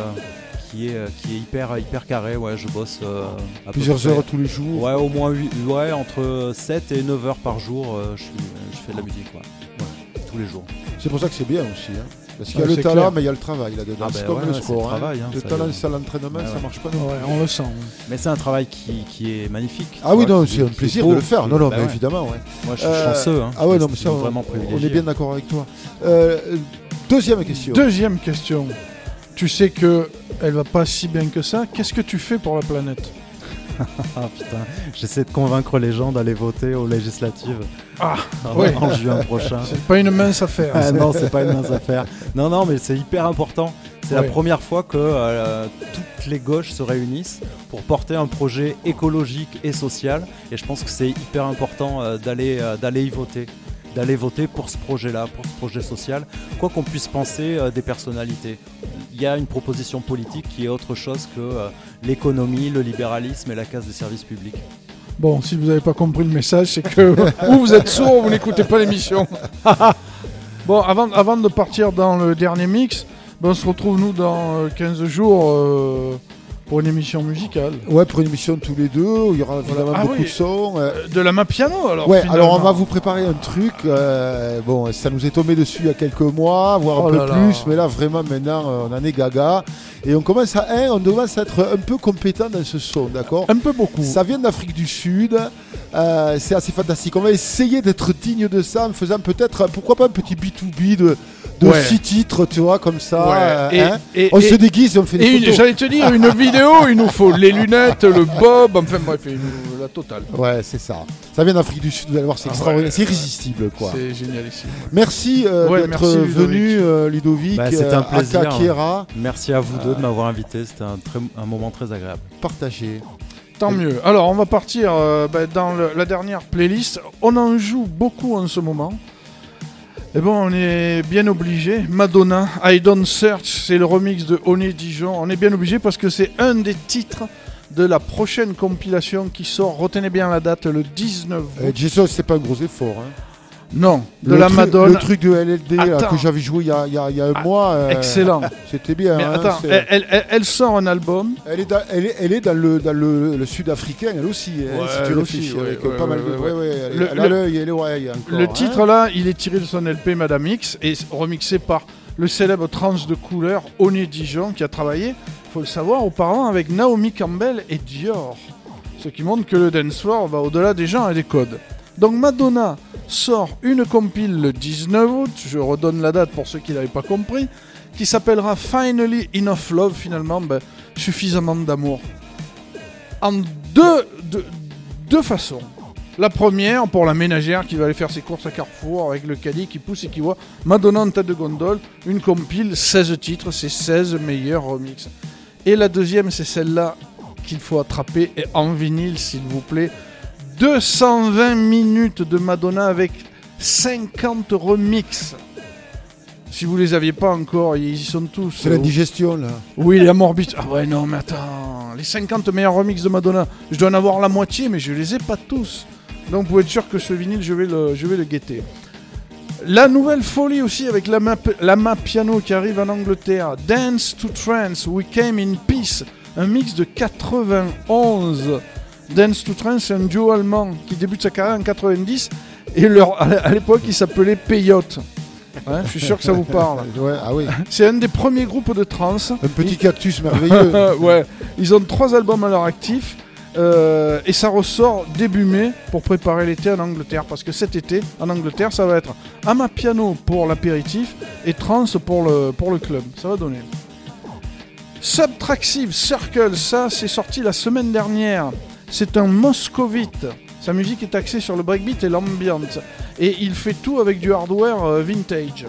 C: qui est, euh, qui est hyper, hyper carrée. Ouais, je bosse euh, à peu
A: Plusieurs heures tous les jours.
C: Ouais, au moins ouais, entre 7 et 9 heures par jour, euh, je, je fais de la musique. Ouais. Ouais, tous les jours.
A: C'est pour ça que c'est bien aussi. hein. Parce qu'il y a le talent,
B: clair.
A: mais il y a le travail là-dedans.
C: Ah
A: c'est
C: ben
A: comme
C: ouais,
A: le sport.
C: le
A: hein.
C: travail, hein,
A: le
C: ça,
A: talent
C: y a-
A: sans l'entraînement,
C: Ouais,
A: ça
C: ouais.
A: marche pas. non
B: Ouais, on le sent.
C: Mais c'est un travail qui, qui est magnifique.
A: Ah oui,
C: vois,
A: non,
C: qui-
A: c'est un plaisir
C: beau,
A: de le faire.
C: qui-
A: Non, non,
C: bah
A: mais
C: ouais.
A: évidemment, ouais.
C: Moi, je suis
A: Euh,
C: chanceux. Hein,
A: Ah ouais, non, mais ça, on-
C: vraiment
A: on
C: privilégié.
A: est bien d'accord avec toi. Euh, deuxième question.
B: Deuxième question. Tu sais que elle va pas si bien que ça. Qu'est-ce que tu fais pour la planète? (laughs)
C: putain, j'essaie de convaincre les gens d'aller voter aux législatives.
B: Ah,
C: en,
B: ouais.
C: en juin prochain. (laughs)
B: C'est pas une mince affaire.
C: Ah non, c'est pas une mince affaire. Non, non, mais c'est hyper important. C'est la première fois que euh, toutes les gauches se réunissent pour porter un projet écologique et social. Et je pense que c'est hyper important euh, d'aller euh, d'aller y voter. D'aller voter pour ce projet-là, pour ce projet social, quoi qu'on puisse penser euh, des personnalités. Il y a une proposition politique qui est autre chose que euh, l'économie, le libéralisme et la casse des services publics.
B: Bon, si vous n'avez pas compris le message, c'est que (laughs) ou vous êtes sourd ou vous n'écoutez pas l'émission. (laughs) bon, avant, avant de partir dans le dernier mix, ben, on se retrouve nous dans euh, 15 jours euh, pour une émission musicale.
A: Ouais, pour une émission tous les deux, où il y aura évidemment
B: Ah
A: beaucoup
B: oui.
A: de sons. euh,
B: De la main piano alors
A: ouais,
B: finalement.
A: alors on va vous préparer un truc. euh, bon, ça nous est tombé dessus il y a quelques mois, voire un
B: Oh
A: peu
B: là là.
A: plus, mais là vraiment maintenant euh, on en est gaga. Et on commence à, hein, on commence à être un peu compétent dans ce son, d'accord
B: Un peu beaucoup.
A: Ça vient d'Afrique du Sud, euh, c'est assez fantastique. On va essayer d'être digne de ça en faisant peut-être, pourquoi pas un petit B2B de, de
B: Ouais.
A: six titres, tu vois, comme ça.
B: Ouais.
A: euh,
B: Et-
A: hein.
B: et-
A: on
B: et-
A: se déguise et on fait des photos.
B: j'allais te dire, une vidéo, il nous faut les lunettes, le bob, enfin bref, nous- la totale.
A: Ouais, c'est ça. Ça vient d'Afrique du Sud, vous allez voir, c'est
B: Ah
A: extraordinaire,
B: ouais.
A: c'est irrésistible, quoi.
B: C'est génial ici.
A: Merci euh,
B: Ouais,
A: d'être
B: merci, Ludovic.
A: venu, euh, Ludovic.
C: Bah, un plaisir.
A: Aka Kiera,
C: Merci à vous deux de m'avoir invité. C'était un, très- un moment très agréable.
A: partagé.
B: Tant mieux. Alors, on va partir euh, bah, dans le- la dernière playlist. On en joue beaucoup en ce moment. Et bon, on est bien obligé. Madonna, I Don't Search, c'est le remix de Oné Dijon. On est bien obligé parce que c'est un des titres de la prochaine compilation qui sort. Retenez bien la date, le 19 août.
A: Euh, Jesus, c'est pas un gros effort. Hein.
B: Non, de
A: Le
B: la
A: truc-
B: Madonna.
A: Le truc de LLD
B: Attends.
A: que j'avais joué il y a, il y a- il y a un mois. euh,
B: excellent.
A: C'était bien.
B: Mais
A: hein,
B: attends, elle, elle- elle- sort un album.
A: Elle est dans, elle est, elle est dans le, dans le, le sud-africain, elle aussi. hein,
B: Ouais,
A: si
B: elle aussi, Le
A: hein.
B: titre là, il est tiré de son LP Madame X et remixé par le célèbre trans de couleur Oné Dijon qui a travaillé, faut le savoir, auparavant avec Naomi Campbell et Dior. Ce qui montre que le dance floor va au-delà des gens et des codes. Donc Madonna sort une compile le 19 août, je redonne la date pour ceux qui n'avaient pas compris, qui s'appellera Finally Enough Love, finalement, ben, suffisamment d'amour. En deux, deux, deux façons. La première, pour la ménagère qui va aller faire ses courses à Carrefour avec le caddie qui pousse et qui voit Madonna en tête de gondole, une compile, 16 titres, c'est 16 meilleurs remixes. Et la deuxième, c'est celle-là qu'il faut attraper et en vinyle, s'il vous plaît. 220 minutes de Madonna avec 50 remixes. Si vous les aviez pas encore, ils y sont tous.
A: C'est l'indigestion là.
B: Oui, la morbide. Ah ouais, non, mais attends. Les 50 meilleurs remixes de Madonna, je dois en avoir la moitié, mais je les ai pas tous. Donc, vous pouvez être sûr que ce vinyle, je vais le, je vais le guetter. La nouvelle folie aussi avec la map, la map piano qui arrive en Angleterre. Dance to Trance, We Came in Peace. Un mix de 91. Dance to Trance, c'est un duo allemand qui débute sa carrière en 90. Et leur, à l'époque, il s'appelait Peyote. Hein, je suis sûr que ça vous parle. (laughs)
A: Ouais, ah oui. (laughs)
B: C'est un des premiers groupes de trance.
A: Un petit cactus merveilleux. (laughs)
B: ouais. Ils ont trois albums à leur actif. euh, et ça ressort début mai pour préparer l'été en Angleterre. Parce que cet été, en Angleterre, ça va être Amapiano pour l'apéritif et Trance pour le, pour le club. Ça va donner. Subtraxive Circle, ça c'est sorti la semaine dernière. C'est un moscovite. Sa musique est axée sur le breakbeat et l'ambient. Et il fait tout avec du hardware euh, vintage.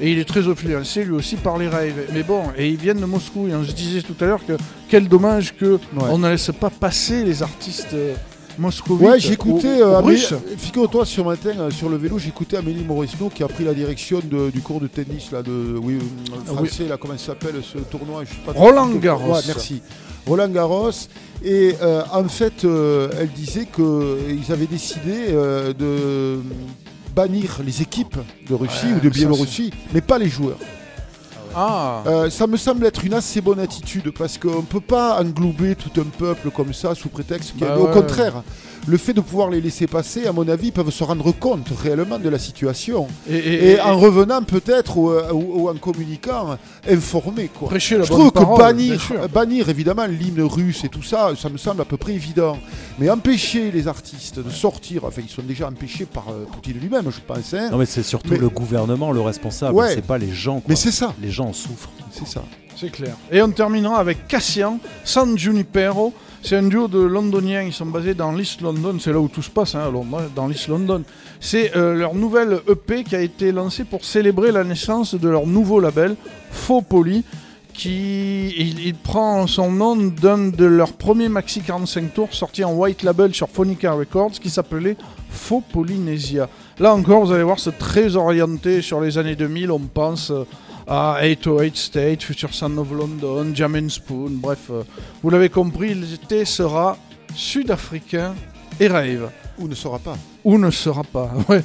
B: Et il est très influencé lui aussi par les raves. Mais bon, et ils viennent de Moscou. Et on se disait tout à l'heure que quel dommage que on ne laisse pas passer les artistes euh, moscovites.
A: Ouais, j'écoutais.
B: ou- ou
A: Euh. Figure-toi, ce matin, euh, sur le vélo, j'écoutais Amélie Mauresno qui a pris la direction de- du cours de tennis, là, de. Oui, euh,
B: Ah
A: français, là, comment ça s'appelle ce tournoi je sais pas
B: Roland Garros.
A: Ouais, merci. Roland Garros. Et euh, en fait, euh, elle disait qu'ils avaient décidé euh, de bannir les équipes de Russie
B: Ouais,
A: ou de Biélorussie, mais pas les joueurs.
B: Ah.
A: Euh, ça me semble être une assez bonne attitude parce qu'on ne peut pas englober tout un peuple comme ça sous prétexte qu'il y a-
B: Bah
A: Au
B: ouais.
A: contraire, le fait de pouvoir les laisser passer, à mon avis, peuvent se rendre compte réellement de la situation.
B: Et-
A: Et,
B: et- et-
A: en revenant peut-être ou, euh, ou- ou en communiquant, informer. Quoi.
B: Prêcher la
A: Je trouve que
B: parole,
A: bannir, bannir évidemment l'hymne russe et tout ça, ça me semble à peu près évident. Mais empêcher les artistes de sortir, enfin ils sont déjà empêchés par euh, Poutine lui-même, je pense. hein.
C: Non mais c'est surtout
A: Mais-
C: le gouvernement le responsable,
A: Ouais.
C: c'est pas les gens. quoi.
A: Mais c'est ça.
C: Les gens en souffrent.
A: C'est ça.
B: C'est clair. Et on terminera avec Cassian, San Junipero. C'est un duo de londoniens. Ils sont basés dans l'East London. C'est là où tout se passe, hein, dans l'East London. C'est euh, leur nouvelle EP qui a été lancée pour célébrer la naissance de leur nouveau label, Faux Poly. Qui, il prend son nom d'un de leurs premiers maxi 45 tours sorti en white label sur Phonica Records qui s'appelait Faux Polynesia. Là encore, vous allez voir, c'est très orienté sur les années 2000. On pense euh, à 808 State, Future Sound of London, Jam Spoon, bref, euh, vous l'avez compris, l'été sera sud-africain et rave.
A: Ou ne sera pas.
B: Ou ne sera pas, (laughs) ouais.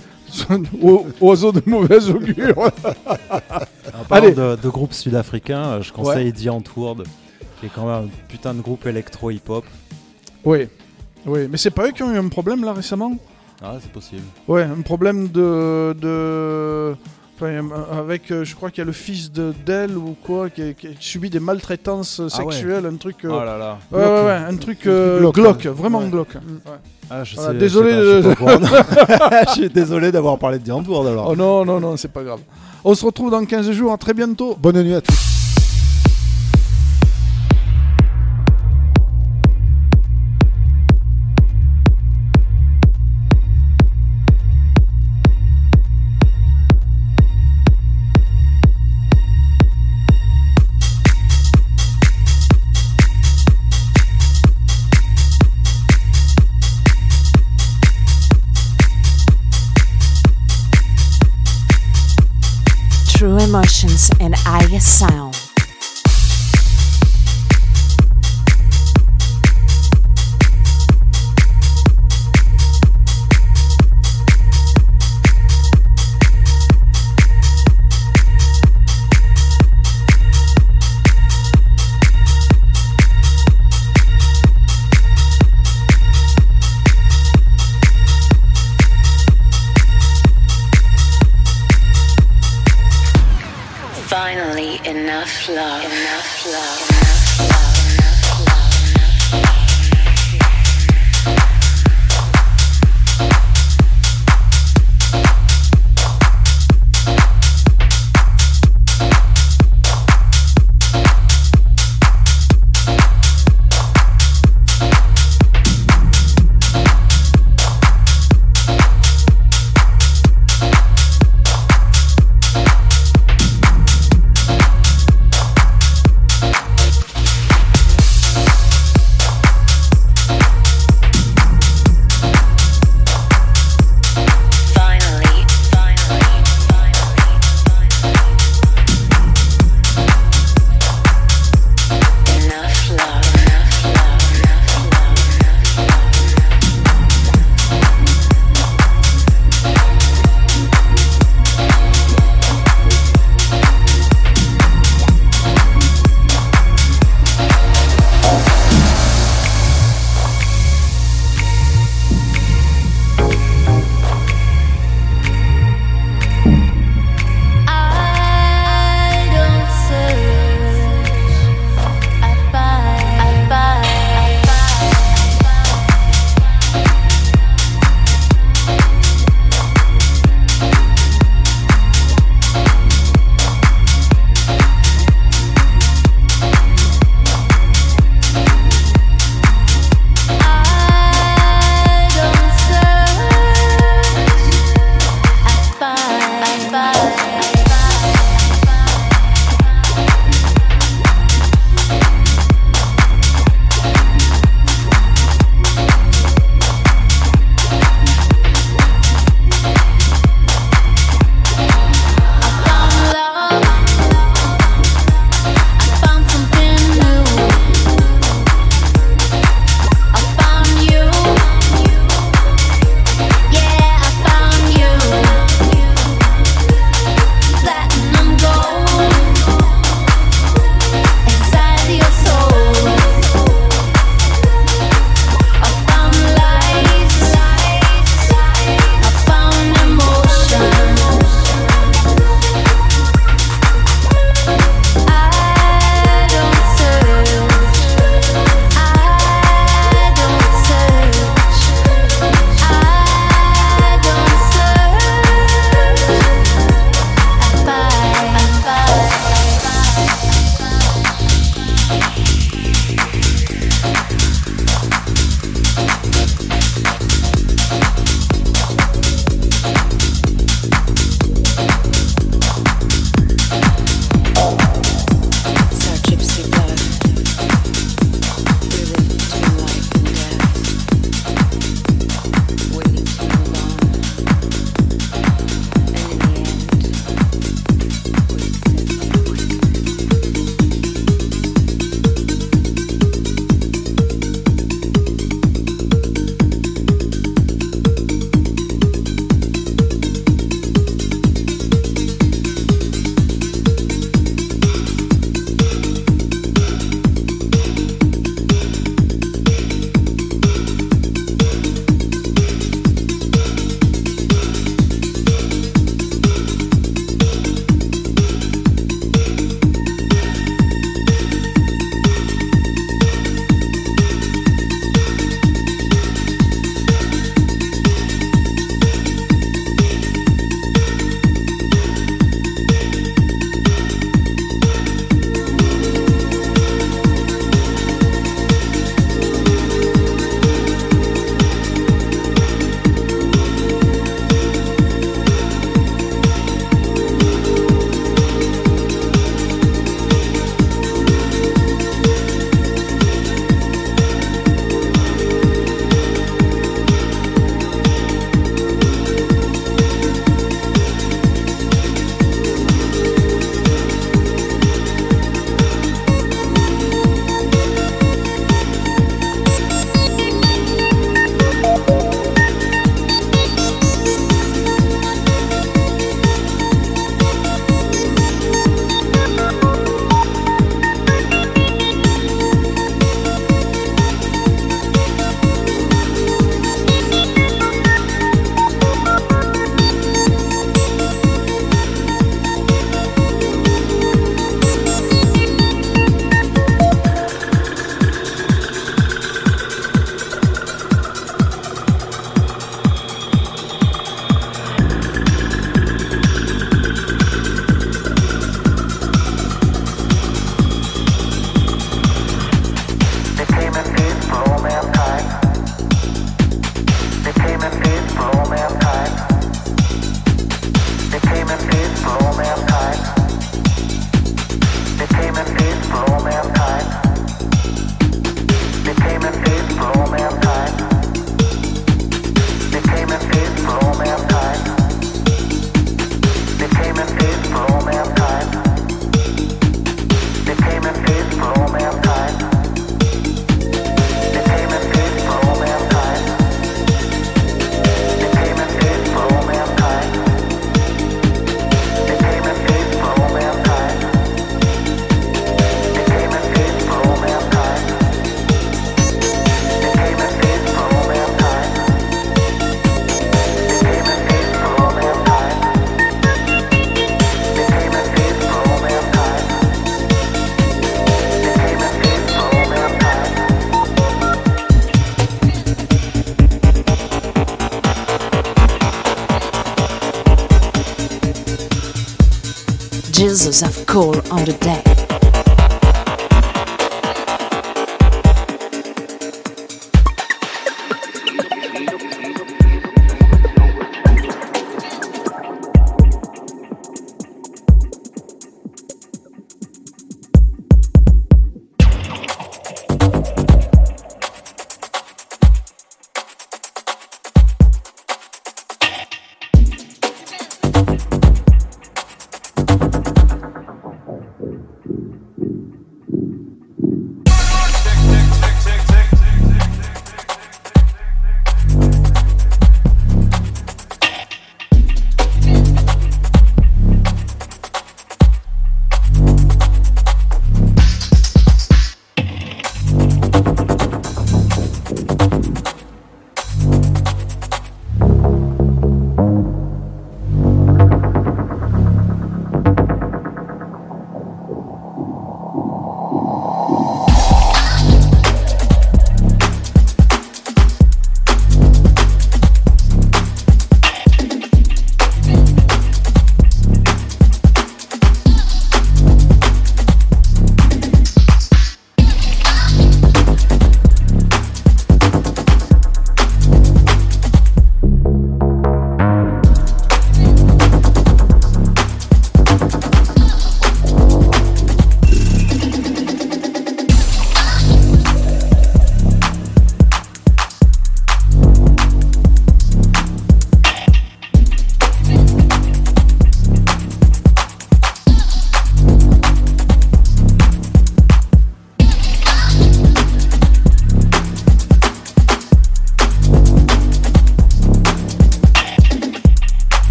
B: Oiseau de mauvaise augure. (laughs)
C: En parlant
B: Allez,
C: de, de groupe sudafricain, euh, je conseille
B: Ouais.
C: The Antwoord, qui est quand même un putain de groupe électro-hip-hop.
B: oui, oui, mais c'est pas eux qui ont eu un problème là récemment?
C: Ah, c'est possible.
B: Ouais, un problème de. de... Avec, euh, je crois qu'il y a le fils de d'elle ou quoi, qui, a- qui a subi des maltraitances euh,
C: Ah ouais.
B: sexuelles, un truc. euh,
C: Oh là là.
B: Ouais, ouais, ouais, un truc euh,
A: glauque,
B: glauque,
A: hein.
B: vraiment
A: Ouais.
B: glauque.
A: Mm.
B: Ouais.
C: Ah, je
B: Voilà,
C: sais,
B: désolé
C: je
B: de-
C: sais pas, (laughs) (laughs) je suis. Je désolé d'avoir parlé de Antwoord alors.
B: Oh non, non, non, c'est pas grave. On se retrouve dans 15 jours, à très bientôt.
A: Bonne nuit à tous.
K: Emotions and Aya sound. Thousands of coal on the deck.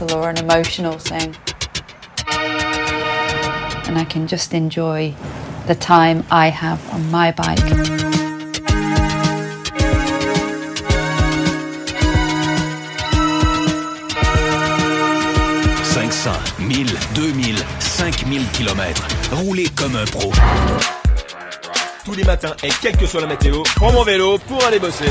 N: Mental or an emotional thing. And I can just enjoy the time I have on my bike.
O: 500, 1000, 2000, 5000 km. Roulez comme un pro.
P: Tous les matins et quelle que soit la météo, prends mon vélo pour aller bosser.